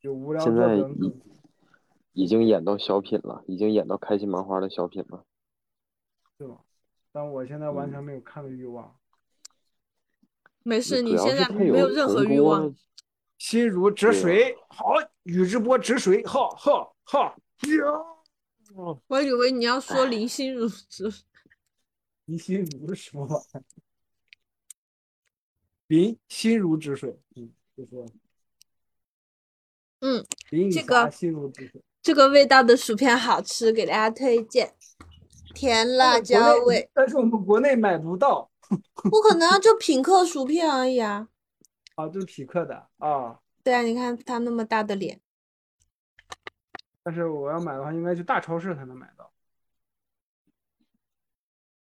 有无聊现在已已经演到小品了，已经演到开心麻花的小品了。对吧？但我现在完全没有看的欲望。没事，你现在没有任何欲望。心如止水，好，宇智波止水，哈哈哈呀！我以为你要说林心如止，林心如是什么玩意？林心如止水，嗯，就说嗯，林这个心如止水。这个味道的薯片好吃，给大家推荐，甜辣椒味。但是我们国内买不到 [laughs] 不可能啊，就品客薯片而已啊。啊，就是匹克的啊。对啊，你看他那么大的脸，但是我要买的话，应该去大超市才能买到。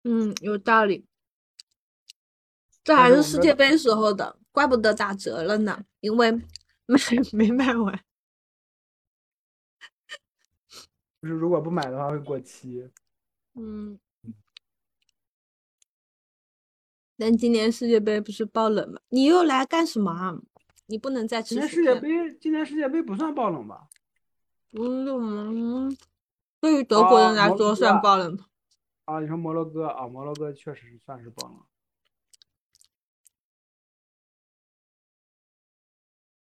嗯，有道理。这还是世界杯时候的，怪不得打折了呢，因为卖没 [laughs] 卖完。就是如果不买的话会过期。嗯，但今年世界杯不是爆冷吗？你又来干什么啊？你不能再吃今年。世界杯，今年世界杯不算爆冷吧？嗯，嗯对于德国人来说算爆冷。啊，你说摩洛哥啊，摩洛哥确实是算是爆冷。啊，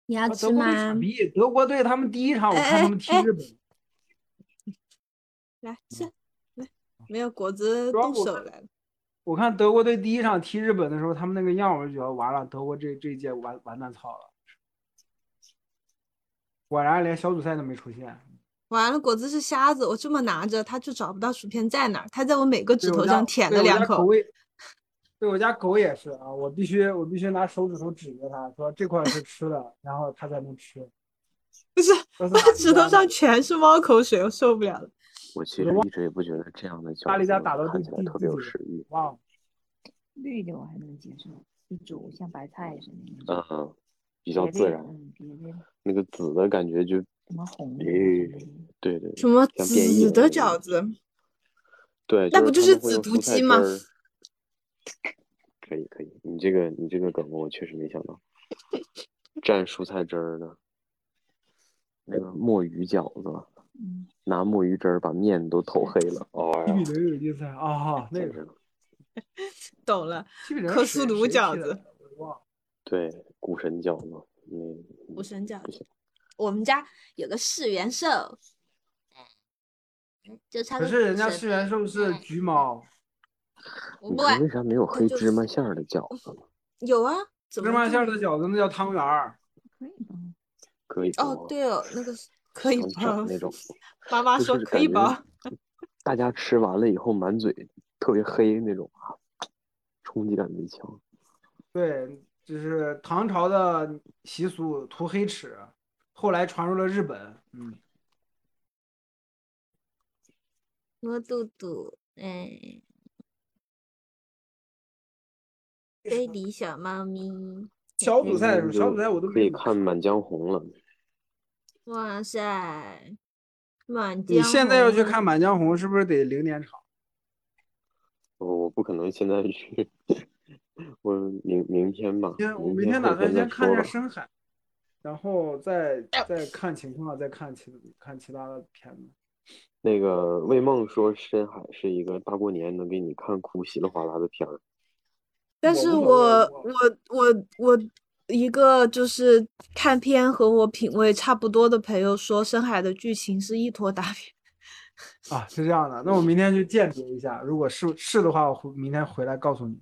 你要吃吗？逼，德国队他们第一场我哎看他们踢哎日本，来吃，来，没有果子动手来了。我看德国队第一场踢日本的时候，他们那个样，我就觉得完了，德国这这一届完完蛋操了。果然连小组赛都没出现。完了，果子是瞎子，我这么拿着，他就找不到薯片在哪儿。他在我每个指头上舔了两口。对我家狗也是啊，我必须我必须拿手指头指着它，说这块是吃的，然后它才能吃。不是，我都是哪里指头上全是猫口水，我受不了了。我其实一直也不觉得这样的巴黎饺子家打到第看起来特别有食欲。忘了。绿的我还能接受，一煮像白菜似的那种。嗯，比较自然。那个紫的感觉就，什么红对对，什么紫的饺子？对，那不就是紫毒鸡吗可以可以，你这个你这个梗我确实没想到，[laughs] 蘸蔬菜汁儿的，那个墨鱼饺子，嗯，拿墨鱼汁儿把面都投黑了，哦呀西，比伦有一赛啊哈，[laughs] 那个！[laughs] 懂了，克苏鲁饺子对，古神饺子，嗯，古神饺子。我们家有个四元兽，就可是人家世元兽是橘猫，你不们为啥没有黑芝麻馅儿的饺子呢？有啊？怎么芝麻馅儿的饺子那叫汤圆儿。可以吧？可以哦，对哦，那个是可以想整包。那种，妈妈说可以感觉包。[laughs] 大家吃完了以后满嘴特别黑那种啊，冲击感贼强。对，就是唐朝的习俗涂黑齿，后来传入了日本。嗯，摸肚肚，哎，贝里小猫咪，小组赛的时候，小组赛我都可以看《满江红》了。哇塞，满你江现在要去看《满江红》，是不是得零点场？我我不可能现在去，[laughs] 我明明天吧。明天我明明天打算先看一。下深海，然后再再看情况，再看其看其他的片子。那个魏梦说深海是一个大过年能给你看哭稀里哗啦的片儿。但是我我我我一个就是看片和我品味差不多的朋友说，《深海》的剧情是一坨大便。啊，是这样的，那我明天去鉴别一下，如果是是的话，我回明天回来告诉你。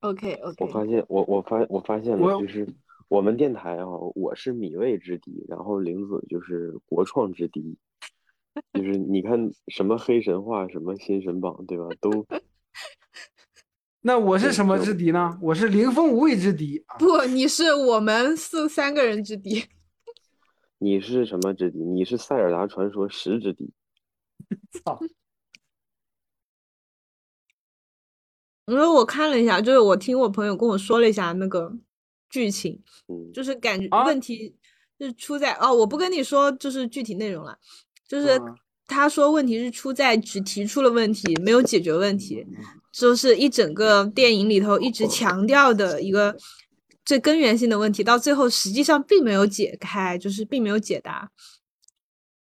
OK OK，我发现，我我发我发现了，就是我们电台啊，我是米味之敌，然后玲子就是国创之敌，就是你看什么黑神话，什么新神榜，对吧？都那我是什么之敌呢？我是凌风无畏之敌啊！不，你是我们四三个人之敌。[laughs] 你是什么之敌？你是塞尔达传说十之敌。[laughs] 操！因为我看了一下，就是我听我朋友跟我说了一下那个剧情，嗯，就是感觉啊问题是出在哦，我不跟你说就是具体内容了，就是嗯他说问题是出在只提出了问题，没有解决问题，就是一整个电影里头一直强调的一个最根源性的问题，到最后实际上并没有解开，就是并没有解答。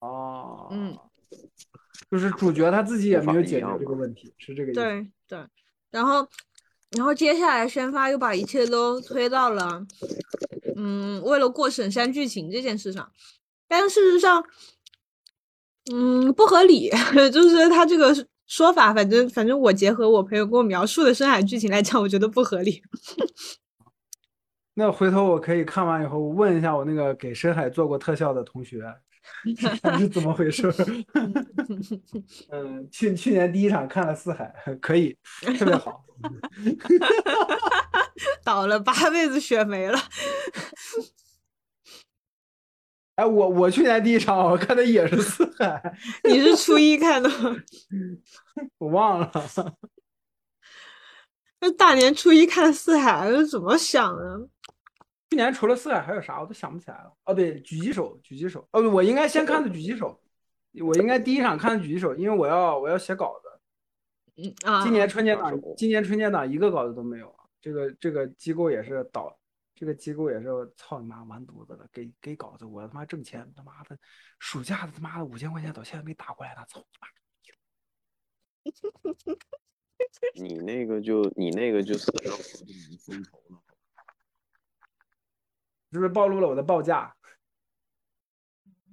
哦，嗯，就是主角他自己也没有解决这个问题，是这个意思。对对，然后，然后接下来宣发又把一切都推到了，嗯，为了过审删剧情这件事上，但事实上，嗯，不合理，[laughs] 就是他这个说法，反正反正我结合我朋友给我描述的深海剧情来讲，我觉得不合理。[laughs] 那回头我可以看完以后问一下我那个给深海做过特效的同学，[laughs] 他是怎么回事？[laughs] 嗯，去去年第一场看了四海，可以，特别好。倒了八辈子血霉了，哎，我我去年第一场我看的也是四海，[laughs] 你是初一看的吗？[laughs] 我忘了。那大年初一看四海是怎么想的？去年除了四海还有啥，我都想不起来了。哦，对，狙击手，狙击手。哦，我应该先看的狙击手，我应该第一场看的狙击手，因为我要我要写稿子。嗯啊，今年春节档，今年春节档一个稿子都没有啊。这个这个机构也是倒，这个机构也是操你妈完犊子了，给给稿子，我他妈挣钱，他妈的暑假的他妈的五千块钱到现在没打过来呢，操你 [laughs] 妈！你那个就你那个就死上风头了。是不是暴露了我的报价？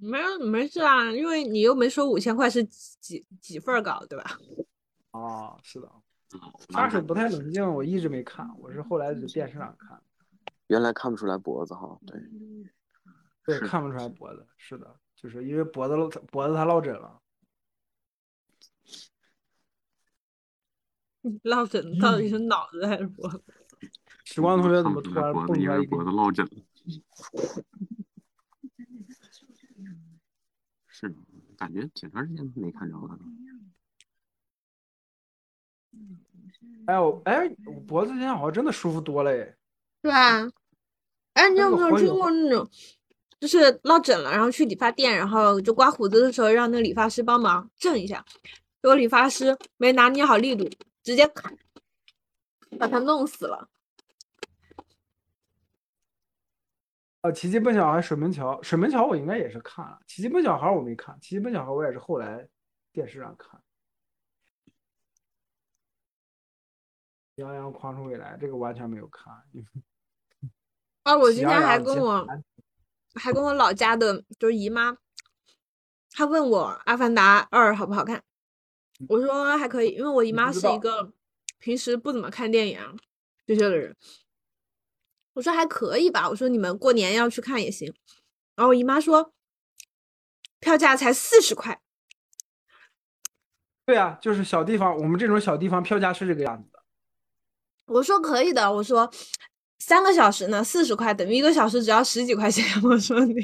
没有没事啊，因为你又没说五千块是几几份稿，对吧？哦，是的，杀手不太冷静，我一直没看，我是后来在电视上看。原来看不出来脖子哈，对，对，看不出来脖子，是的，就是因为脖子落脖子它落枕了。[laughs] 落枕到底是脑子还是脖子？[laughs] 时光同学怎么突然脖子因为蹦出来一个脖子落枕了？是，感觉挺长时间没看着了。哎我哎，我脖子现在好像真的舒服多了哎。对啊，哎，你有没有听过那种，就是落枕了，然后去理发店，然后就刮胡子的时候让那个理发师帮忙震一下，结果理发师没拿捏好力度，直接咔把他弄死了。呃，奇迹笨小孩、水门桥，水门桥我应该也是看了，奇迹笨小孩我没看，奇迹笨小孩我也是后来电视上看。杨洋狂出未来这个完全没有看，啊，我今天还跟我还跟我老家的就是姨妈，她问我《阿凡达二》好不好看，我说还可以，因为我姨妈是一个平时不怎么看电影啊这些的人。我说还可以吧，我说你们过年要去看也行。然后我姨妈说，票价才四十块，对啊，就是小地方，我们这种小地方票价是这个样子的。我说可以的，我说三个小时呢，四十块等于一个小时只要十几块钱。[laughs] 我说你，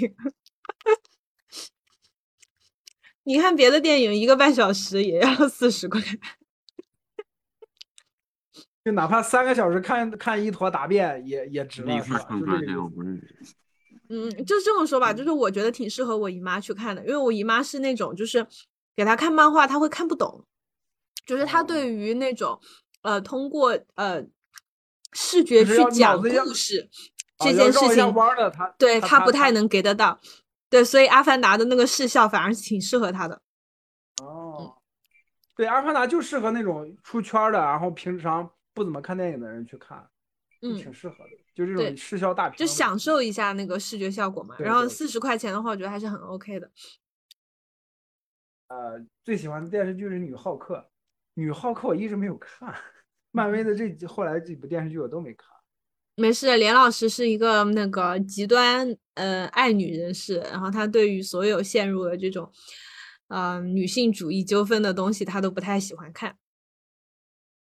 你看别的电影一个半小时也要四十块。[laughs] 就哪怕三个小时看看一坨大便也也值了。嗯，就这么说吧，就是我觉得挺适合我姨妈去看的，因为我姨妈是那种就是给她看漫画，她会看不懂，就是她哦对于那种呃通过呃视觉去讲故事啊这件事情，对他不太能 get 得到，对，所以《阿凡达》的那个视效反而挺适合他的。哦，对，《阿凡达》就适合那种出圈儿的，然后平常不怎么看电影的人去看，就嗯挺适合的。就这种视效大片就，享受一下那个视觉效果嘛。对对然后四十块钱的话，我觉得还是很 OK 的。呃，最喜欢的电视剧是《女浩克》，《女浩克》我一直没有看，漫威的这几后来这几部电视剧我都没看。没事，连老师是一个那个极端呃爱女人士，然后他对于所有陷入了这种呃女性主义纠纷的东西，他都不太喜欢看。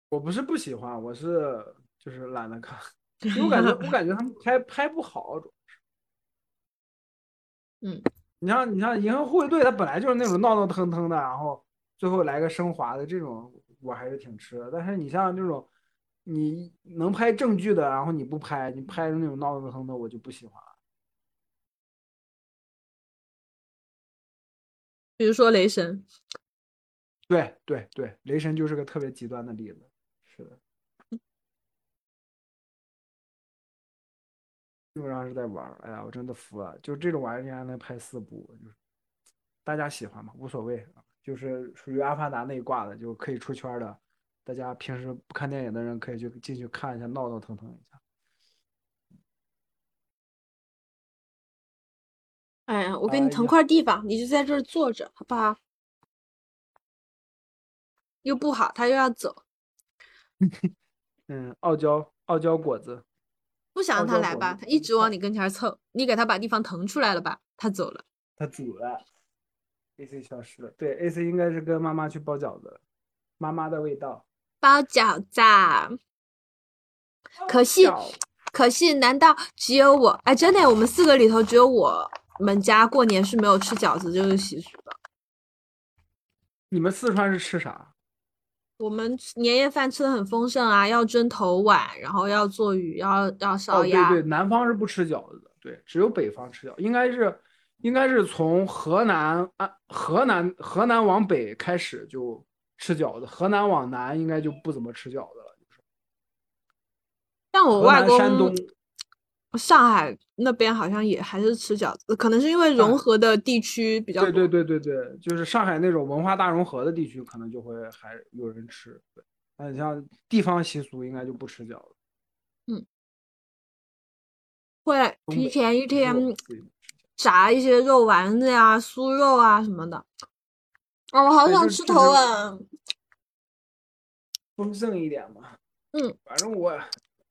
我不是不喜欢，我是就是懒得看，[laughs] 因为我感觉我感觉他们拍拍不好，主要是。嗯，你像你像《银河护卫队》，它本来就是那种闹闹腾腾的，然后最后来个升华的这种，我还是挺吃的。但是你像这种你能拍正剧的，然后你不拍，你拍那种闹闹腾腾的，我就不喜欢了。比如说雷神，对对对，雷神就是个特别极端的例子。是的，基本上是在玩儿。哎呀，我真的服了，就这种玩意儿竟然能拍四部，就是大家喜欢嘛，无所谓。就是属于阿凡达那一挂的，就可以出圈的。大家平时不看电影的人可以去进去看一下，闹闹腾腾一下。哎呀，我给你腾块地方，你就在这儿坐着，好不好？又不好，他又要走，[laughs] 嗯，傲娇傲娇果子，不想让他来吧，他一直往你跟前儿凑，你给他把地方腾出来了吧，他走了。他走了，AC 消失了。对，AC 应该是跟妈妈去包饺子，妈妈的味道。包饺子啊，可惜可惜，难道只有我？哎，真的，我们四个里头只有我们家过年是没有吃饺子这个习俗的。你们四川是吃啥？我们年夜饭吃的很丰盛啊，要蒸头碗，然后要做鱼，要要烧哦，对鸭。对，南方是不吃饺子的，对，只有北方吃饺子。应该是，应该是从河南啊，河南河南往北开始就吃饺子，河南往南应该就不怎么吃饺子了。就是但我外公山东上海那边好像也还是吃饺子，可能是因为融合的地区比较对多。对对对对，就是上海那种文化大融合的地区，可能就会还有人吃。对，那你像地方习俗，应该就不吃饺子。嗯会提前一天炸一些肉丸子呀、酥肉啊什么的。哦，我好想吃头啊。丰盛一点嘛。嗯，反正我，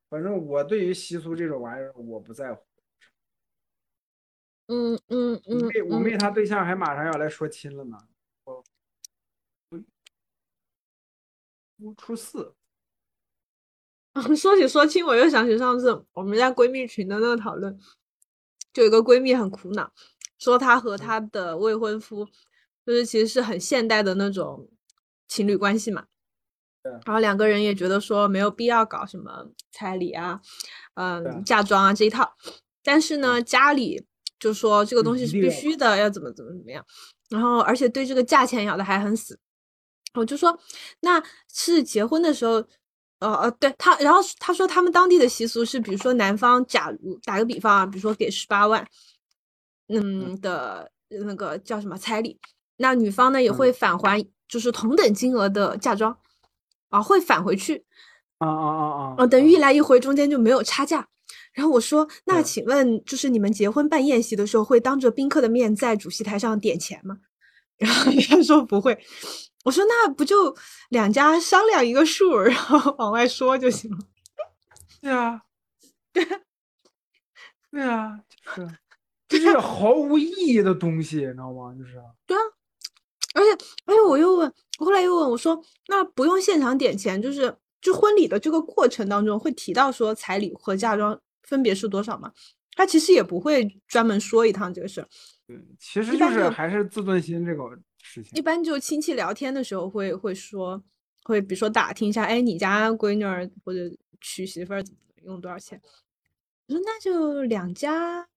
反正我对于习俗这种玩意儿我不在乎。嗯嗯我嗯妹我嗯妹她对象还马上要来说亲了呢，初四，[laughs] 说起说亲，我又想起上次我们家闺蜜群的那个讨论，就有一个闺蜜很苦恼，说她和她的未婚夫，就是其实是很现代的那种情侣关系嘛。然后两个人也觉得说没有必要搞什么彩礼啊，嗯、嫁妆啊这一套，但是呢，家里就说这个东西是必须的，要怎么怎么怎么样，然后而且对这个价钱咬的还很死。我就说，那是结婚的时候，呃呃，对他，然后他说他们当地的习俗是，比如说男方假如打个比方啊，比如说给十八万，嗯的那个叫什么彩礼，那女方呢也会返还，就是同等金额的嫁妆，啊，会返回去，啊啊啊啊！啊，等于一来一回中间就没有差价。然后我说，那请问，就是你们结婚办宴席的时候，会当着宾客的面在主席台上点钱吗？[laughs] 然后他说不会。我说那不就两家商量一个数，然后往外说就行了。对啊，对对啊，就是，这是毫无意义的东西，你知道吗？就是对啊，而且，而且我又问，我后来又问我说，那不用现场点钱，就是就婚礼的这个过程当中会提到说彩礼和嫁妆分别是多少吗？他其实也不会专门说一趟这个事儿，对，其实就是还是自尊心这个事情一。般就亲戚聊天的时候会会说，会比如说打听一下，哎，你家闺女儿或者娶媳妇儿用多少钱？我说那就两家，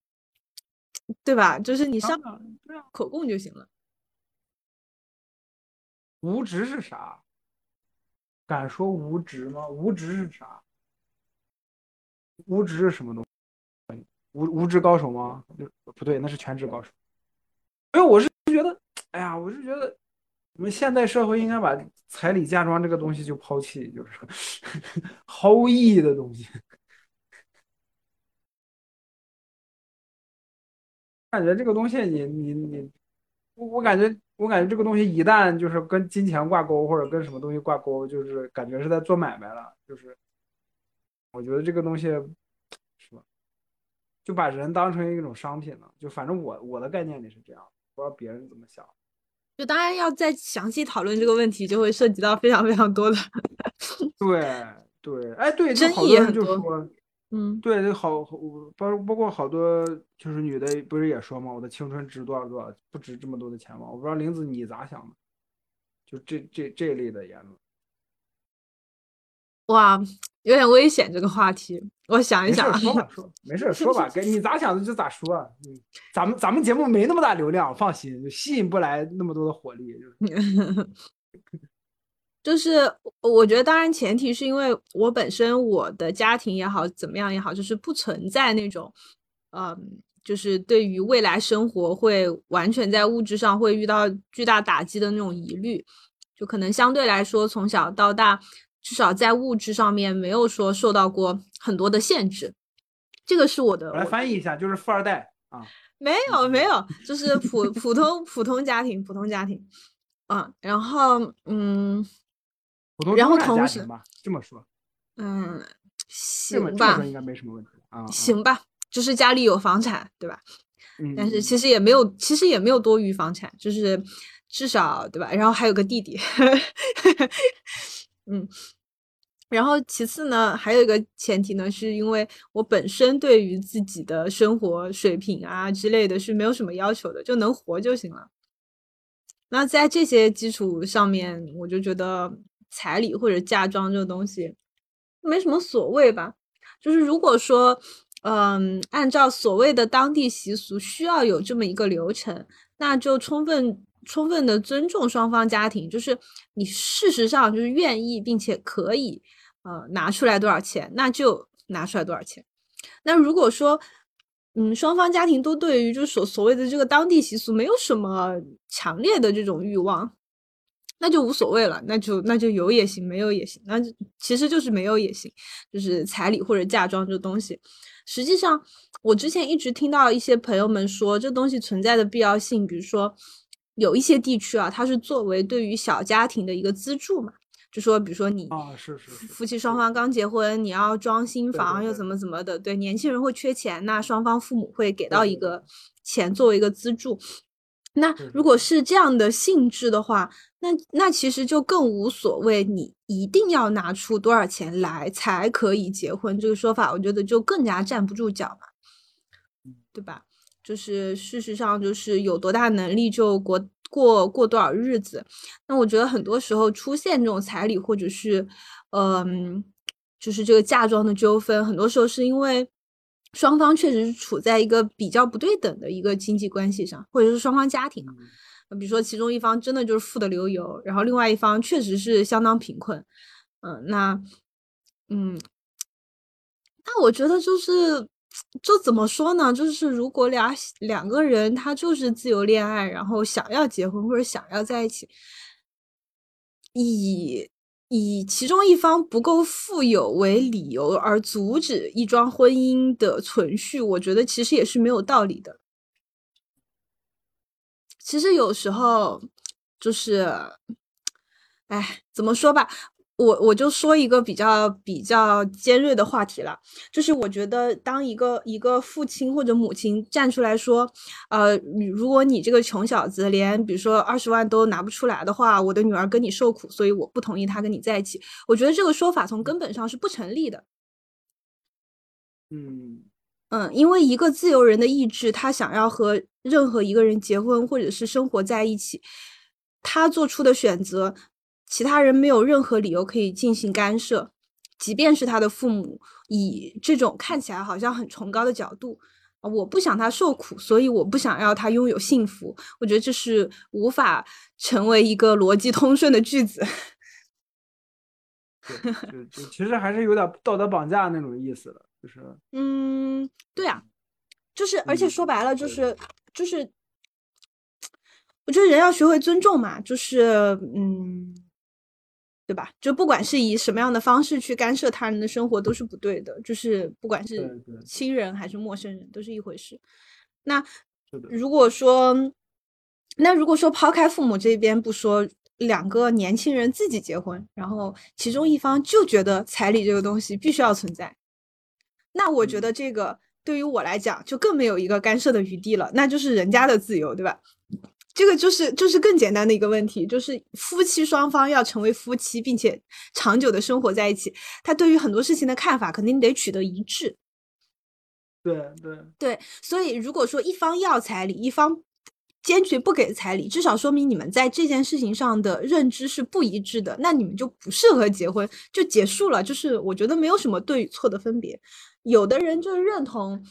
对吧？就是你上口供就行了。无职是啥？敢说无职吗？无职是啥？无职是什么东西？无无职高手吗？不对，那是全职高手。因为我是觉得，哎呀，我是觉得，我们现代社会应该把彩礼嫁妆这个东西就抛弃，就是 [laughs] 毫无意义的东西。感觉这个东西你，你你我我感觉我感觉这个东西一旦就是跟金钱挂钩，或者跟什么东西挂钩，就是感觉是在做买卖了。就是我觉得这个东西是吧，就把人当成一种商品了。就反正我我的概念里是这样，不知道别人怎么想。就当然要再详细讨论这个问题，就会涉及到非常非常多的，对对，哎对，就争议也很多就说，嗯，对，这好好包包括好多就是女的不是也说嘛，我的青春值多少多少，不值这么多的钱吗？我不知道玲子你咋想的，就这这这一类的言论。哇，有点危险这个话题，我想一想啊，说吧，说没事儿说吧，跟你咋想的就咋说啊。嗯，咱们咱们节目没那么大流量，放心，吸引不来那么多的火力。就是就是我觉得，当然前提是因为我本身我的家庭也好，怎么样也好，就是不存在那种，嗯，就是对于未来生活会完全在物质上会遇到巨大打击的那种疑虑，就可能相对来说从小到大，至少在物质上面没有说受到过很多的限制，这个是我的我来翻译一下，就是富二代啊。没有没有，就是普普通普通家庭，普通家庭，啊，然后嗯普通然后同时吧，这么说，嗯，行吧，应该没什么问题啊。啊，行吧，就是家里有房产，对吧？嗯，但是嗯其实也没有，其实也没有多余房产，就是至少对吧？然后还有个弟弟，嗯，然后其次呢，还有一个前提呢，是因为我本身对于自己的生活水平啊之类的是没有什么要求的，就能活就行了。那在这些基础上面，我就觉得彩礼或者嫁妆这个东西没什么所谓吧。就是如果说，嗯，按照所谓的当地习俗，需要有这么一个流程，那就充分充分的尊重双方家庭，就是你事实上就是愿意并且可以，呃，拿出来多少钱，那就拿出来多少钱。那如果说，嗯，双方家庭都对于就所所谓的这个当地习俗没有什么强烈的这种欲望，那就无所谓了，那就那就有也行，没有也行，那其实就是没有也行，就是彩礼或者嫁妆这东西。实际上，我之前一直听到一些朋友们说，这东西存在的必要性，比如说有一些地区啊，它是作为对于小家庭的一个资助嘛，就说比如说你啊，是是是，夫夫妻双方刚结婚，你要装新房又怎么怎么的，对，年轻人会缺钱，那双方父母会给到一个钱作为一个资助。那如果是这样的性质的话，那那其实就更无所谓，你一定要拿出多少钱来才可以结婚这个说法，我觉得就更加站不住脚嘛，对吧？就是事实上就是有多大能力就过过过多少日子。那我觉得很多时候出现这种彩礼或者是嗯，就是这个嫁妆的纠纷，很多时候是因为双方确实是处在一个比较不对等的一个经济关系上，或者是双方家庭比如说其中一方真的就是富得流油，然后另外一方确实是相当贫困，嗯、那嗯，那我觉得就是，就怎么说呢？就是如果俩两个人他就是自由恋爱，然后想要结婚或者想要在一起，以以其中一方不够富有为理由而阻止一桩婚姻的存续，我觉得其实也是没有道理的。其实有时候就是，哎，怎么说吧，我我就说一个比较比较尖锐的话题了，就是我觉得当一个一个父亲或者母亲站出来说，呃，如果你这个穷小子连比如说二十万都拿不出来的话，我的女儿跟你受苦，所以我不同意她跟你在一起。我觉得这个说法从根本上是不成立的。嗯嗯，因为一个自由人的意志，他想要和任何一个人结婚或者是生活在一起，他做出的选择，其他人没有任何理由可以进行干涉，即便是他的父母以这种看起来好像很崇高的角度，啊我不想他受苦，所以我不想要他拥有幸福。我觉得这是无法成为一个逻辑通顺的句子。对，[laughs] 就就其实还是有点道德绑架那种意思的，就是嗯，对啊，就是，而且嗯说白了，就对是就是，我觉得人要学会尊重嘛，就是，嗯，对吧？就不管是以什么样的方式去干涉他人的生活，都是不对的。就是不管是亲人还是陌生人，都是一回事。那，如果说，那如果说抛开父母这边不说，两个年轻人自己结婚，然后其中一方就觉得彩礼这个东西必须要存在，那我觉嗯得这个对于我来讲就更没有一个干涉的余地了，那就是人家的自由，对吧？这个就是就是更简单的一个问题，就是夫妻双方要成为夫妻，并且长久的生活在一起，他对于很多事情的看法肯定得取得一致。对对对，所以如果说一方要彩礼，一方坚决不给彩礼，至少说明你们在这件事情上的认知是不一致的，那你们就不适合结婚，就结束了。就是我觉得没有什么对与错的分别。有的人就是认同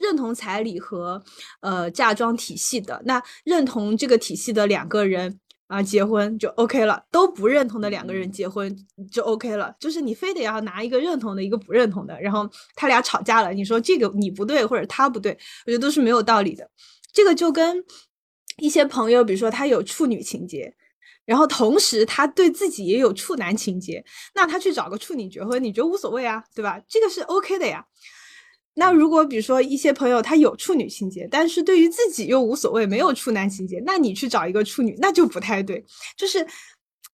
认同彩礼和呃嫁妆体系的，那认同这个体系的两个人。啊，结婚就 OK 了，都不认同的两个人结婚就 OK 了，就是你非得要拿一个认同的，一个不认同的，然后他俩吵架了，你说这个你不对或者他不对，我觉得都是没有道理的。这个就跟一些朋友，比如说他有处女情节，然后同时他对自己也有处男情节，那他去找个处女结婚，你觉得无所谓啊，对吧？这个是 OK 的呀。那如果比如说一些朋友他有处女情节，但是对于自己又无所谓，没有处男情节，那你去找一个处女，那就不太对。就是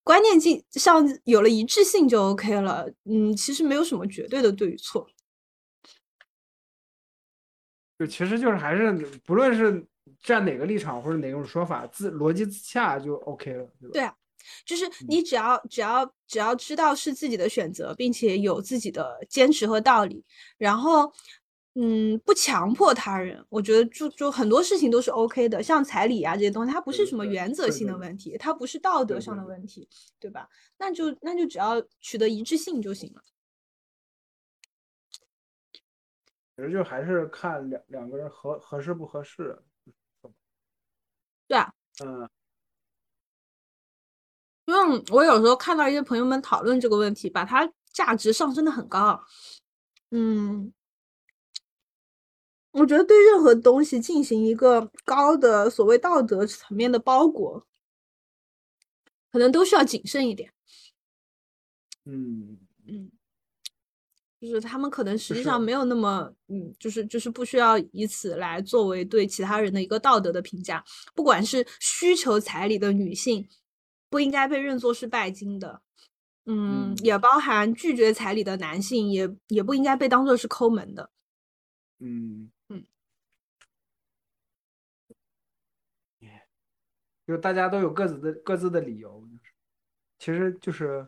观念性上有了一致性就 OK 了。嗯，其实没有什么绝对的对与错。就其实就是还是不论是站哪个立场或者哪种说法，自逻辑自洽就 OK 了，对吧？对啊，就是你只要只要只要知道是自己的选择，并且有自己的坚持和道理，然后嗯不强迫他人，我觉得就就很多事情都是 OK 的。像彩礼啊这些东西，它不是什么原则性的问题，它不是道德上的问题，对吧？那就那就只要取得一致性就行了。其实就还是看两两个人合合适不合适。对啊，嗯，因为我有时候看到一些朋友们讨论这个问题，把它价值上升的很高。嗯，我觉得对任何东西进行一个高的所谓道德层面的包裹，可能都需要谨慎一点。嗯，嗯，就是他们可能实际上没有那么，嗯，就是就是不需要以此来作为对其他人的一个道德的评价。不管是需求彩礼的女性，不应该被认作是拜金的，嗯，嗯也包含拒绝彩礼的男性也也不应该被当做是抠门的。嗯就是大家都有各自的各自的理由，就是其实就是，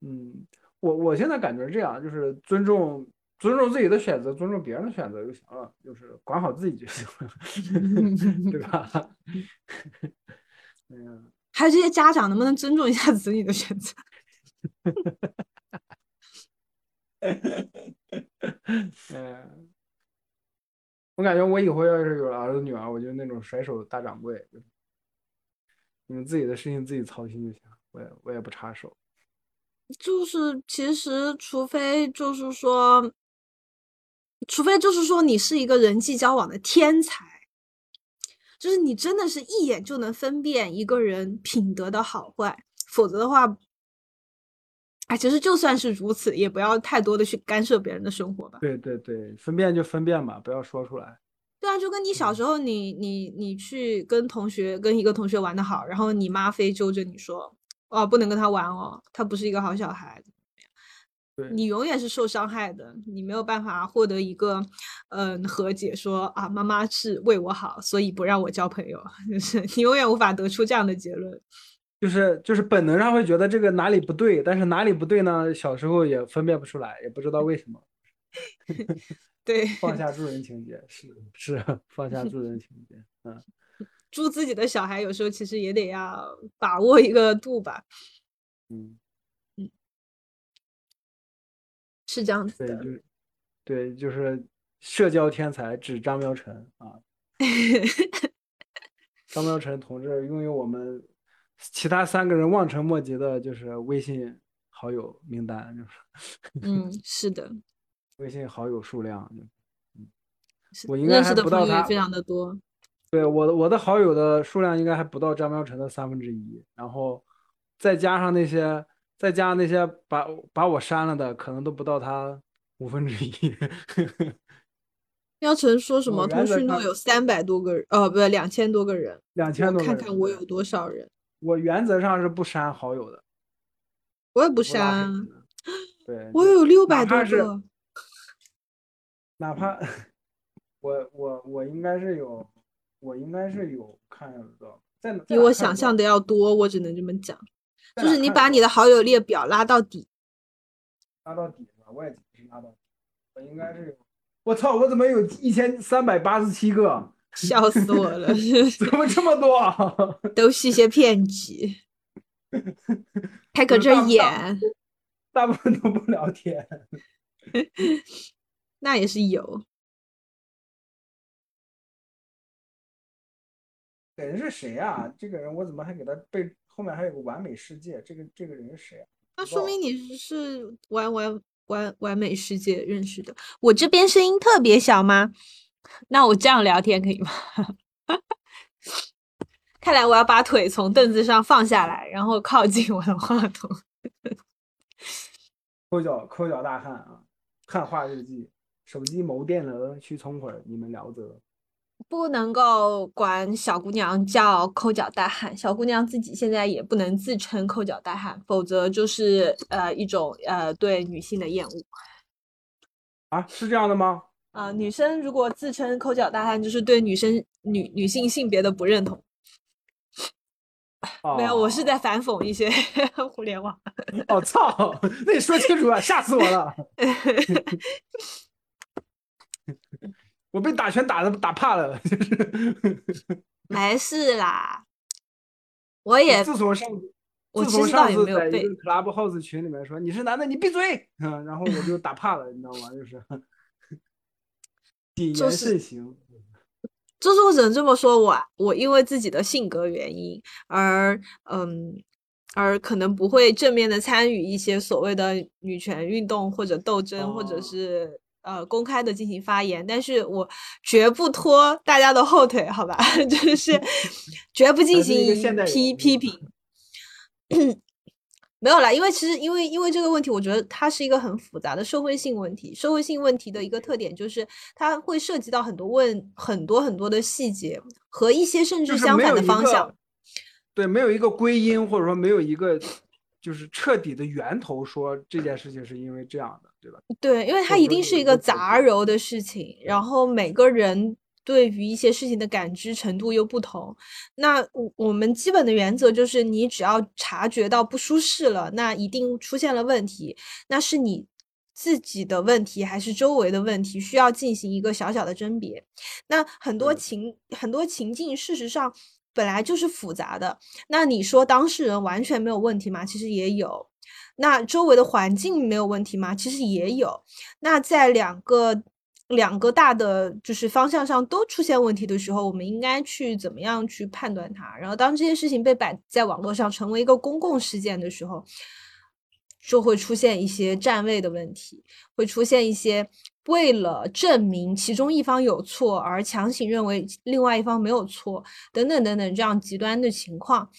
嗯，我我现在感觉这样，就是尊重尊重自己的选择，尊重别人的选择就行了，就是管好自己就行了，[laughs] 对吧？[laughs] 嗯，还有这些家长能不能尊重一下子女的选择？[laughs] 嗯，我感觉我以后要是有了儿子女儿，我就那种甩手大掌柜，就是你们自己的事情自己操心就行，我也我也不插手。就是其实，除非就是说，除非就是说你是一个人际交往的天才，就是你真的是一眼就能分辨一个人品德的好坏，否则的话，哎，其实就算是如此，也不要太多的去干涉别人的生活吧。对对对，分辨就分辨吧，不要说出来。对啊，就跟你小时候你，你你去跟同学跟一个同学玩的好，然后你妈非揪着你说，哦，不能跟他玩哦，他不是一个好小孩，你永远是受伤害的，你没有办法获得一个嗯和解说，啊，妈妈是为我好，所以不让我交朋友，[laughs] 就是你永远无法得出这样的结论。就是就是本能上会觉得这个哪里不对，但是哪里不对呢？小时候也分辨不出来，也不知道为什么。[laughs] 对，放下。助人情节，是是放下助人情节，嗯，[laughs] 助自己的小孩有时候其实也得要把握一个度吧，嗯。嗯，是这样子对，的。就是对，就是社交天才指张苗晨啊，[laughs] 张苗晨同志拥有我们其他三个人望尘莫及的，就是微信好友名单，就是嗯，是的，微信好友数量，就是我应该还不到他朋友也非常的多。对我的我的好友的数量应该还不到张妙晨的三分之一，然后再加上那些再加上那些把把我删了的，可能都不到他五分之一。[laughs] 喵晨说什么？通讯录有三百多个人，呃，不对，两千多个人。两千多个人看看我有多少人，我原则上是不删好友的，我也不删对，我有六百多个。哪怕 [laughs] 我我我应该是有，我应该是有看得到，在哪比我想象的要多，我只能这么讲。就是你把你的好友列表拉到底，拉到底是吧？我也是拉到底，我应该是有。我操！我怎么有一千三百八十七个？[laughs] [laughs] 笑死我了，怎么这么多啊？都是一些骗局，还搁这演，大部分都不聊天。那也是有。这人是谁啊？这个人我怎么还给他背后面还有个完美世界？这个这个人是谁啊？那说明你是是完完完完美世界认识的。我这边声音特别小吗？[laughs] 那我这样聊天可以吗？[laughs] 看来我要把腿从凳子上放下来，然后靠近我的话筒。[laughs] 抠脚抠脚大汉啊！看画日记，手机没电了，去充会儿，你们聊着。不能够管小姑娘叫抠脚大汉，小姑娘自己现在也不能自称抠脚大汉，否则就是呃一种呃对女性的厌恶。啊，是这样的吗？啊、女生如果自称抠脚大汉，就是对女生女女性性别的不认同。没有，我是哦在反讽一些 [laughs] 互联网。哦操！[laughs] 那你说清楚啊，吓死我了！[laughs] 我被打拳打的打怕了，[laughs] 就是。[laughs] 没事啦，我也自从上，我自从上次在一没有被个 Clubhouse 群里面说你是男的，你闭嘴，嗯，然后我就打怕了，你知道吗？就是 [laughs] 谨言就是慎行。就是我只能这么说，我我因为自己的性格原因而嗯而可能不会正面的参与一些所谓的女权运动或者斗争，或者哦是呃公开的进行发言，但是我绝不拖大家的后腿，好吧？[laughs] 就是 [laughs] 绝不进行批批评。没有啦，因为其实因为因为这个问题，我觉得它是一个很复杂的社会性问题。社会性问题的一个特点就是它会涉及到很多问很多很多的细节和一些甚至相反的方向。对，没有一个归因，或者说没有一个就是彻底的源头说这件事情是因为这样的，对吧？对，因为它一定是一个杂糅的事情，然后每个人对于一些事情的感知程度又不同。那我我们基本的原则就是，你只要察觉到不舒适了，那一定出现了问题，那是你自己的问题还是周围的问题，需要进行一个小小的甄别。那很多对情很多情境，事实上本来就是复杂的。那你说当事人完全没有问题吗？其实也有。那周围的环境没有问题吗？其实也有。那在两个两个大的就是方向上都出现问题的时候，我们应该去怎么样去判断它？然后当这些事情被摆在网络上成为一个公共事件的时候，就会出现一些站位的问题，会出现一些为了证明其中一方有错而强行认为另外一方没有错，等等等等这样极端的情况。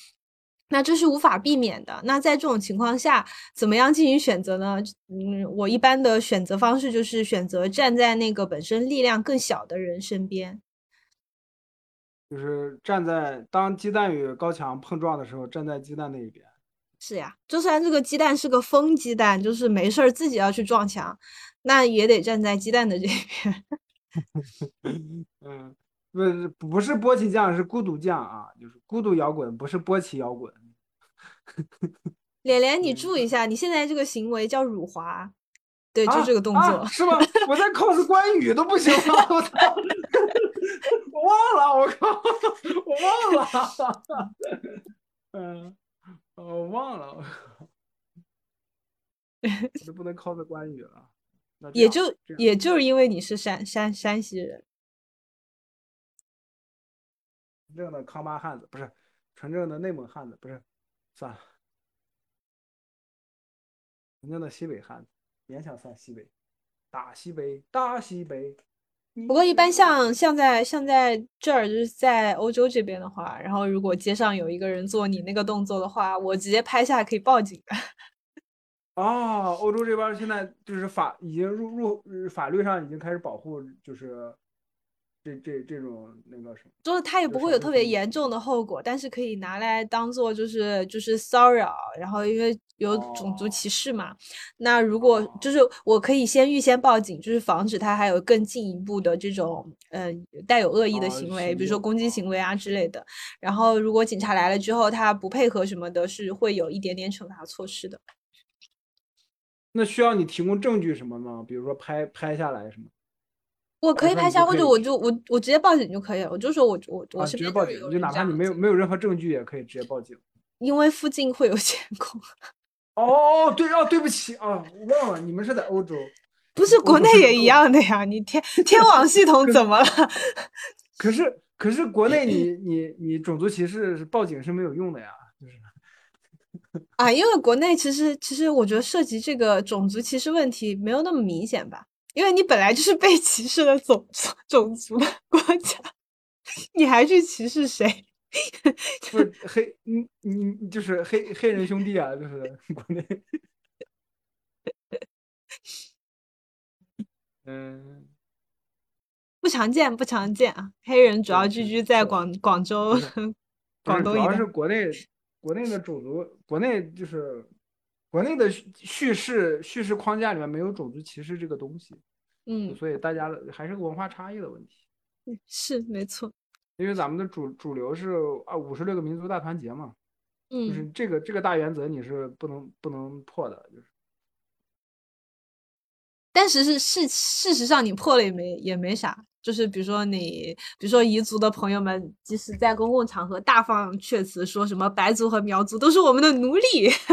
那这是无法避免的。那在这种情况下，怎么样进行选择呢？嗯，我一般的选择方式就是选择站在那个本身力量更小的人身边。就是站在当鸡蛋与高墙碰撞的时候，站在鸡蛋那一边。是呀，就算这个鸡蛋是个疯鸡蛋，就是没事儿自己要去撞墙，那也得站在鸡蛋的这边。[laughs] 嗯，不是不是波奇酱，是孤独酱啊，就是孤独摇滚，不是波奇摇滚。脸脸，你嗯注意一下，你现在这个行为叫辱华，对，就啊这个动啊作。是吗？我在 cos [laughs] 关羽都不行吗？我操！我忘了，我靠，我忘了。嗯，[laughs] 我忘了，[laughs] 我靠，我都不能 cos 关羽了。那也就也就是因为你是山山山西人，纯正的康巴汉子，不是纯正的内蒙汉子，不是，算了，纯正的西北汉子，勉强算西北，大西北，大西北。不过一般像像在像在这儿，就是在欧洲这边的话，然后如果街上有一个人做你那个动作的话，我直接拍下可以报警的。[laughs] 哦，欧洲这边现在就是法已经入入呃法律上已经开始保护，就是这这这种那个什么。就是他也不会有特别严重的后果，但是可以拿来当做就是就是骚扰，然后因为有种族哦歧视嘛。那如果就是我可以先预先报警，就是防止他还有更进一步的这种呃带有恶意的哦行为，行比如说攻击行为啊之类的。然后如果警察来了之后，他不配合什么的，是会有一点点惩罚措施的。那需要你提供证据什么吗？比如说拍拍下来什么？我可以拍下，或者我就我我直接报警就可以了。我就说我我我啊，直接报警，边就哪怕你没有没有任何证据，也可以直接报警。因为附近会有监控。[laughs] 哦哦，对哦，对不起啊，我忘了，你们是在欧洲。不是国内也一样的呀，你天天网系统怎么了？[laughs] 可是可是国内你 [laughs] 你你种族歧视报警是没有用的呀，就是啊，因为国内其实其实我觉得涉及这个种族歧视问题没有那么明显吧，因为你本来就是被歧视的种族种族的国家，你还去歧视谁？不是 [laughs] 黑你你你就是黑黑人兄弟啊，就是 [laughs] 国内。嗯，不常见，不常见啊！黑人主要聚居在广广州广东主要是。国内国内的种族，国内就是国内的叙叙事叙事框架里面没有种族歧视这个东西，嗯，所以大家还是个文化差异的问题。是没错。因为咱们的主主流是啊五十六个民族大团结嘛，嗯就是嗯，这个这个大原则你是不能不能破的，就是但是是事事实上你破了也没也没啥，就是比如说你，比如说彝族的朋友们，即使在公共场合大放阙词，说什么白族和苗族都是我们的奴隶，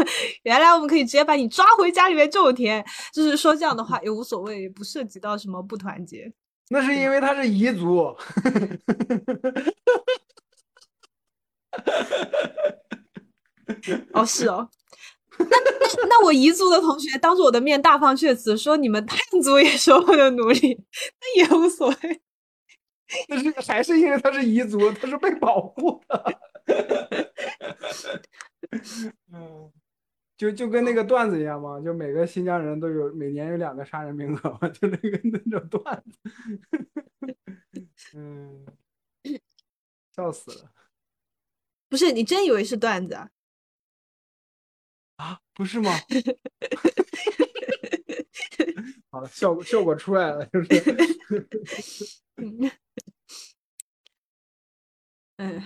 [laughs] 原来我们可以直接把你抓回家里面种田，就是说这样的话也无所谓，不涉及到什么不团结。那是因为他是彝族。哦，是哦。那那那我彝族的同学当着我的面大放厥词，说你们汉族也是我的奴隶，那也无所谓。[laughs] 那是还是因为他是彝族，他是被保护的。[laughs] 嗯，就就跟那个段子一样嘛，就每个新疆人都有每年有两个杀人名额嘛，就那个那种段子。[laughs] 嗯，笑死了不是你真以为是段子啊？啊！不是吗？[laughs] 好，效果效果出来了，就是 [laughs] [laughs] 嗯，嗯，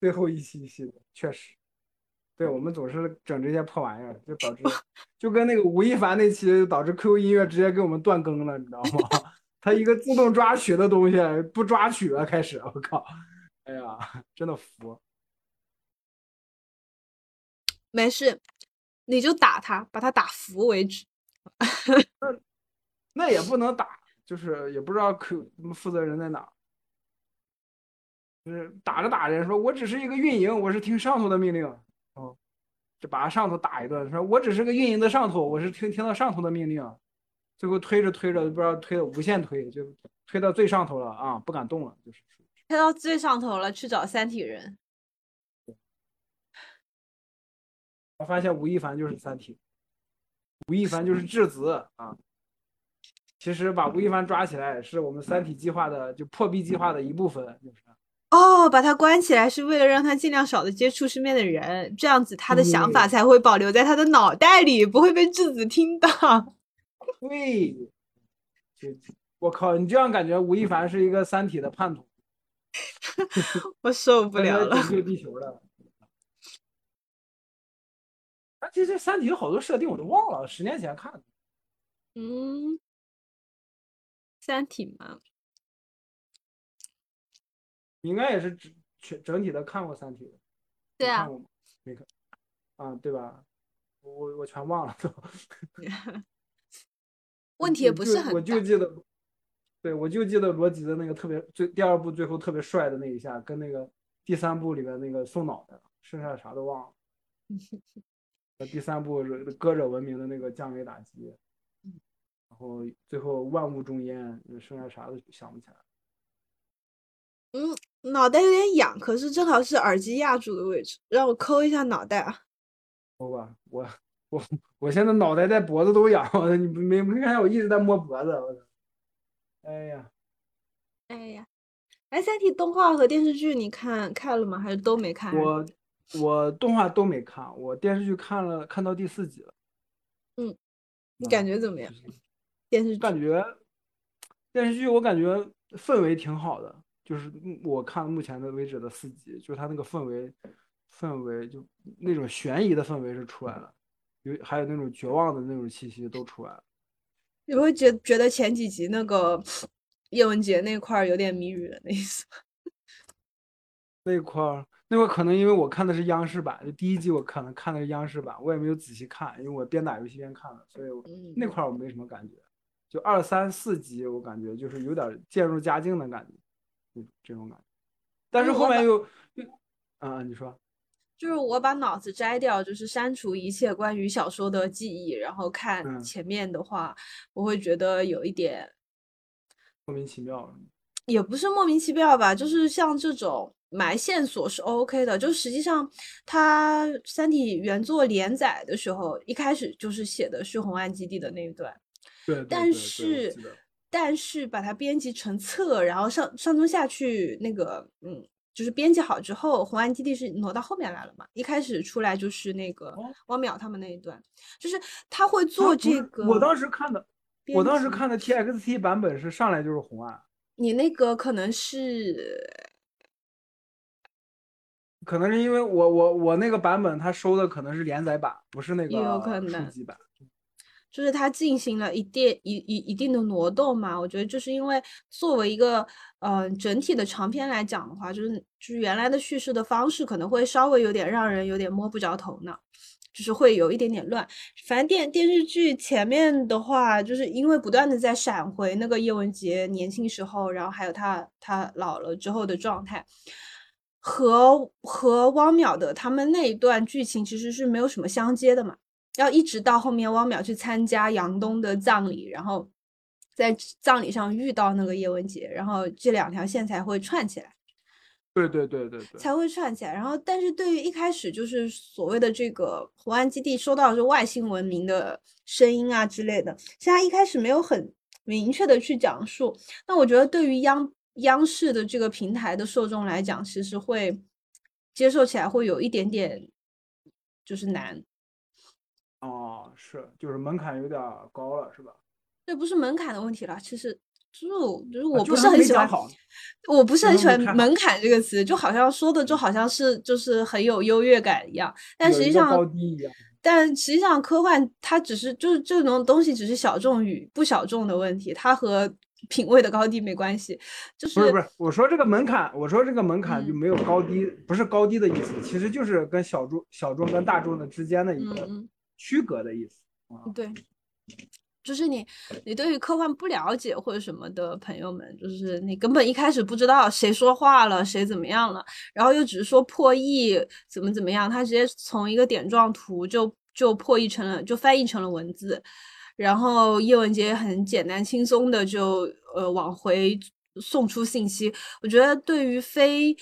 最后一期一期的，确实，对我们总是整这些破玩意儿，就导致就跟那个吴亦凡那期导致 QQ 音乐直接给我们断更了，你知道吗？他一个自动抓取的东西不抓取了，开始，我靠，哎呀，真的服。没事，你就打他，把他打服为止。[laughs] 那也不能打，就是也不知道可负责人在哪儿。就是打着打着说，我只是一个运营，我是听上头的命令。哦，就把上头打一顿，说我只是个运营的上头，我是听听到上头的命令。最后推着推着，不知道推的无限推，就推到最上头了啊，不敢动了，就是。推到最上头了，去找三体人。我发现吴亦凡就是三体，吴亦凡就是质子啊。其实把吴亦凡抓起来是我们三体计划的就破壁计划的一部分，就是。哦，把他关起来是为了让他尽量少的接触身边的人，这样子他的想法才会保留在他的脑袋里，不会被质子听到。[laughs] 对，就我靠，你这样感觉吴亦凡是一个三体的叛徒，[laughs] 我受不了了。救地球的。啊，其实三体有好多设定我都忘了，十年前看的。嗯，三体嘛。应该也是整全整体的看过《三体》的，对啊，看过吗？没看，啊，对吧？我我全忘了都。[laughs] 问题也不是很我就记得，对我就记得罗辑的那个特别最第二部最后特别帅的那一下，跟那个第三部里面那个送脑袋，剩下的啥都忘了。[laughs] 第三部歌者文明的那个降维打击，然后最后万物中焉，剩下啥都想不起来。嗯，脑袋有点痒，可是正好是耳机压住的位置，让我抠一下脑袋啊。抠吧，我我我现在脑袋在脖子都痒，你没没看见我一直在摸脖子？我操！哎呀，哎呀，哎，三体动画和电视剧你看看了吗？还是都没看？我我动画都没看，我电视剧看了，看到第四集了。嗯，你感觉怎么样？电视剧感觉电视剧我感觉氛围挺好的。就是我看目前的为止的四集，就是它那个氛围，氛围就那种悬疑的氛围是出来了，有还有那种绝望的那种气息都出来了。你会觉觉得前几集那个叶文洁那块儿有点谜语的意思？那块儿那块儿可能因为我看的是央视版，就第一集我可能看的是央视版，我也没有仔细看，因为我边打游戏边看的，所以那块儿我没什么感觉。就二三四集我感觉就是有点渐入佳境的感觉。这种感觉，但是后面又又，啊，你说，就是我把脑子摘掉，就是删除一切关于小说的记忆，然后看前面的话，我会觉得有一点莫名其妙。也不是莫名其妙吧，就是像这种埋线索是 OK 的。就实际上，他《三体》原作连载的时候，一开始就是写的是红岸基地的那一段，对，但是。但是把它编辑成册，然后上上中下去那个，嗯，就是编辑好之后，红岸基地是挪到后面来了嘛？一开始出来就是那个汪淼他们那一段，就是他会做这个。我当时看的，我当时看的 TXT 版本是上来就是红岸。你那个可能是，可能是因为我我我那个版本他收的可能是连载版，不是那个书籍版。就是它进行了一定一一一定的挪动嘛，我觉得就是因为作为一个嗯整体的长篇来讲的话，就是就是原来的叙事的方式可能会稍微有点让人有点摸不着头脑，就是会有一点点乱。反正电电视剧前面的话，就是因为不断的在闪回那个叶文洁年轻时候，然后还有他他老了之后的状态，和和汪淼的他们那一段剧情其实是没有什么相接的嘛。要一直到后面，汪淼去参加杨东的葬礼，然后在葬礼上遇到那个叶文洁，然后这两条线才会串起来。对对对对对，才会串起来。然后，但是对于一开始就是所谓的这个红岸基地收到的是外星文明的声音啊之类的，现在一开始没有很明确的去讲述。那我觉得对于央央视的这个平台的受众来讲，其实会接受起来会有一点点就是难。哦，是，就是门槛有点儿高了，是吧？这不是门槛的问题了，其实就就是我不是很喜欢，我不是很喜欢门槛这个词，就好像说的就好像是就是很有优越感一样，但实际上高低一样。但实际上，科幻它只是就是这种东西只是小众与不小众的问题，它和品味的高低没关系。就是不是不是，我说这个门槛，我说这个门槛就嗯没有高低，不是高低的意思，其实就是跟小众、小众跟大众的之间的一个区隔的意思。啊，对，就是你你对于科幻不了解或者什么的朋友们，就是你根本一开始不知道谁说话了，谁怎么样了，然后又只是说破译怎么怎么样，他直接从一个点状图就就破译成了，就翻译成了文字。然后叶文洁很简单轻松的就呃往回送出信息。我觉得对于非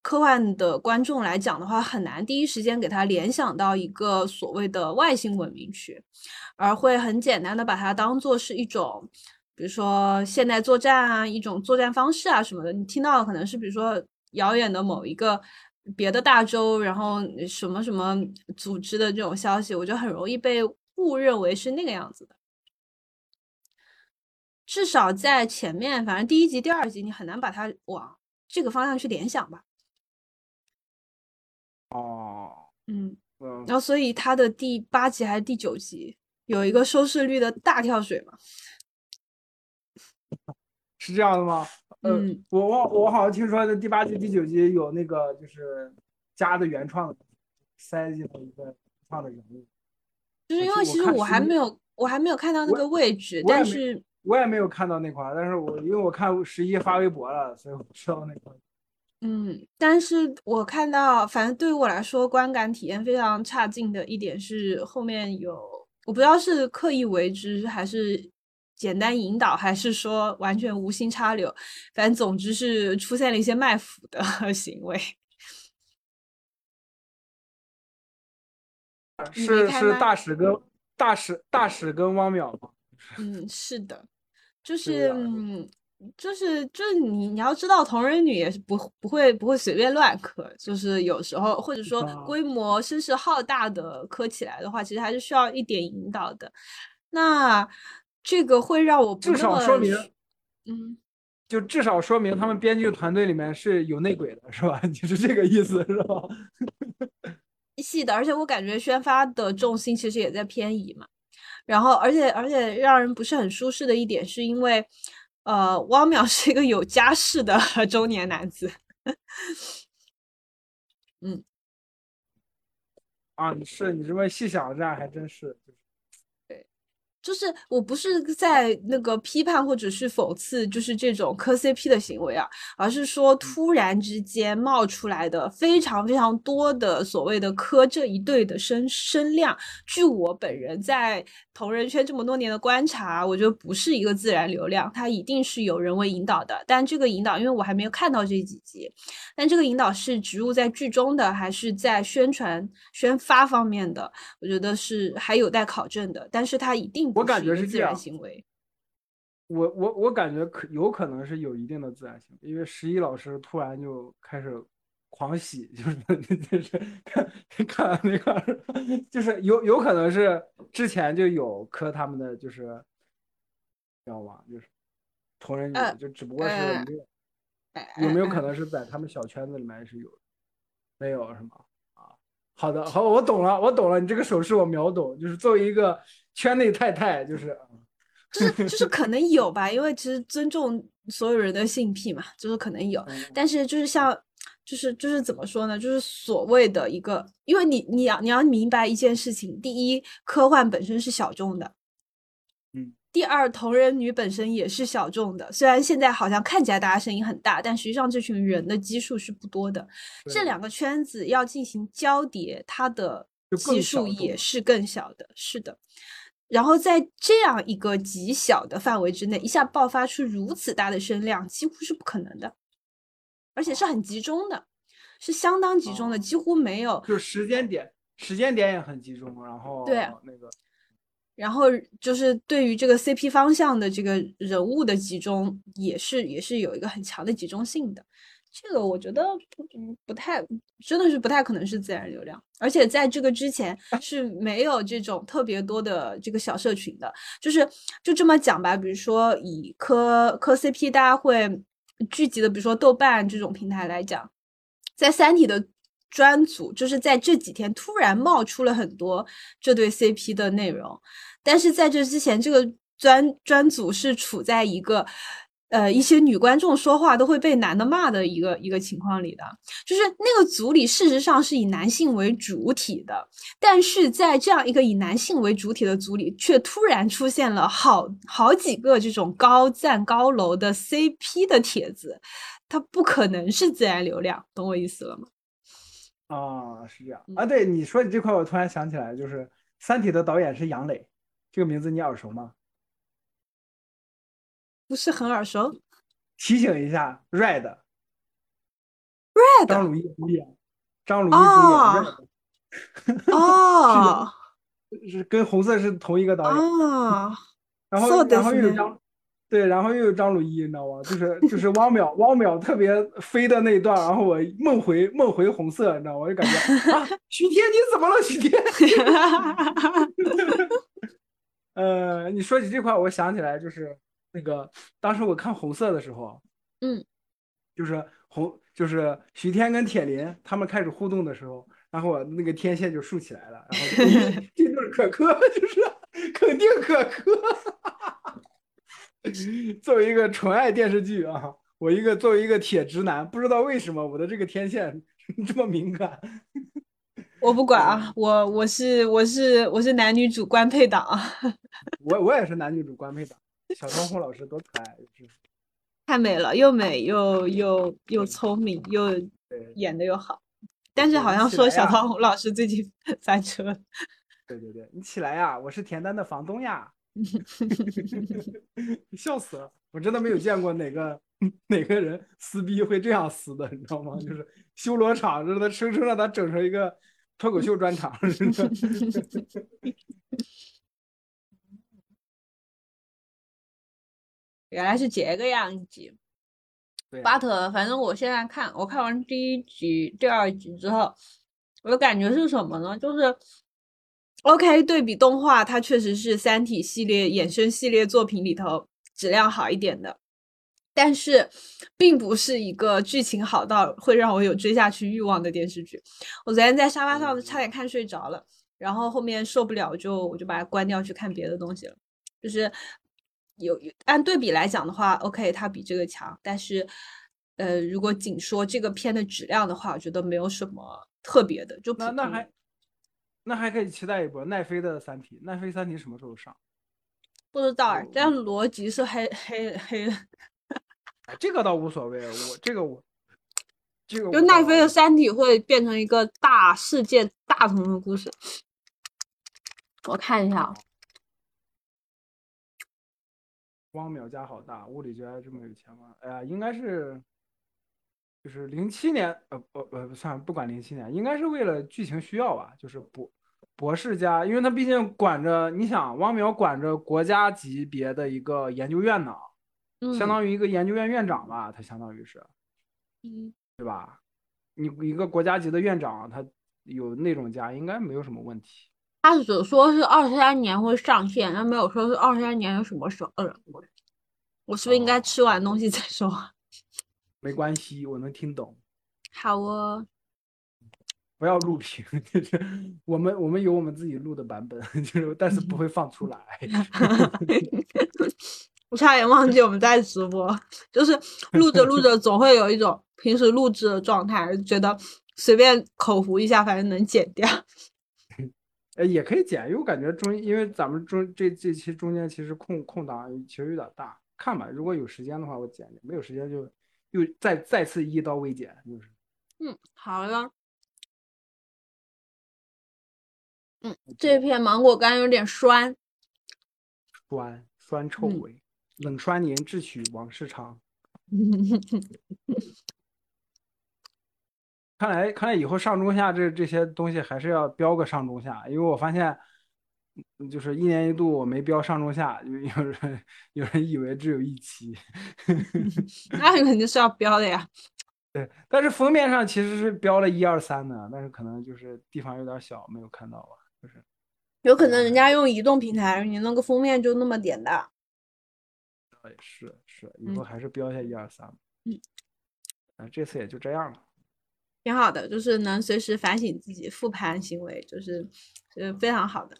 科幻的观众来讲的话，很难第一时间给他联想到一个所谓的外星文明去，而会很简单的把它当做是一种。比如说现代作战啊，一种作战方式啊什么的，你听到的可能是比如说遥远的某一个别的大洲，然后什么什么组织的这种消息，我就很容易被误认为是那个样子的。至少在前面，反正第一集、第二集，你很难把它往这个方向去联想吧。哦，嗯，嗯，然后所以它的第八集还是第九集有一个收视率的大跳水嘛。[laughs] 是这样的吗？呃，嗯我我我好像听说的第八集、第九集有那个就是加的原创的，塞进了一个原创的人物。就是因为其实我还没有，我还没有看到那个位置，但是我也没有看到那块儿，但是我因为我看十一发微博了，所以我知道那块儿。嗯，但是我看到，反正对于我来说，观感体验非常差劲的一点是后面有，我不知道是刻意为之，还是简单引导，还是说完全无心插柳，反正总之是出现了一些卖腐的 [laughs] 行为。是是大使跟大使大使跟汪淼吗？嗯，是的，就是嗯，就是就是你你要知道，同人女也是不不会不会随便乱磕，就是有时候或者说啊规模声势浩大的磕起来的话，其实还是需要一点引导的。那这个会让我不至那么少说明嗯，就至少说明他们编剧团队里面是有内鬼的，是吧？[laughs] 就是这个意思，是吧？[laughs] 细的，而且我感觉宣发的重心其实也在偏移嘛。然后，而且而且让人不是很舒适的一点，是因为，呃，汪淼是一个有家室的 [laughs] 中年男子。嗯啊，你是你这么细想，一下还真是。就是我不是在那个批判或者是讽刺，就是这种磕 CP 的行为啊，而是说突然之间冒出来的非常非常多的所谓的磕这一对的声声量，据我本人在同人圈这么多年的观察，我觉得不是一个自然流量，它一定是有人为引导的。但这个引导，因为我还没有看到这几集，但这个引导是植入在剧中的，还是在宣传宣发方面的？我觉得是还有待考证的。但是它一定不我感觉是自然行为。我我我感觉可有可能是有一定的自然性，因为十一老师突然就开始狂喜，[laughs] 就是 [laughs] 就是 [laughs] 看看完那块儿，就是有有可能是之前就有磕他们的，就是知道吗？就是同人女，呃就只不过是呃没有哎有没有哎可能是在他们小圈子里面是有，没有是吗？啊，好的，好，我懂了，我懂了，你这个手势我秒懂，就是作为一个圈内太太，就是就是就是可能有吧，因为其实尊重所有人的性癖嘛，就是可能有。嗯但是就是像，就是就是怎么说呢？就是所谓的一个，因为你你要你要明白一件事情：第一，科幻本身是小众的；嗯，第二，同人女本身也是小众的。虽然现在好像看起来大家声音很大，但实际上这群人的基数是不多的。这两个圈子要进行交叠，它的基数也是更小的。是的。然后在这样一个极小的范围之内，一下爆发出如此大的声量，几乎是不可能的，而且是很集中的，是相当集中的，哦几乎没有。就是时间点，时间点也很集中，然后对那个然后就是对于这个 CP 方向的这个人物的集中，也是也是有一个很强的集中性的。这个我觉得不不不太，真的是不太可能是自然流量，而且在这个之前 [laughs] 是没有这种特别多的这个小社群的，就是就这么讲吧，比如说以磕磕 CP 大家会聚集的，比如说豆瓣这种平台来讲，在《三体》的专组，就是在这几天突然冒出了很多这对 CP 的内容，但是在这之前，这个专专组是处在一个。呃，一些女观众说话都会被男的骂的一个一个情况里的，就是那个组里事实上是以男性为主体的，但是在这样一个以男性为主体的组里，却突然出现了好好几个这种高赞高楼的 CP 的帖子，它不可能是自然流量，懂我意思了吗？啊，是这样啊。对你说你这块，我突然想起来，就是《三体》的导演是杨磊，这个名字你耳熟吗？不是很耳熟，提醒一下，Red，Red，张鲁一主演，张鲁一主演，哦，[laughs] 是跟红色是同一个导演哦，然后然后又有张，对，然后又有张鲁一，你知道吗？就是就是汪淼汪淼特别飞的那一段，然后我梦回梦回红色，你知道吗？我就感觉啊，徐天你怎么了，徐天？[laughs] 呃，你说起这块，我想起来就是。那个当时我看红色的时候，嗯，就是红，就是徐天跟铁林他们开始互动的时候，然后我那个天线就竖起来了，然后 [laughs] 这对可磕，[laughs] 就是肯定可磕。[laughs] 作为一个纯爱电视剧啊，我一个作为一个铁直男，不知道为什么我的这个天线这么敏感。我不管啊，我我是我是我是男女主官配党，我我也是男女主官配党。小窗户老师多可爱，太美了，又美又又又聪明，又演的又好。但是好像说小窗户老师最近 [laughs] 翻车。对对对，你起来呀！我是田丹的房东呀！[laughs] 笑死了！我真的没有见过哪个哪个人撕逼会这样撕的，你知道吗？就是修罗场，让他生生让他整成一个脱口秀专场 [laughs] 原来是这个样子，but 反正我现在看，我看完第一集、第二集之后，我的感觉是什么呢？就是，OK，对比动画，它确实是《三体》系列衍生系列作品里头质量好一点的，但是，并不是一个剧情好到会让我有追下去欲望的电视剧。我昨天在沙发上差点看睡着了，然后后面受不了，就我就把它关掉去看别的东西了，就是。有按对比来讲的话，OK，它比这个强。但是，呃，如果仅说这个片的质量的话，我觉得没有什么特别的。就那那还那还可以期待一波奈飞的《三体》。奈飞《三体》什么时候上？不知道哎，但逻辑是黑黑黑的。[laughs] 这个倒无所谓，我这个我这个就奈飞的《三体》会变成一个大世界大同的故事。我看一下。汪淼家好大，物理学还这么有钱吗？哎呀，应该是，就是零七年，呃，不，呃，算了，不管零七年，应该是为了剧情需要吧。就是博博士家，因为他毕竟管着，你想，汪淼管着国家级别的一个研究院呢，相当于一个研究院院长吧，他相当于是，嗯，对吧？你一个国家级的院长，他有那种家，应该没有什么问题。他只说是二三年会上线，他没有说是二三年有什么时候。我是不是应该吃完东西再说？[laughs] 没关系，我能听懂。好哦。不要录屏，[laughs] 就是我们我们有我们自己录的版本，[laughs] 就是但是不会放出来。我差点忘记我们在直播，就是录着录着总会有一种平时录制的状态，觉得随便口胡一下，反正能剪掉。呃，也可以剪，因为我感觉中，因为咱们中这这期中间其实空空档其实有点大，看吧，如果有时间的话我剪，没有时间就又再再次一刀未剪，就是。嗯，好了。嗯，这片芒果干有点酸。酸酸臭味，冷酸年智取王世长。[laughs] 看来，看来以后上中下这这些东西还是要标个上中下，因为我发现，就是一年一度我没标上中下，就有人有人以为只有一期，[laughs] 那肯定是要标的呀。[laughs] 对，但是封面上其实是标了一二三的，但是可能就是地方有点小，没有看到吧，就是有可能人家用移动平台，你弄个封面就那么点大。倒也是是，以后嗯还是标一下一二三吧。嗯，啊，这次也就这样了。挺好的，就是能随时反省自己、复盘行为，就是是非常好的。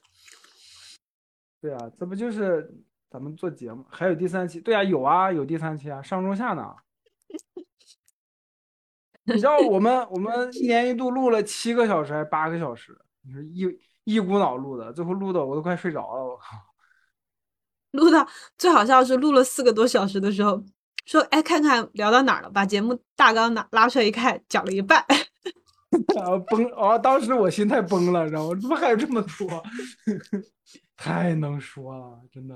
对啊，这不就是咱们做节目还有第三期？对啊，有啊，有第三期啊，上中下呢。你知道我们我们一年一度录了七个小时还是八个小时？你说一一股脑录的，最后录的我都快睡着了，我靠！录到最好笑是录了四个多小时的时候，说哎看看聊到哪儿了，把节目大纲拿拉出来一看，讲了一半。[laughs] 然后崩哦，当时我心态崩了，然后怎么还有这么多？[laughs] 太能说了，真的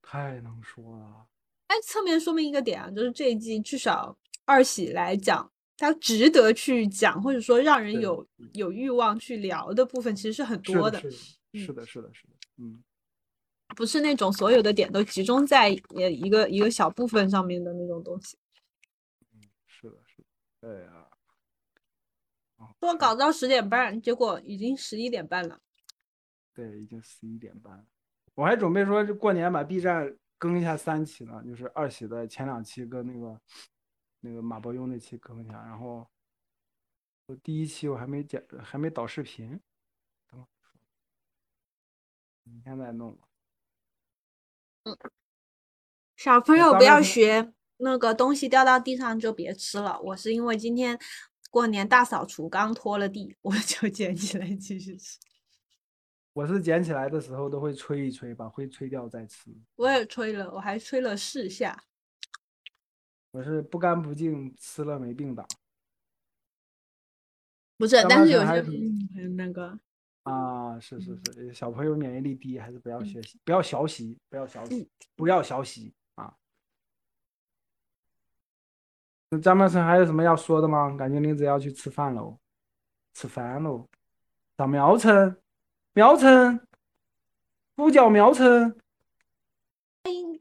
太能说了。哎，侧面说明一个点啊，就是这一季至少二喜来讲，它值得去讲，或者说让人有有欲望去聊的部分，其实是很多，的，是的，是的，是的，是的，嗯，不是那种所有的点都集中在呃一个一个小部分上面的那种东西。是的，是的，对呀。哦说搞到十点半，结果已经十一点半了。对，已经十一点半了。我还准备说，这过年把 B 站更一下三期呢，就是二喜的前两期跟那个那个马伯庸那期更一下，然后我第一期我还没剪，还没导视频，等会儿说，明天再弄吧。小朋友不要学那个东西掉到地上就别吃了。我是因为今天过年大扫除刚拖了地，我 [laughs] 就捡起来继续吃。我是捡起来的时候都会吹一吹，把灰吹掉再吃。我也吹了，我还吹了四下。我是不干不净，吃了没病倒不是，但是有些嗯很那个，啊！是是嗯是，小朋友免疫力低，还是不要学习，不要学习，不要学嗯习，不要学习啊！那张曼成还有什么要说的吗？感觉林子要去吃饭喽，吃饭喽。找苗城，苗城，不叫苗城，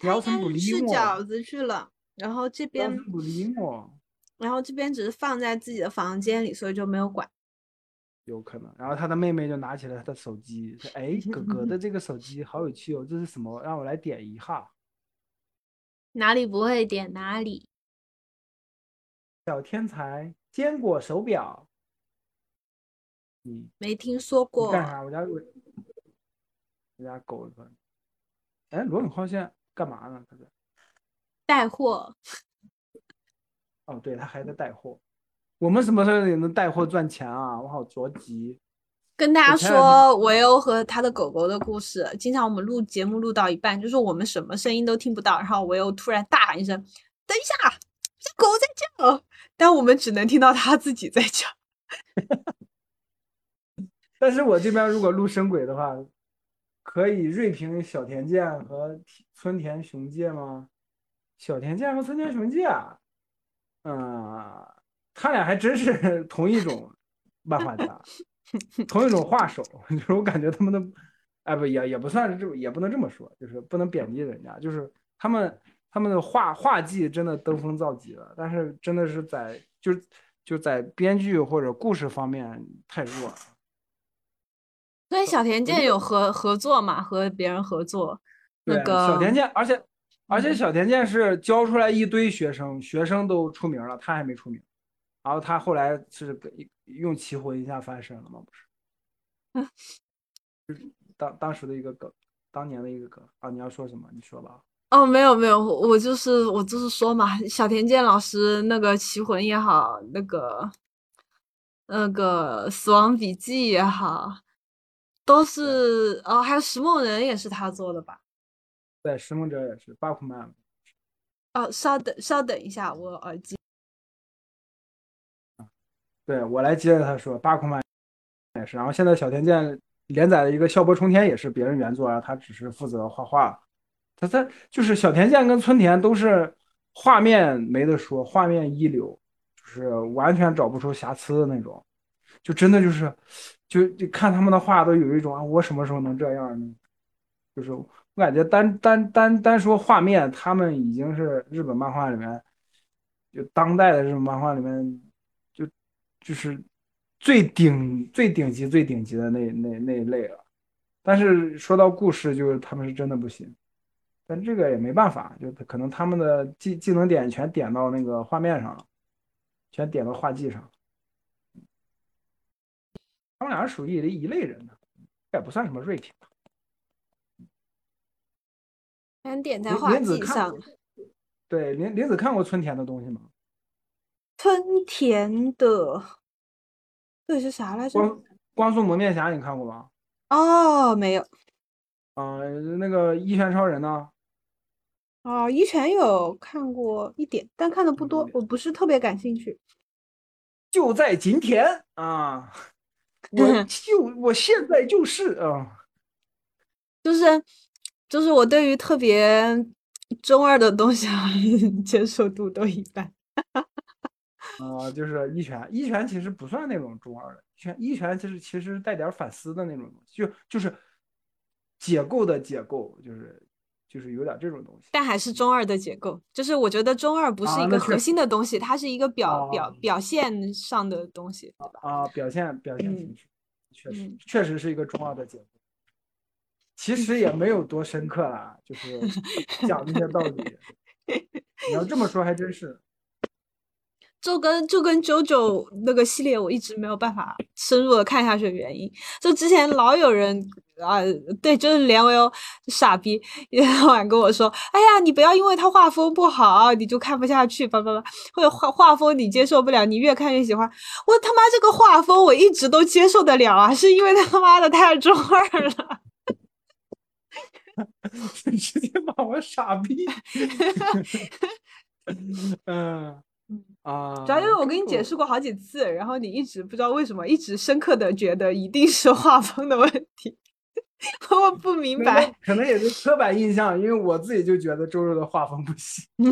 苗城吃饺子去了，然后这苗边城不理我，然后这边只是放在自己的房间里，所以就没有管。有可能。然后他的妹妹就拿起了他的手机，说：“哎，哥哥的这个手机好有趣哦，这是什么？让我来点一下。”哪里不会点哪里。小天才坚果手表。嗯，没听说过，干啥？我家我我家狗说，哎，罗永浩现在干嘛呢？他在带货。[laughs] 哦，对，他还在带货。我们什么时候也能带货赚钱啊？我好着急。跟大家说维欧和他的狗狗的故事。经常我们录节目录到一半，就是我们什么声音都听不到，然后维欧突然大喊一声：“等一下，这狗在叫！”但我们只能听到他自己在叫。[laughs] 但是我这边如果录声轨的话，可以锐评小田健和村田雄介吗？小田健和村田雄介啊，嗯，他俩还真是 [laughs] 同一种漫画家，同一种画手，[laughs] 就是我感觉他们的，哎不也也不算是这么，也不能这么说，就是不能贬低人家，就是他们他们的画画技真的登峰造极了，但是真的是在就就在编剧或者故事方面太弱了。所以小田健有合合作嘛，和别人合作。那，个小田健，而且而且嗯小田健是教出来一堆学生，学生都出名了，他还没出名。然后他后来是给用棋魂一下翻身了吗？不是，嗯 [laughs] 就是当当时的一个梗，当年的一个梗啊！你要说什么？你说吧。哦，没有没有，我我就是我就是说嘛，小田健老师那个《棋魂》也好，那个那个《死亡笔记》也好，都是哦，还有《石梦人》也是他做的吧？对，石梦哲也是，巴库曼。哦，稍等稍等一下，我耳机。对我来接着他说，巴库曼也是。然后现在小田健连载的一个《笑波冲天》也是别人原作，然后他只是负责画画。他他就是小田健跟村田都是画面没得说，画面一流，就是完全找不出瑕疵的那种，就真的就是就就看他们的画都有一种啊，我什么时候能这样呢？就是我感觉单单单单说画面，他们已经是日本漫画里面就当代的这种漫画里面，就是最顶最顶级最顶级的那那那一类了。但是说到故事，就是他们是真的不行。但这个也没办法，就可能他们的技技能点全点到那个画面上了，全点到画技上。他们俩是属于一类人的，也不算什么锐评吧。全点在画技上。对，林林子看过村田的东西吗？春田的，这是啥来着？光光速蒙面侠你看过吗？哦，没有。啊、那个一拳超人呢？哦，一拳有看过一点，但看的不多，我不是特别感兴趣。就在今天啊！[laughs] 我就我现在就是啊，就是就是我对于特别中二的东西啊，[laughs] 接受度都一般。啊，就是一拳，一拳其实不算那种中二的，一拳一拳其实其实带点反思的那种东西，就就是解构的解构，就是就是有点这种东西。但还是中二的解构，就是我觉得中二不是一个核心的东西，它是一个表表哦表现上的东西，对吧？啊，表现表现嗯形式，确实嗯确实是一个中二的解构。[laughs] 其实也没有多深刻啦，就是讲那些道理。[laughs] 你要这么说还真是。就跟就跟 JoJo 那个系列，我一直没有办法深入的看下去的原因，就之前老有人啊、对，就是连我有傻逼一天到晚跟我说，哎呀，你不要因为他画风不好，你就看不下去，叭叭叭，或者画画风你接受不了，你越看越喜欢。我他妈这个画风我一直都接受得了啊，是因为他妈的太中二了。[laughs] 直接骂我傻逼。[laughs] 嗯啊，主要因为我跟你解释过好几次，然后你一直不知道为什么，一直深刻的觉得一定是画风的问题，[laughs] 我不明白。可能也是刻板印象，因为我自己就觉得周周的画风不行。[laughs]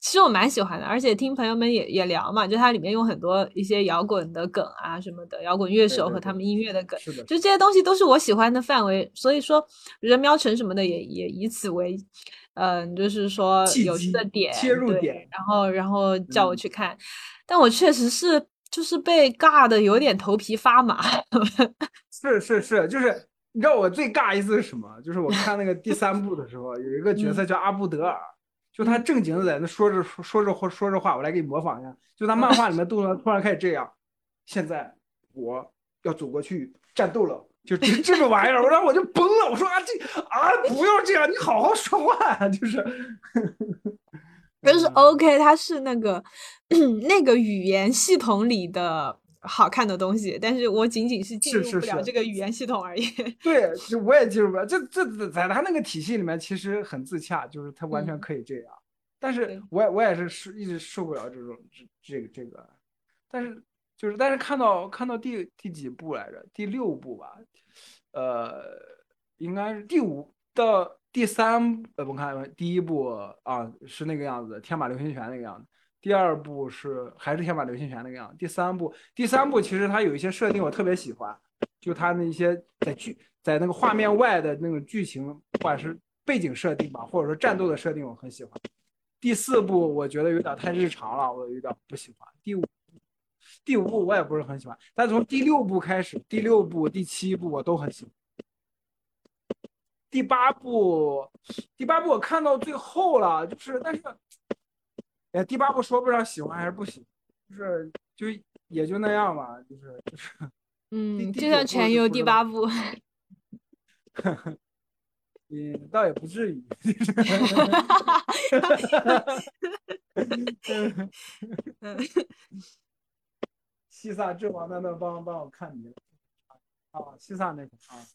其实我蛮喜欢的，而且听朋友们也也聊嘛，就它里面有很多一些摇滚的梗啊什么的，摇滚乐手和他们音乐的梗，是的，就这些东西都是我喜欢的范围，所以说人喵城什么的也也以此为，嗯、就是说有趣的点，切入点然后然后叫我嗯。去看，但我确实是就是被尬的有点头皮发麻，[laughs] 是是是，就是你知道我最尬一次是什么？就是我看那个第三部的时候，有一个角色叫阿布德尔，就他正经的在那说着说说着话说着话，我来给你模仿一下，就他漫画里面。动作突然开始这样，现在我要走过去战斗了。就这这个玩意儿，然后我就崩了。我说啊，这啊不要这样，你好好说话。就是，就是嗯 OK，它是那个 [clears throat] 那个语言系统里的好看的东西，但是我仅仅是进是入不了这个语言系统而已。[laughs] 对，就我也进入不了。这这在他那个体系里面，其实很自洽，就是他完全嗯可以这样。但是我也我也是受一直受不了这种这这个这个，但是就是但是看到看到第第几部来着？第六部吧，呃，应该是第五到第三呃，我看第一部啊是那个样子，天马流星拳那个样子。第二部是还是天马流星拳那个样子。第三部第三部其实它有一些设定我特别喜欢，就它那些在剧在那个画面外的那种剧情，不管是背景设定吧，或者说战斗的设定，我很喜欢。第四部我觉得有点太日常了，我有点不喜欢。第五第五部我也不是很喜欢，但从第六部开始，第六部、第七部我都很喜欢。第八部，第八部我看到最后了，就是但是，哎，第八部说不上喜欢还是不喜欢，就是就也就那样吧，就是就是。嗯，就像全游第八部，[laughs] 嗯，倒也不至于。[laughs] [laughs] 嗯西萨之王的那帮帮我看你啊，西萨那块啊，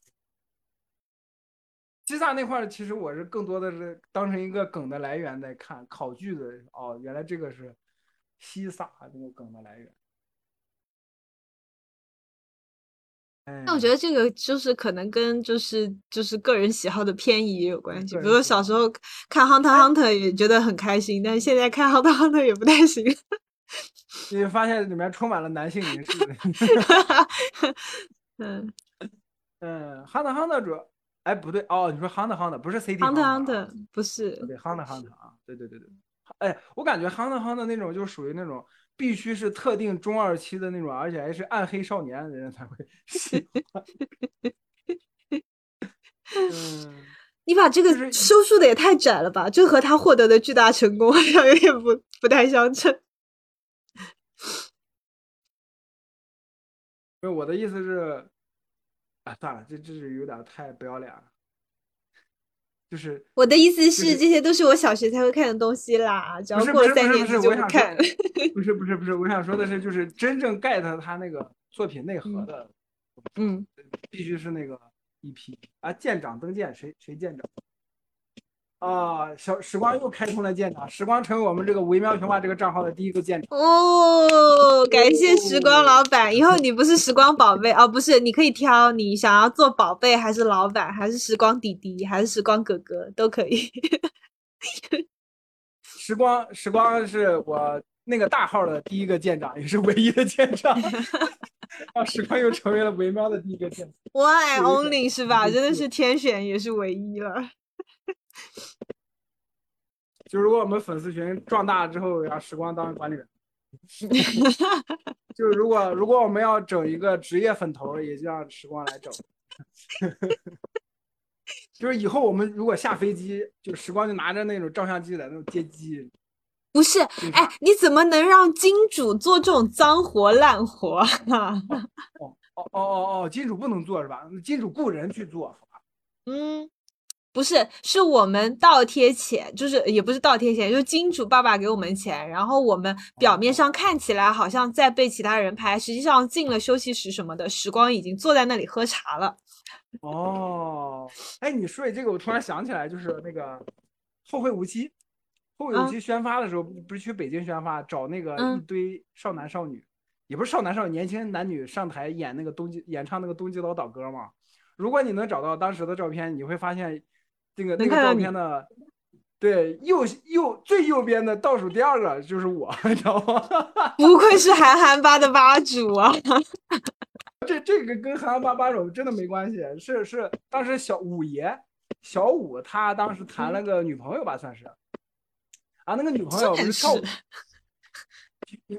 西萨那块其实我是更多的是当成一个梗的来源在看，考据的哦，原来这个是西萨这个梗的来源。哎那我觉得这个就是可能跟就是就是个人喜好的偏移也有关系。比如小时候看《Hunter 哎 Hunter》也觉得很开心，但是现在看《Hunter Hunter》也不太行。你发现里面充满了男性凝视。[laughs] [laughs] 嗯嗯，哈娜哈娜主要哎，不对哦，你说 Hunter Hunter 不是 City Hunter Hunter，Hunter 不是，对 Hunter Hunter 啊，对对对对，哎，我感觉 Hunter Hunter 那种就属于那种必须是特定中二期的那种，而且还是暗黑少年的人才会 [laughs] 喜欢。嗯，你把这个就是收束的也太窄了吧？这和他获得的巨大成功好像有点不不太相称。我的意思是，啊，算了，这这是有点太不要脸了，就是我的意思就是是，这些都是我小学才会看的东西啦，只要是过三年级就想看。[laughs] 不是不是不是，我想说的是，就是真正 get 他那个作品内核嗯的，嗯，必须是那个一批啊，舰长登舰，谁谁舰长？啊，小时光又开通了舰长，时光成为我们这个微妙平话这个账号的第一个舰长。哦，感谢时光老板。以后你不是时光宝贝哦，不是，你可以挑你想要做宝贝，还是老板，还是时光弟弟，还是时光哥哥，都可以。[laughs] 时光时光是我那个大号的第一个舰长，也是唯一的舰长。[laughs] 啊，时光又成为了维喵的第一个舰长。One only 是吧？真的是是天选，也是唯一了。[laughs] 就如果我们粉丝群壮大了之后，让时光当管理员。[laughs] 就如果如果我们要整一个职业粉头，也就让时光来整。[laughs] 就是以后我们如果下飞机，就时光就拿着那种照相机在那种接机。不是，哎，你怎么能让金主做这种脏活烂活啊？哦哦哦哦，金主不能做是吧？金主雇人去做，嗯，不是，是我们倒贴钱，就是也不是倒贴钱，就是金主爸爸给我们钱，然后我们表面上看起来好像在被其他人拍，实际上进了休息室什么的，时光已经坐在那里喝茶了。哦，哎，你说起这个，我突然想起来，就是那个《后会无期》，《后会无啊期》宣发的时候，不是去北京宣发，找那个一嗯堆少男少女，也不是少男少女，年轻男女上台演那个冬季演唱那个《冬季老岛歌》嘛。如果你能找到当时的照片，你会发现，这个那个照片呢，对右右最右边的倒数第二个就是我，[laughs] 你知道吗？[laughs] 不愧是韩寒吧的吧主啊！这这个跟韩寒吧吧主真的没关系，是是当时小五爷小五他当时谈了个女朋友吧，算是啊，那个女朋友不是跳舞，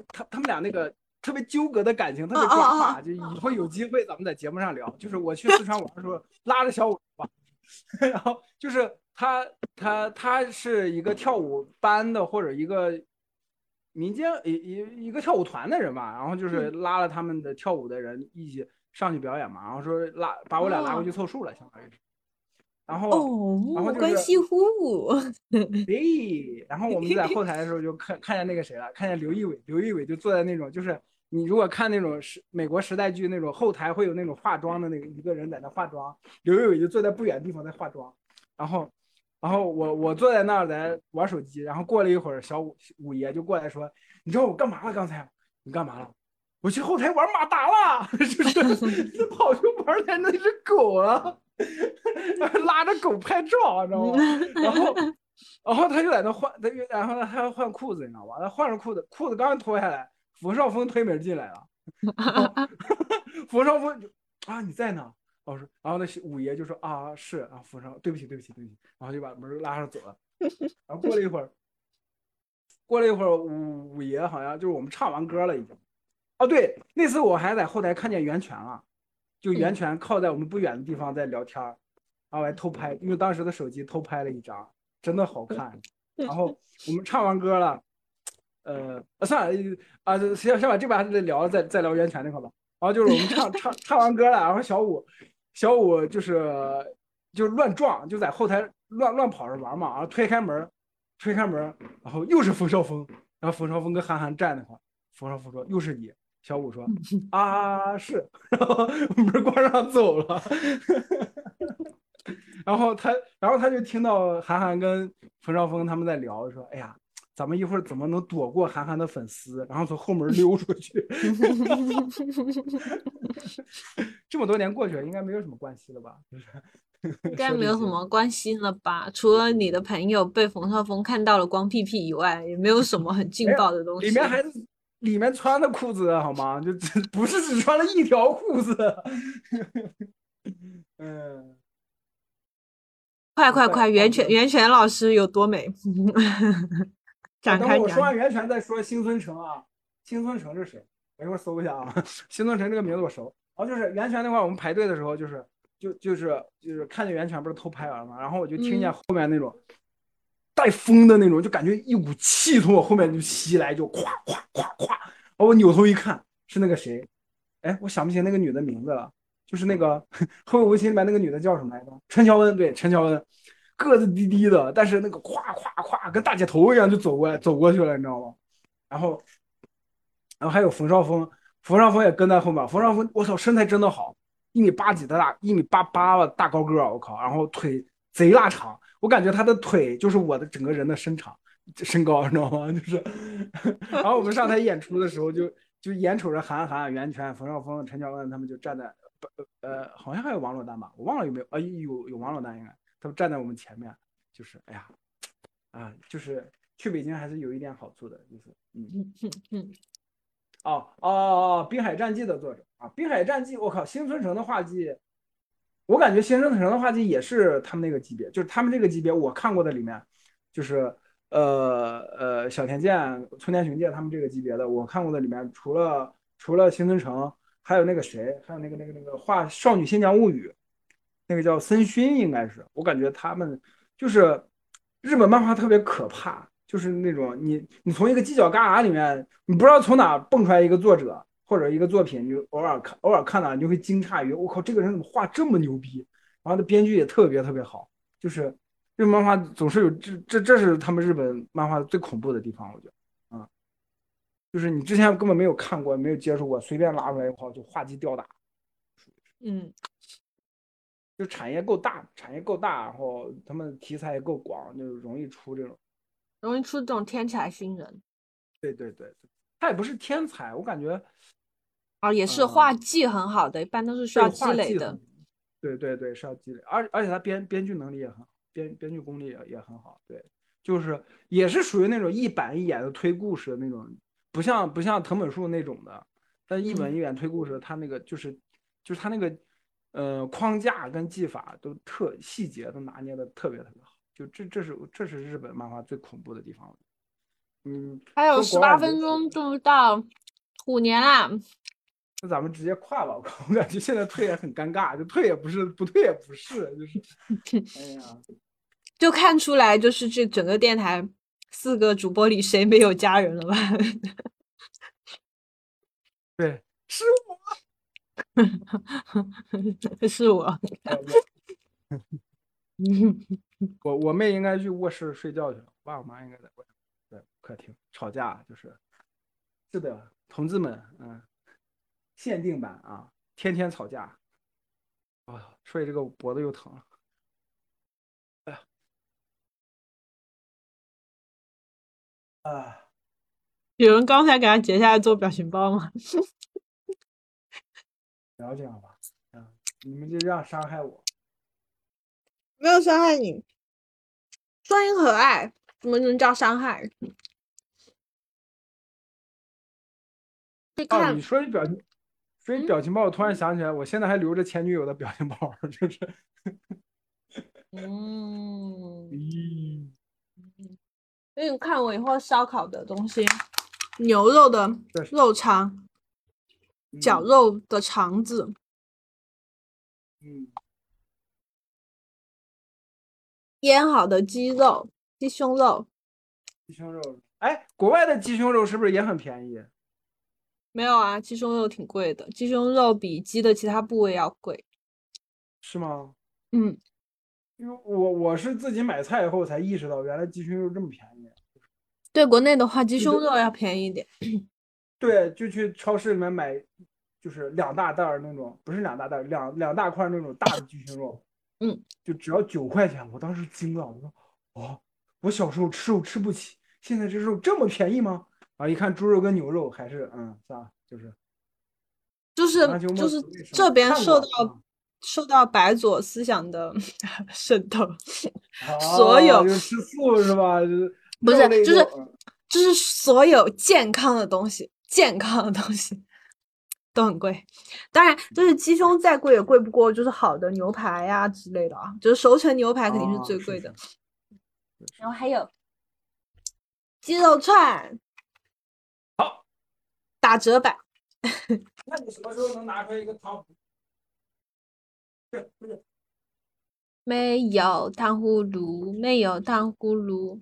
他他们俩那个特别纠葛的感情特别抓马，就以后有机会咱们在节目上聊。就是我去四川玩的时候拉着小五吧，[laughs] 然后就是他他他是一个跳舞班的或者一个民间一一一个跳舞团的人吧，然后就是拉了他们的跳舞的人一起上去表演嘛，然后说拉把我俩拉过去凑数了，相当于。然后哦然后，就是关系户，对，然后我们在后台的时候就看看见那个谁了，看见刘仪伟，刘仪伟就坐在那种，就是你如果看那种时美国时代剧那种后台会有那种化妆的那个一个人在那化妆，刘仪伟就坐在不远的地方在化妆，然后，然后我我坐在那儿在玩手机，然后过了一会儿，小五五爷就过来说，你知道我干嘛了刚才？你干嘛了？我去后台玩马达了，[laughs] 就是 [laughs] 跑去玩台那只狗了，[laughs] 拉着狗拍照，你知道吗？然后，然后他就在那换，他就然后呢他要换裤子，你知道吧？他换上裤子，裤子刚脱下来，冯绍峰推门进来了，[laughs] 然后冯绍峰就啊你在呢？我说，然后那五爷就说啊是，然后冯绍对不起对不起对不起，然后就把门拉上走了。[laughs] 然后过了一会儿，过了一会儿五五爷好像就是我们唱完歌了已经。哦对，那次我还在后台看见袁泉了，就袁泉靠在我们不远的地方在聊天儿，然后我还偷拍，用当时的手机偷拍了一张，真的好看。[laughs] 然后我们唱完歌了，呃，啊算了啊，先先把这把还得聊了，再再聊袁泉那块吧。然后就是我们唱唱唱完歌了，然后小五小五就是就乱撞，就在后台乱乱跑着玩嘛，然后推开门，推开门，然后又是冯绍峰，然后冯绍峰跟韩寒站那块，冯绍峰说又是你，小五说 [laughs] 啊是，[laughs] 然后门关上走了。[laughs] 然后他，然后他就听到韩寒跟冯绍峰他们在聊，说：“哎呀，咱们一会儿怎么能躲过韩寒的粉丝，然后从后门溜出去？” [laughs] 这么多年过去了，应该没有什么关系了吧？就是 [laughs] 应该没有什么关系了吧？除了你的朋友被冯绍峰看到了光屁屁以外，也没有什么很劲爆的东西。里面还是里面穿的裤子好吗？就只不是只穿了一条裤子。[laughs] 嗯，快快快，袁泉袁泉老师有多美？展开等我说完源泉再说新村城啊，新村城是谁？我一会儿搜一下啊，[laughs] 新村城这个名字我熟。然后就是源泉那块儿，我们排队的时候，就是就就是就是看见源泉不是偷拍完了嘛，然后我就听见嗯后面那种带风的那种，就感觉一股气从我后面就袭来，就咵咵咵咵。然后我扭头一看，是那个谁？哎，我想不起那个女的名字了，就是那个 [laughs]《后会无期》里面那个女的叫什么来着？陈乔恩，对，陈乔恩，个子低低的，但是那个咵咵咵跟大姐头一样就走过来走过去了，你知道吗？然后，然后还有冯绍峰，冯绍峰也跟在后面。冯绍峰，我操，身材真的好，一米八几的大，一米八八吧大高个儿，我靠，然后腿贼拉长，我感觉他的腿就是我的整个人的身长身高，你知道吗？[laughs] 就是，然后我们上台演出的时候就就眼瞅着韩寒、袁泉、冯绍峰、陈乔恩他们就站在呃，好像还有王珞丹吧，我忘了有没有啊？有有王珞丹应该，他们站在我们前面，就是哎呀，啊，就是去北京还是有一点好处的，就是嗯。嗯嗯哦哦哦，《滨海战记》的作者啊，《滨海战记》，我靠，新村城的画技，我感觉新村城的画技也是他们那个级别，就是他们这个级别我看过的里面，就是呃呃小田健、村田雄介他们这个级别的，我看过的里面，除了除了新村城，还有那个谁，还有那个那个那个画《少女新娘物语》，那个叫森勋，应该是，我感觉他们就是日本漫画特别可怕。就是那种你你从一个犄角旮旯里面，你不知道从哪蹦出来一个作者或者一个作品，你偶尔看偶尔看到，你就会惊诧于我靠，这个人怎么画这么牛逼？然后他编剧也特别特别好，就是日本漫画总是有这这这是他们日本漫画最恐怖的地方，我觉得啊，就是你之前根本没有看过，没有接触过，随便拉出来一块就画技吊打，嗯，就产业够大，产业够大，然后他们题材也够广，就容易出这种。容易出这种天才新人对对对，他也不是天才，我感觉啊，也是嗯画技很好的，一般都是需要积累的。对对对，是要积累，而而且他编编剧能力也很好，编编剧功力也也很好。对，就是也是属于那种一板一眼的推故事的那种，不像不像藤本树那种的，但一本嗯一眼推故事，他那个就是就是他那个呃框架跟技法都特细节都拿捏的特别特别好，就这这是这是日本漫画最恐怖的地方。嗯，还有说十八分钟就到虎年啦，那咱们直接跨吧，我感觉现在退也很尴尬，就退也不是，不退也不是，就是，[laughs] 哎呀，就看出来就是这整个电台四个主播里谁没有家人了吧？[laughs] 对，是 [laughs] 是我，[laughs] 我，我我妹应该去卧室睡觉去了，我爸我妈应该在外在客厅吵架，就是，是的，同志们，嗯，限定版啊，天天吵架，啊、说起这个脖子又疼了，哎呀，啊。有人刚才给他截下来做表情包吗？不要这样吧，啊，你们就这样伤害我。没有伤害你，声音可爱，怎么能叫伤害？你哦，你，说起表情，说你表情包，我突然想起来，我现在还留着前女友的表情包，就是，[laughs] 嗯，咦，所以你看我以后烧烤的东西，牛肉的肉肠，绞嗯肉的肠子，嗯，腌好的鸡肉、鸡胸肉，鸡胸肉，哎，国外的鸡胸肉是不是也很便宜？没有啊，鸡胸肉挺贵的，鸡胸肉比鸡的其他部位要贵。是吗？嗯，因为我我是自己买菜以后才意识到，原来鸡胸肉这么便宜。对，国内的话，鸡胸肉要便宜一点。对，就去超市里面买，就是两大袋儿那种，不是两大袋儿，两两大块儿那种大的鸡胸肉，嗯，就只要九块钱，我当时惊了，我说，哦，我小时候吃肉吃不起，现在这肉这么便宜吗？啊，一看猪肉跟牛肉还是，嗯，是吧？就是，就是就就是这边受到嗯受到白左思想的 [laughs] 渗透，所有吃素是吧？就是不是就是就是所有健康的东西，健康的东西都很贵。当然，就是鸡胸再贵也贵不过就是好的牛排呀、之类的啊，就是熟成牛排肯定是哦最贵的。是然后还有鸡肉串，好，打折版。那你什么时候能拿出来一个汤？没有糖葫芦，没有糖葫芦。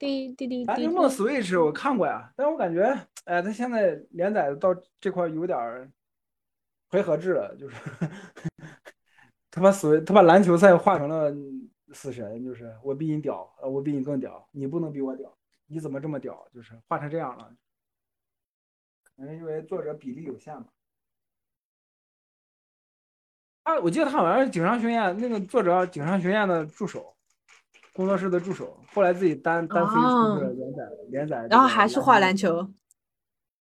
滴滴滴滴蓝鲸梦。Switch 我看过呀，但是我感觉，哎，它现在连载到这块儿有点儿回合制了，就是 [laughs] 他把所他把篮球赛画成了死神，就是我比你屌，呃，我比你更屌，你不能比我屌，你怎么这么屌？就是画成这样了，可能因为作者比例有限嘛。他我记得他好像是井上雄彦那个作者，井上雄彦的助手，工作室的助手，后来自己单单飞出哦去了连载连载，然后还是画篮球，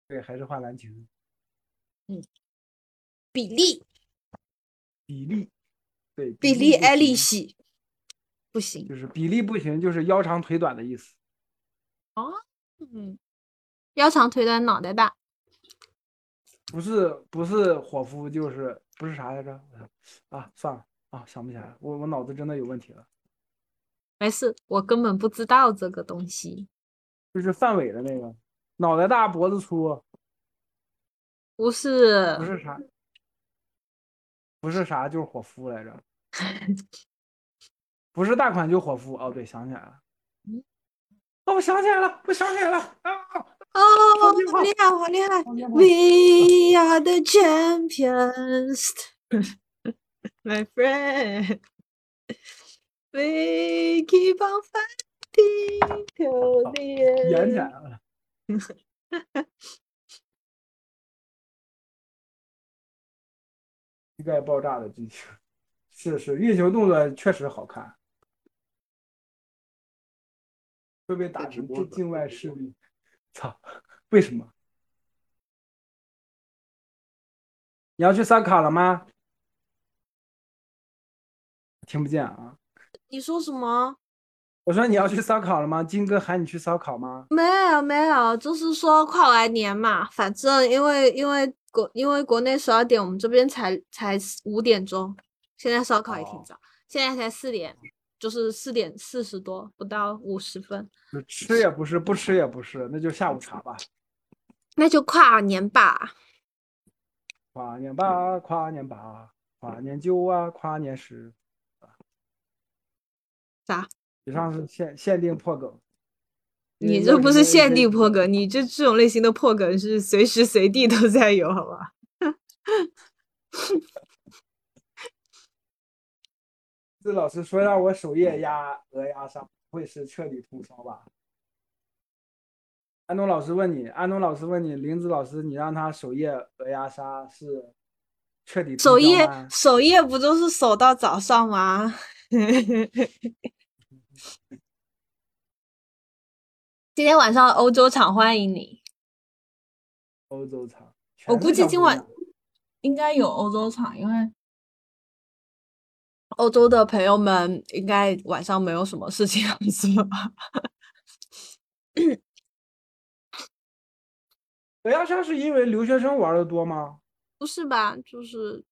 对，还是画篮球，嗯比利比例，对，比利不艾利行西，不行。就是比例不行，就是腰长腿短的意思。嗯，腰长腿短脑袋大。不是不是伙夫，就是不是啥来着？啊，算了啊，想不起来了，我我脑子真的有问题了。没事，我根本不知道这个东西。就是范伟的那个，脑袋大脖子粗，不是，不是啥，不是啥，就是伙夫来着。[laughs] 不是大款就伙夫。哦，对，想起来了。哦，我想起来了，我想起来了啊！哦，好厉害，好厉害！We are the champions, [laughs] my friend. [laughs] We keep on fighting till the 演起 end. 来了。膝盖爆炸的剧情，是是，运球动作确实好看，会被打成境外势力。操，为什么？你要去烧烤了吗？听不见啊！你说什么？我说你要去烧烤了吗？金哥喊你去烧烤吗？没有没有，就是说跨完年嘛，反正因为因为国因为国内十二点，我们这边才才五点钟，现在烧烤也挺哦早，现在才四点，就是四点四十多，不到五十分，吃也不是，不吃也不是，那就下午茶吧。那就跨年吧。跨年吧，跨年吧，跨年酒啊，跨年时。啥？以上是限限定破梗。你这不是限定破梗，你这这种类型的破梗是随时随地都在有，好吧？[laughs] 这老师说让我首页压鹅鸭杀，不会是彻底通宵吧？安东老师问你，安东老师问你，林子老师，你让他首页鹅鸭杀是彻底首页首页不就是守到早上吗？[laughs] 今天晚上欧洲场欢迎你，欧洲场，我估计今晚应该有欧洲场，因为欧洲的朋友们应该晚上没有什么事情 [laughs] 要做。鹅鸭山是因为留学生玩的多吗？不是吧？就是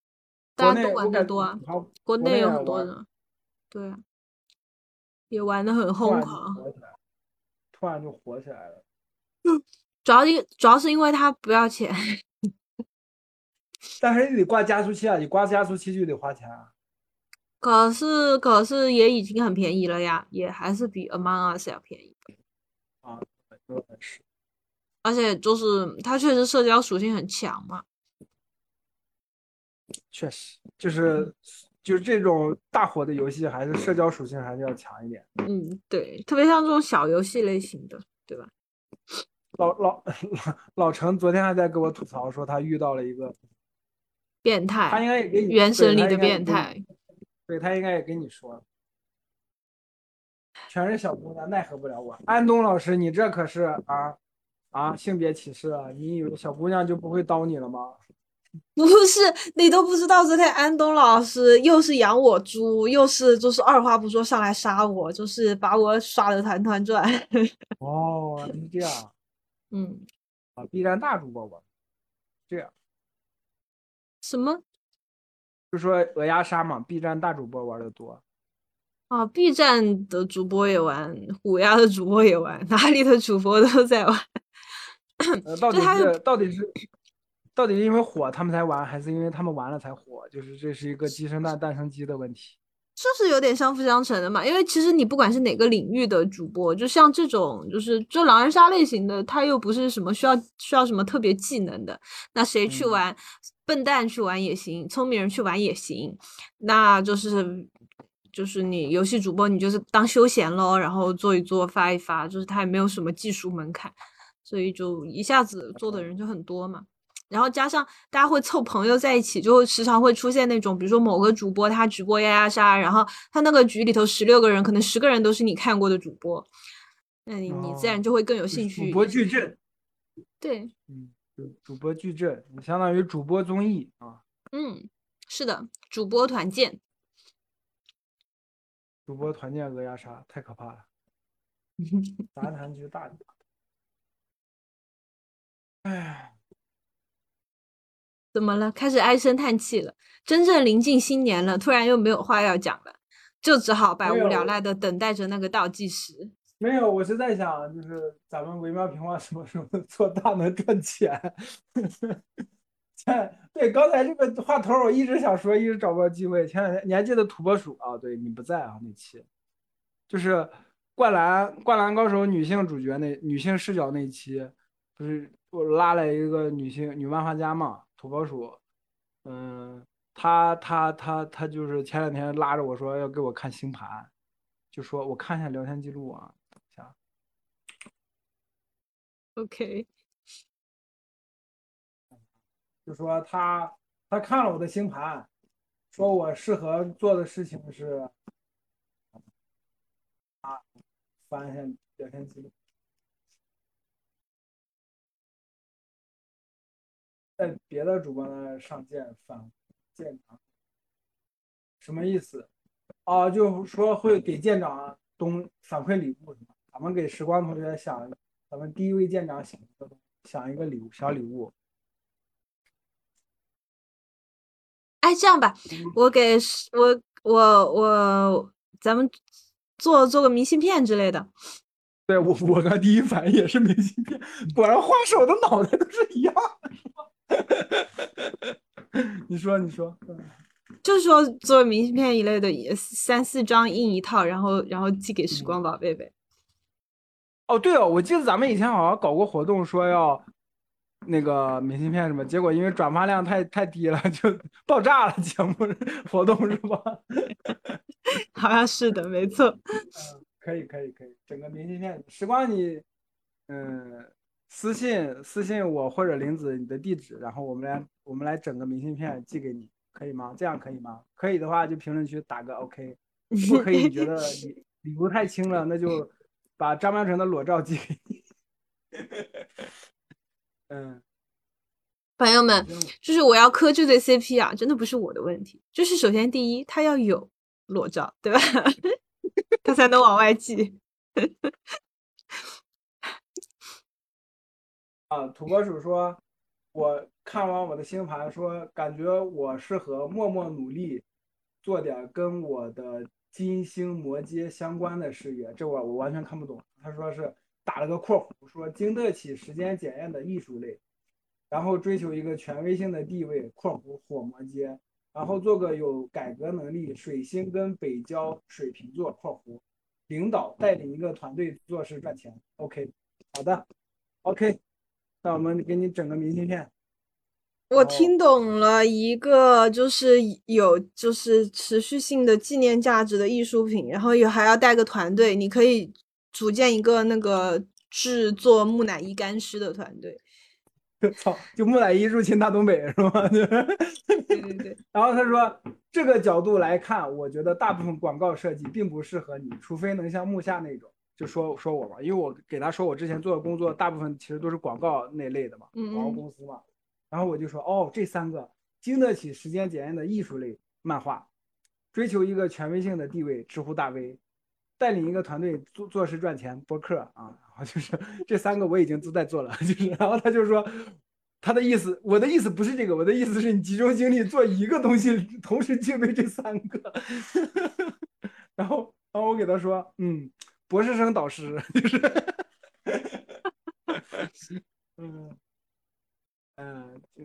国大家都玩的多啊，好国国内有很多人，对啊，也玩的很疯狂。突然就火起来了。主要因主要是因为它不要钱，[laughs] 但是你得挂加速器啊，你挂加速器就得花钱啊。可是可是也已经很便宜了呀，也还是比 Among Us 要便宜。说的是，而且就是它确实社交属性很强嘛。确实就是就是这种大火的游戏，还是社交属性还是要强一点。嗯，对，特别像这种小游戏类型的，对吧？老老 [laughs] 老陈昨天还在跟我吐槽说他遇到了一个，变态他应，该也跟你原神里的变态。对他应该也跟你说了，全是小姑娘，奈何不了我。安东老师，你这可是啊啊性别歧视啊！你以为小姑娘就不会刀你了吗？[laughs] 不是你都不知道，昨天安东老师又是养我猪，又是就是二话不说上来杀我，就是把我耍的团团转。[laughs] 哦，是这样嗯，啊，，B 站大主播吧？这样，什么就说鹅鸭杀嘛，B 站大主播玩的多。啊？B 站的主播也玩，虎牙的主播也玩，哪里的主播都在玩。呃，[coughs] 到底是到底是到底是因为火他们才玩，还是因为他们玩了才火？就是这是一个鸡生蛋，蛋生鸡的问题。就是有点相辅相成的嘛，因为其实你不管是哪个领域的主播，就像这种就是就狼人杀类型的，他又不是什么需要需要什么特别技能的，那谁去嗯玩，笨蛋去玩也行，聪明人去玩也行，那就是就是你游戏主播你就是当休闲咯，然后做一做发一发，就是他也没有什么技术门槛，所以就一下子做的人就很多嘛。然后加上大家会凑朋友在一起，就会时常会出现那种，比如说某个主播他直播压压杀，然后他那个局里头十六个人，可能十个人都是你看过的主播，那你你自然就会更有兴趣。主播矩阵，对，嗯，主主播矩阵，你相当于主播综艺啊，嗯，是的，主播团建，主播团建鹅鸭杀，太可怕了。[laughs] 杂谈局大。哎呀，怎么了？开始唉声叹气了。真正临近新年了，突然又没有话要讲了，就只好百无聊赖的等待着那个倒计时。没有，我是在想，就是咱们惟妙平话什么时候做大能赚钱？[laughs] 前对刚才这个话头我一直想说，一直找不到机会。前两天你还记得土拨鼠啊？对你不在啊那期，就是灌篮灌篮高手女性主角那女性视角那期，不是我拉了一个女性女漫画家嘛，土拨鼠，嗯，她她她她就是前两天拉着我说要给我看星盘，就说我看一下聊天记录啊，等一下。OK，就说他他看了我的星盘，说我适合做的事情是啊，翻一下聊天记录，在别的主播那上线反舰长，什么意思？啊，就说会给舰长东反馈礼物是吗？咱们给时光同学想，咱们第一位舰长想一个东想一个礼物小礼物。哎，这样吧，我给我我我，咱们做做个明信片之类的。对我，我刚第一反应也是明信片，果然画手的脑袋都是一样的，是吧？[laughs] 你说，你说，嗯就是说做明信片一类的，三四张印一套，然后然后寄给时光宝贝呗。哦，对哦，我记得咱们以前好像搞过活动，说要那个明信片什么，结果因为转发量太太低了，就爆炸了节目活动是吧？[laughs] 好像是的，没错。嗯，可以，可以，可以，整个明信片，时光你，嗯，私信私信我或者林子你的地址，然后我们来我们来整个明信片寄给你，可以吗？这样可以吗？可以的话就评论区打个 OK，不可以你觉得礼 [laughs] 礼物太轻了，那就把张妙成的裸照寄给你。嗯，朋友们，嗯就是我要磕这对 CP 啊，真的不是我的问题，就是首先第一，他要有裸照，对吧？[laughs] 他才能往外寄。啊，土拨鼠说，我看完我的星盘说，感觉我适合默默努力，做点跟我的金星摩羯相关的事业。这我我完全看不懂。他说是打了个括弧，说经得起时间检验的艺术类，然后追求一个权威性的地位（括弧火摩羯），然后做个有改革能力、水星跟北交水瓶座（括弧领导带领一个团队做事赚钱）。OK，好的，OK。那我们给你整个明信片。哦我听懂了一个就是有就是持续性的纪念价值的艺术品，然后也还要带个团队，你可以组建一个那个制作木乃伊干尸的团队。操，就木乃伊入侵大东北是吗？[laughs] 对对对，然后他说，这个角度来看，我觉得大部分广告设计并不适合你，除非能像木下那种，就说说我吧，因为我给他说我之前做的工作大部分其实都是广告那类的嘛，嗯广告嗯公司嘛。然后我就说，哦，这三个经得起时间检验的艺术类漫画，追求一个权威性的地位，知乎大 V，带领一个团队做做事赚钱，播客啊，然后就是这三个我已经都在做了，就是然后他就说，他的意思，我的意思不是这个，我的意思是你集中精力做一个东西，同时应对这三个。[laughs] 然后，然后我给他说，嗯，博士生导师 [laughs] 就是，[laughs] 嗯，嗯，就，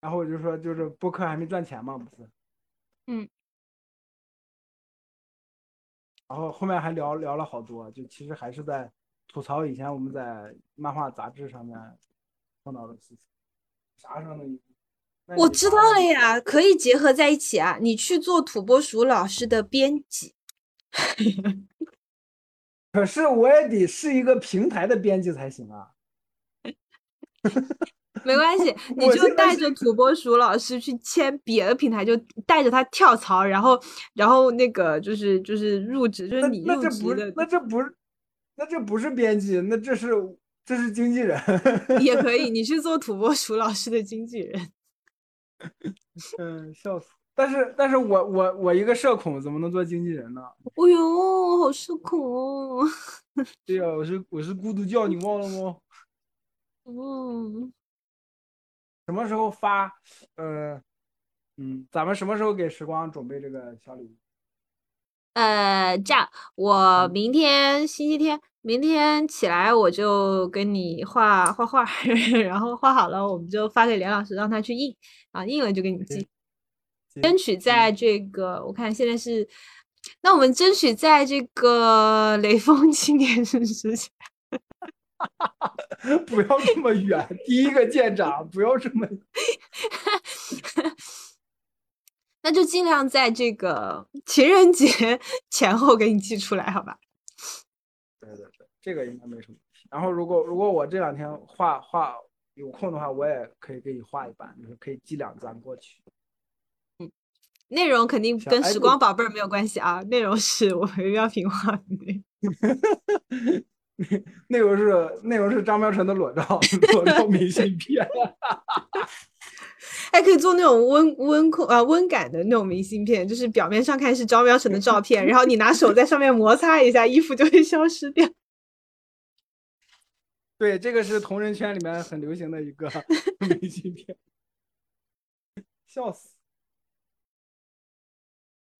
然后我就说，就是播客还没赚钱嘛，不是？嗯。然后后面还聊聊了好多，就其实还是在吐槽以前我们在漫画杂志上面碰到的事情，啥时候能？我知道了呀，可以结合在一起啊！你去做土拨鼠老师的编辑，[laughs] 可是我也得是一个平台的编辑才行啊。[laughs] 没关系，[laughs] 你就带着土拨鼠老师去签别的平台，就带着他跳槽，然后，然后那个就是就是入职，就是你入职的，那这不是，那这不是编辑，那这是这是经纪人，[laughs] 也可以，你去做土拨鼠老师的经纪人。嗯，笑死！但是但是我我我一个社恐，怎么能做经纪人呢？哦呦，好社恐哦！[laughs] 对呀，我是我是孤独教，你忘了吗？嗯。什么时候发？呃，嗯，咱们什么时候给时光准备这个小礼物？呃，这样，我明天星期天，明天起来我就给你画画画，[laughs] 然后画好了我们就发给连老师，让他去印啊，印了就给你寄。争取在这个，我看现在是，那我们争取在这个雷锋纪念日之前。[laughs] 不要这么远，第一个舰长，不要这么，[laughs] 那就尽量在这个情人节前后给你寄出来，好吧？对对对，这个应该没什么问题。然后，如果如果我这两天画画有空的话，我也可以给你画一版，就是可以寄两张过去。嗯，内容肯定跟时光宝贝儿没有关系啊，内容是我们要平画的。[laughs] 内容是内容是张妙成的裸照，裸照明信片，[laughs] 还可以做那种温温控啊温感的那种明信片，就是表面上看是张妙成的照片，然后你拿手在上面摩擦一下，衣服就会消失掉。[laughs] 对，这个是同人圈里面很流行的一个明信片，笑死！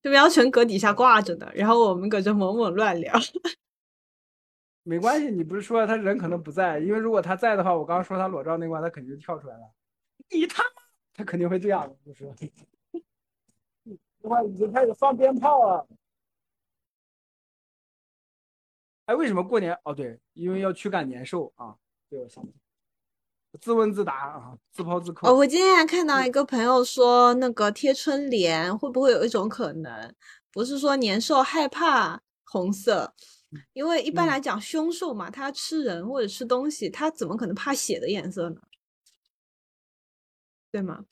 张苗成搁底下挂着的，然后我们搁这猛猛乱聊。[laughs] 没关系，你不是说他人可能不在，因为如果他在的话，我刚刚说他裸照那块，他肯定就跳出来了。你他妈，他肯定会这样，就是。的话已经开始放鞭炮了。哎，为什么过年？哦，对，因为要驱赶年兽啊。对，我想起自问自答啊，自抛自扣。哦，我今天还看到一个朋友说，那个贴春联会不会有一种可能，不是说年兽害怕红色？因为一般来讲，凶兽嘛，它吃人或者吃东西，它怎么可能怕血的颜色呢？对吗？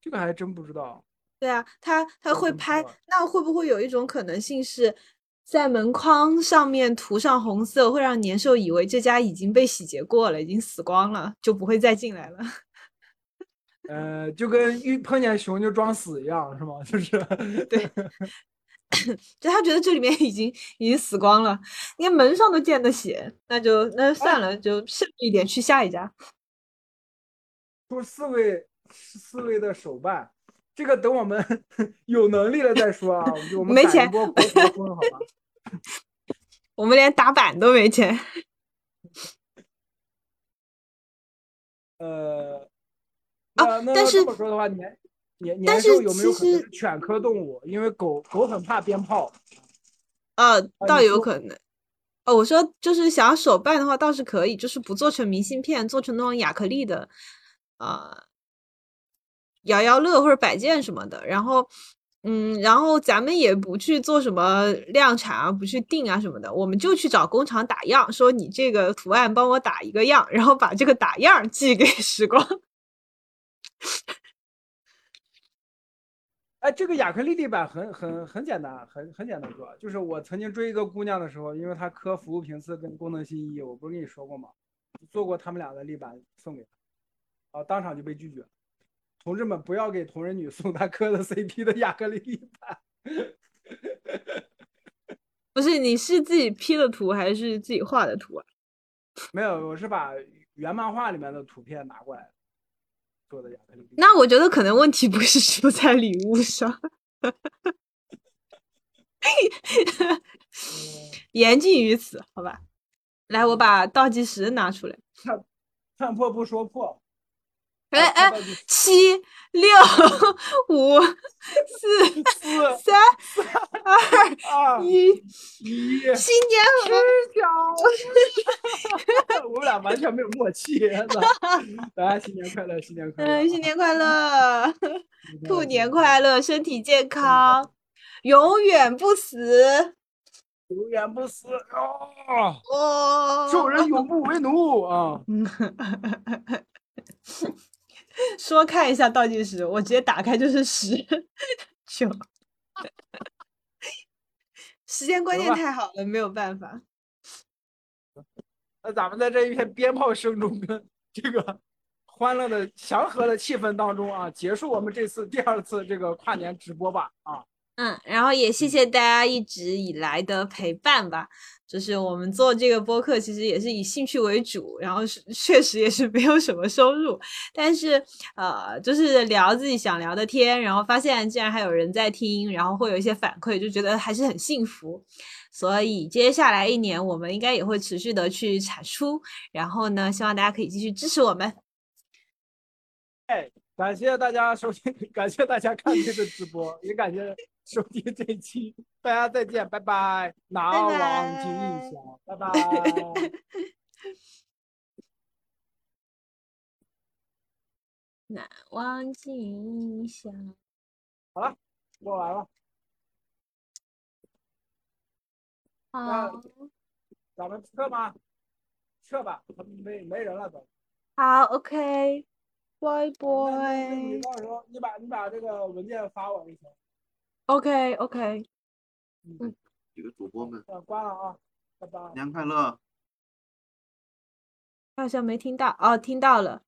这个还真不知道。对啊，它它会拍，那会不会有一种可能性是在门框上面涂上红色，会让年兽以为这家已经被洗劫过了，已经死光了，就不会再进来了？呃，就跟遇碰见熊就装死一样，是吗？[laughs] 就是对。[coughs] 就他觉得这里面已经已经死光了，连门上都见的血，那就那算了，就慎一点去下一家。出四位四位的手办，这个等我们 [laughs] 有能力了再说啊。我们没钱，国好吧？我们连打板都没钱。呃，啊，但是这么说的话，年。年年兽有没有可能是犬科动物？因为狗狗很怕鞭炮。呃，倒有可能。哦，我说就是想要手办的话，倒是可以，就是不做成明信片，做成那种亚克力的，呃，摇摇乐或者摆件什么的。然后，嗯，然后咱们也不去做什么量产啊，不去定啊什么的，我们就去找工厂打样，说你这个图案帮我打一个样，然后把这个打样寄给时光。[laughs] 哎，这个亚克力地板很很很简单，很很简单做。就是我曾经追一个姑娘的时候，因为她磕服务频次跟功能性一，我不是跟你说过吗？做过他们俩的立板送给她，啊，当场就被拒绝。同志们，不要给同人女送她磕的 CP 的亚克力地板。不是，你是自己 P 的图还是自己画的图啊？[laughs] 没有，我是把原漫画里面的图片拿过来做的亚克力壁。那我觉得可能问题不是出在礼物上，[laughs] 言尽于此，好吧？来，我把倒计时拿出来。看看破不说破，哎哎七六五四四三二二一，一，新年好！[laughs] 我们俩完全没有默契。来，新年快乐，新年快乐！嗯，新年快乐，兔年快乐，乐，身体健康，永远不死永远不死哦！哦！众人永不为奴啊！[laughs] 说看一下倒计时，我直接打开就是十九，时间观念太好了，没有办法。[laughs] 那咱们在这一片鞭炮声中，跟这个欢乐的祥和的气氛当中啊，结束我们这次第二次这个跨年直播吧啊！嗯，然后也谢谢大家一直以来的陪伴吧。就是我们做这个播客，其实也是以兴趣为主，然后是确实也是没有什么收入，但是呃，就是聊自己想聊的天，然后发现竟然还有人在听，然后会有一些反馈，就觉得还是很幸福。所以接下来一年，我们应该也会持续的去产出，然后呢，希望大家可以继续支持我们。感谢大家收听，感谢大家看这个直播，也感谢收听这一期，大家再见，拜拜，难忘今宵，拜拜。[laughs] 难忘今宵。好了，播完了，好，咱们撤吗？撤吧，没没人了都。好，OK，拜拜那你。到时候你把你把这个文件发我就行。OK，OK，嗯几个主播们，嗯，关了啊，拜拜。新年快乐！好像没听到，哦，听到了。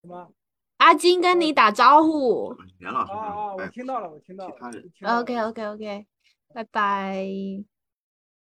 什么？阿金跟你打招呼。严老师啊啊，我听到了，我听到了。其他人我听到了 OK，OK，OK，拜拜。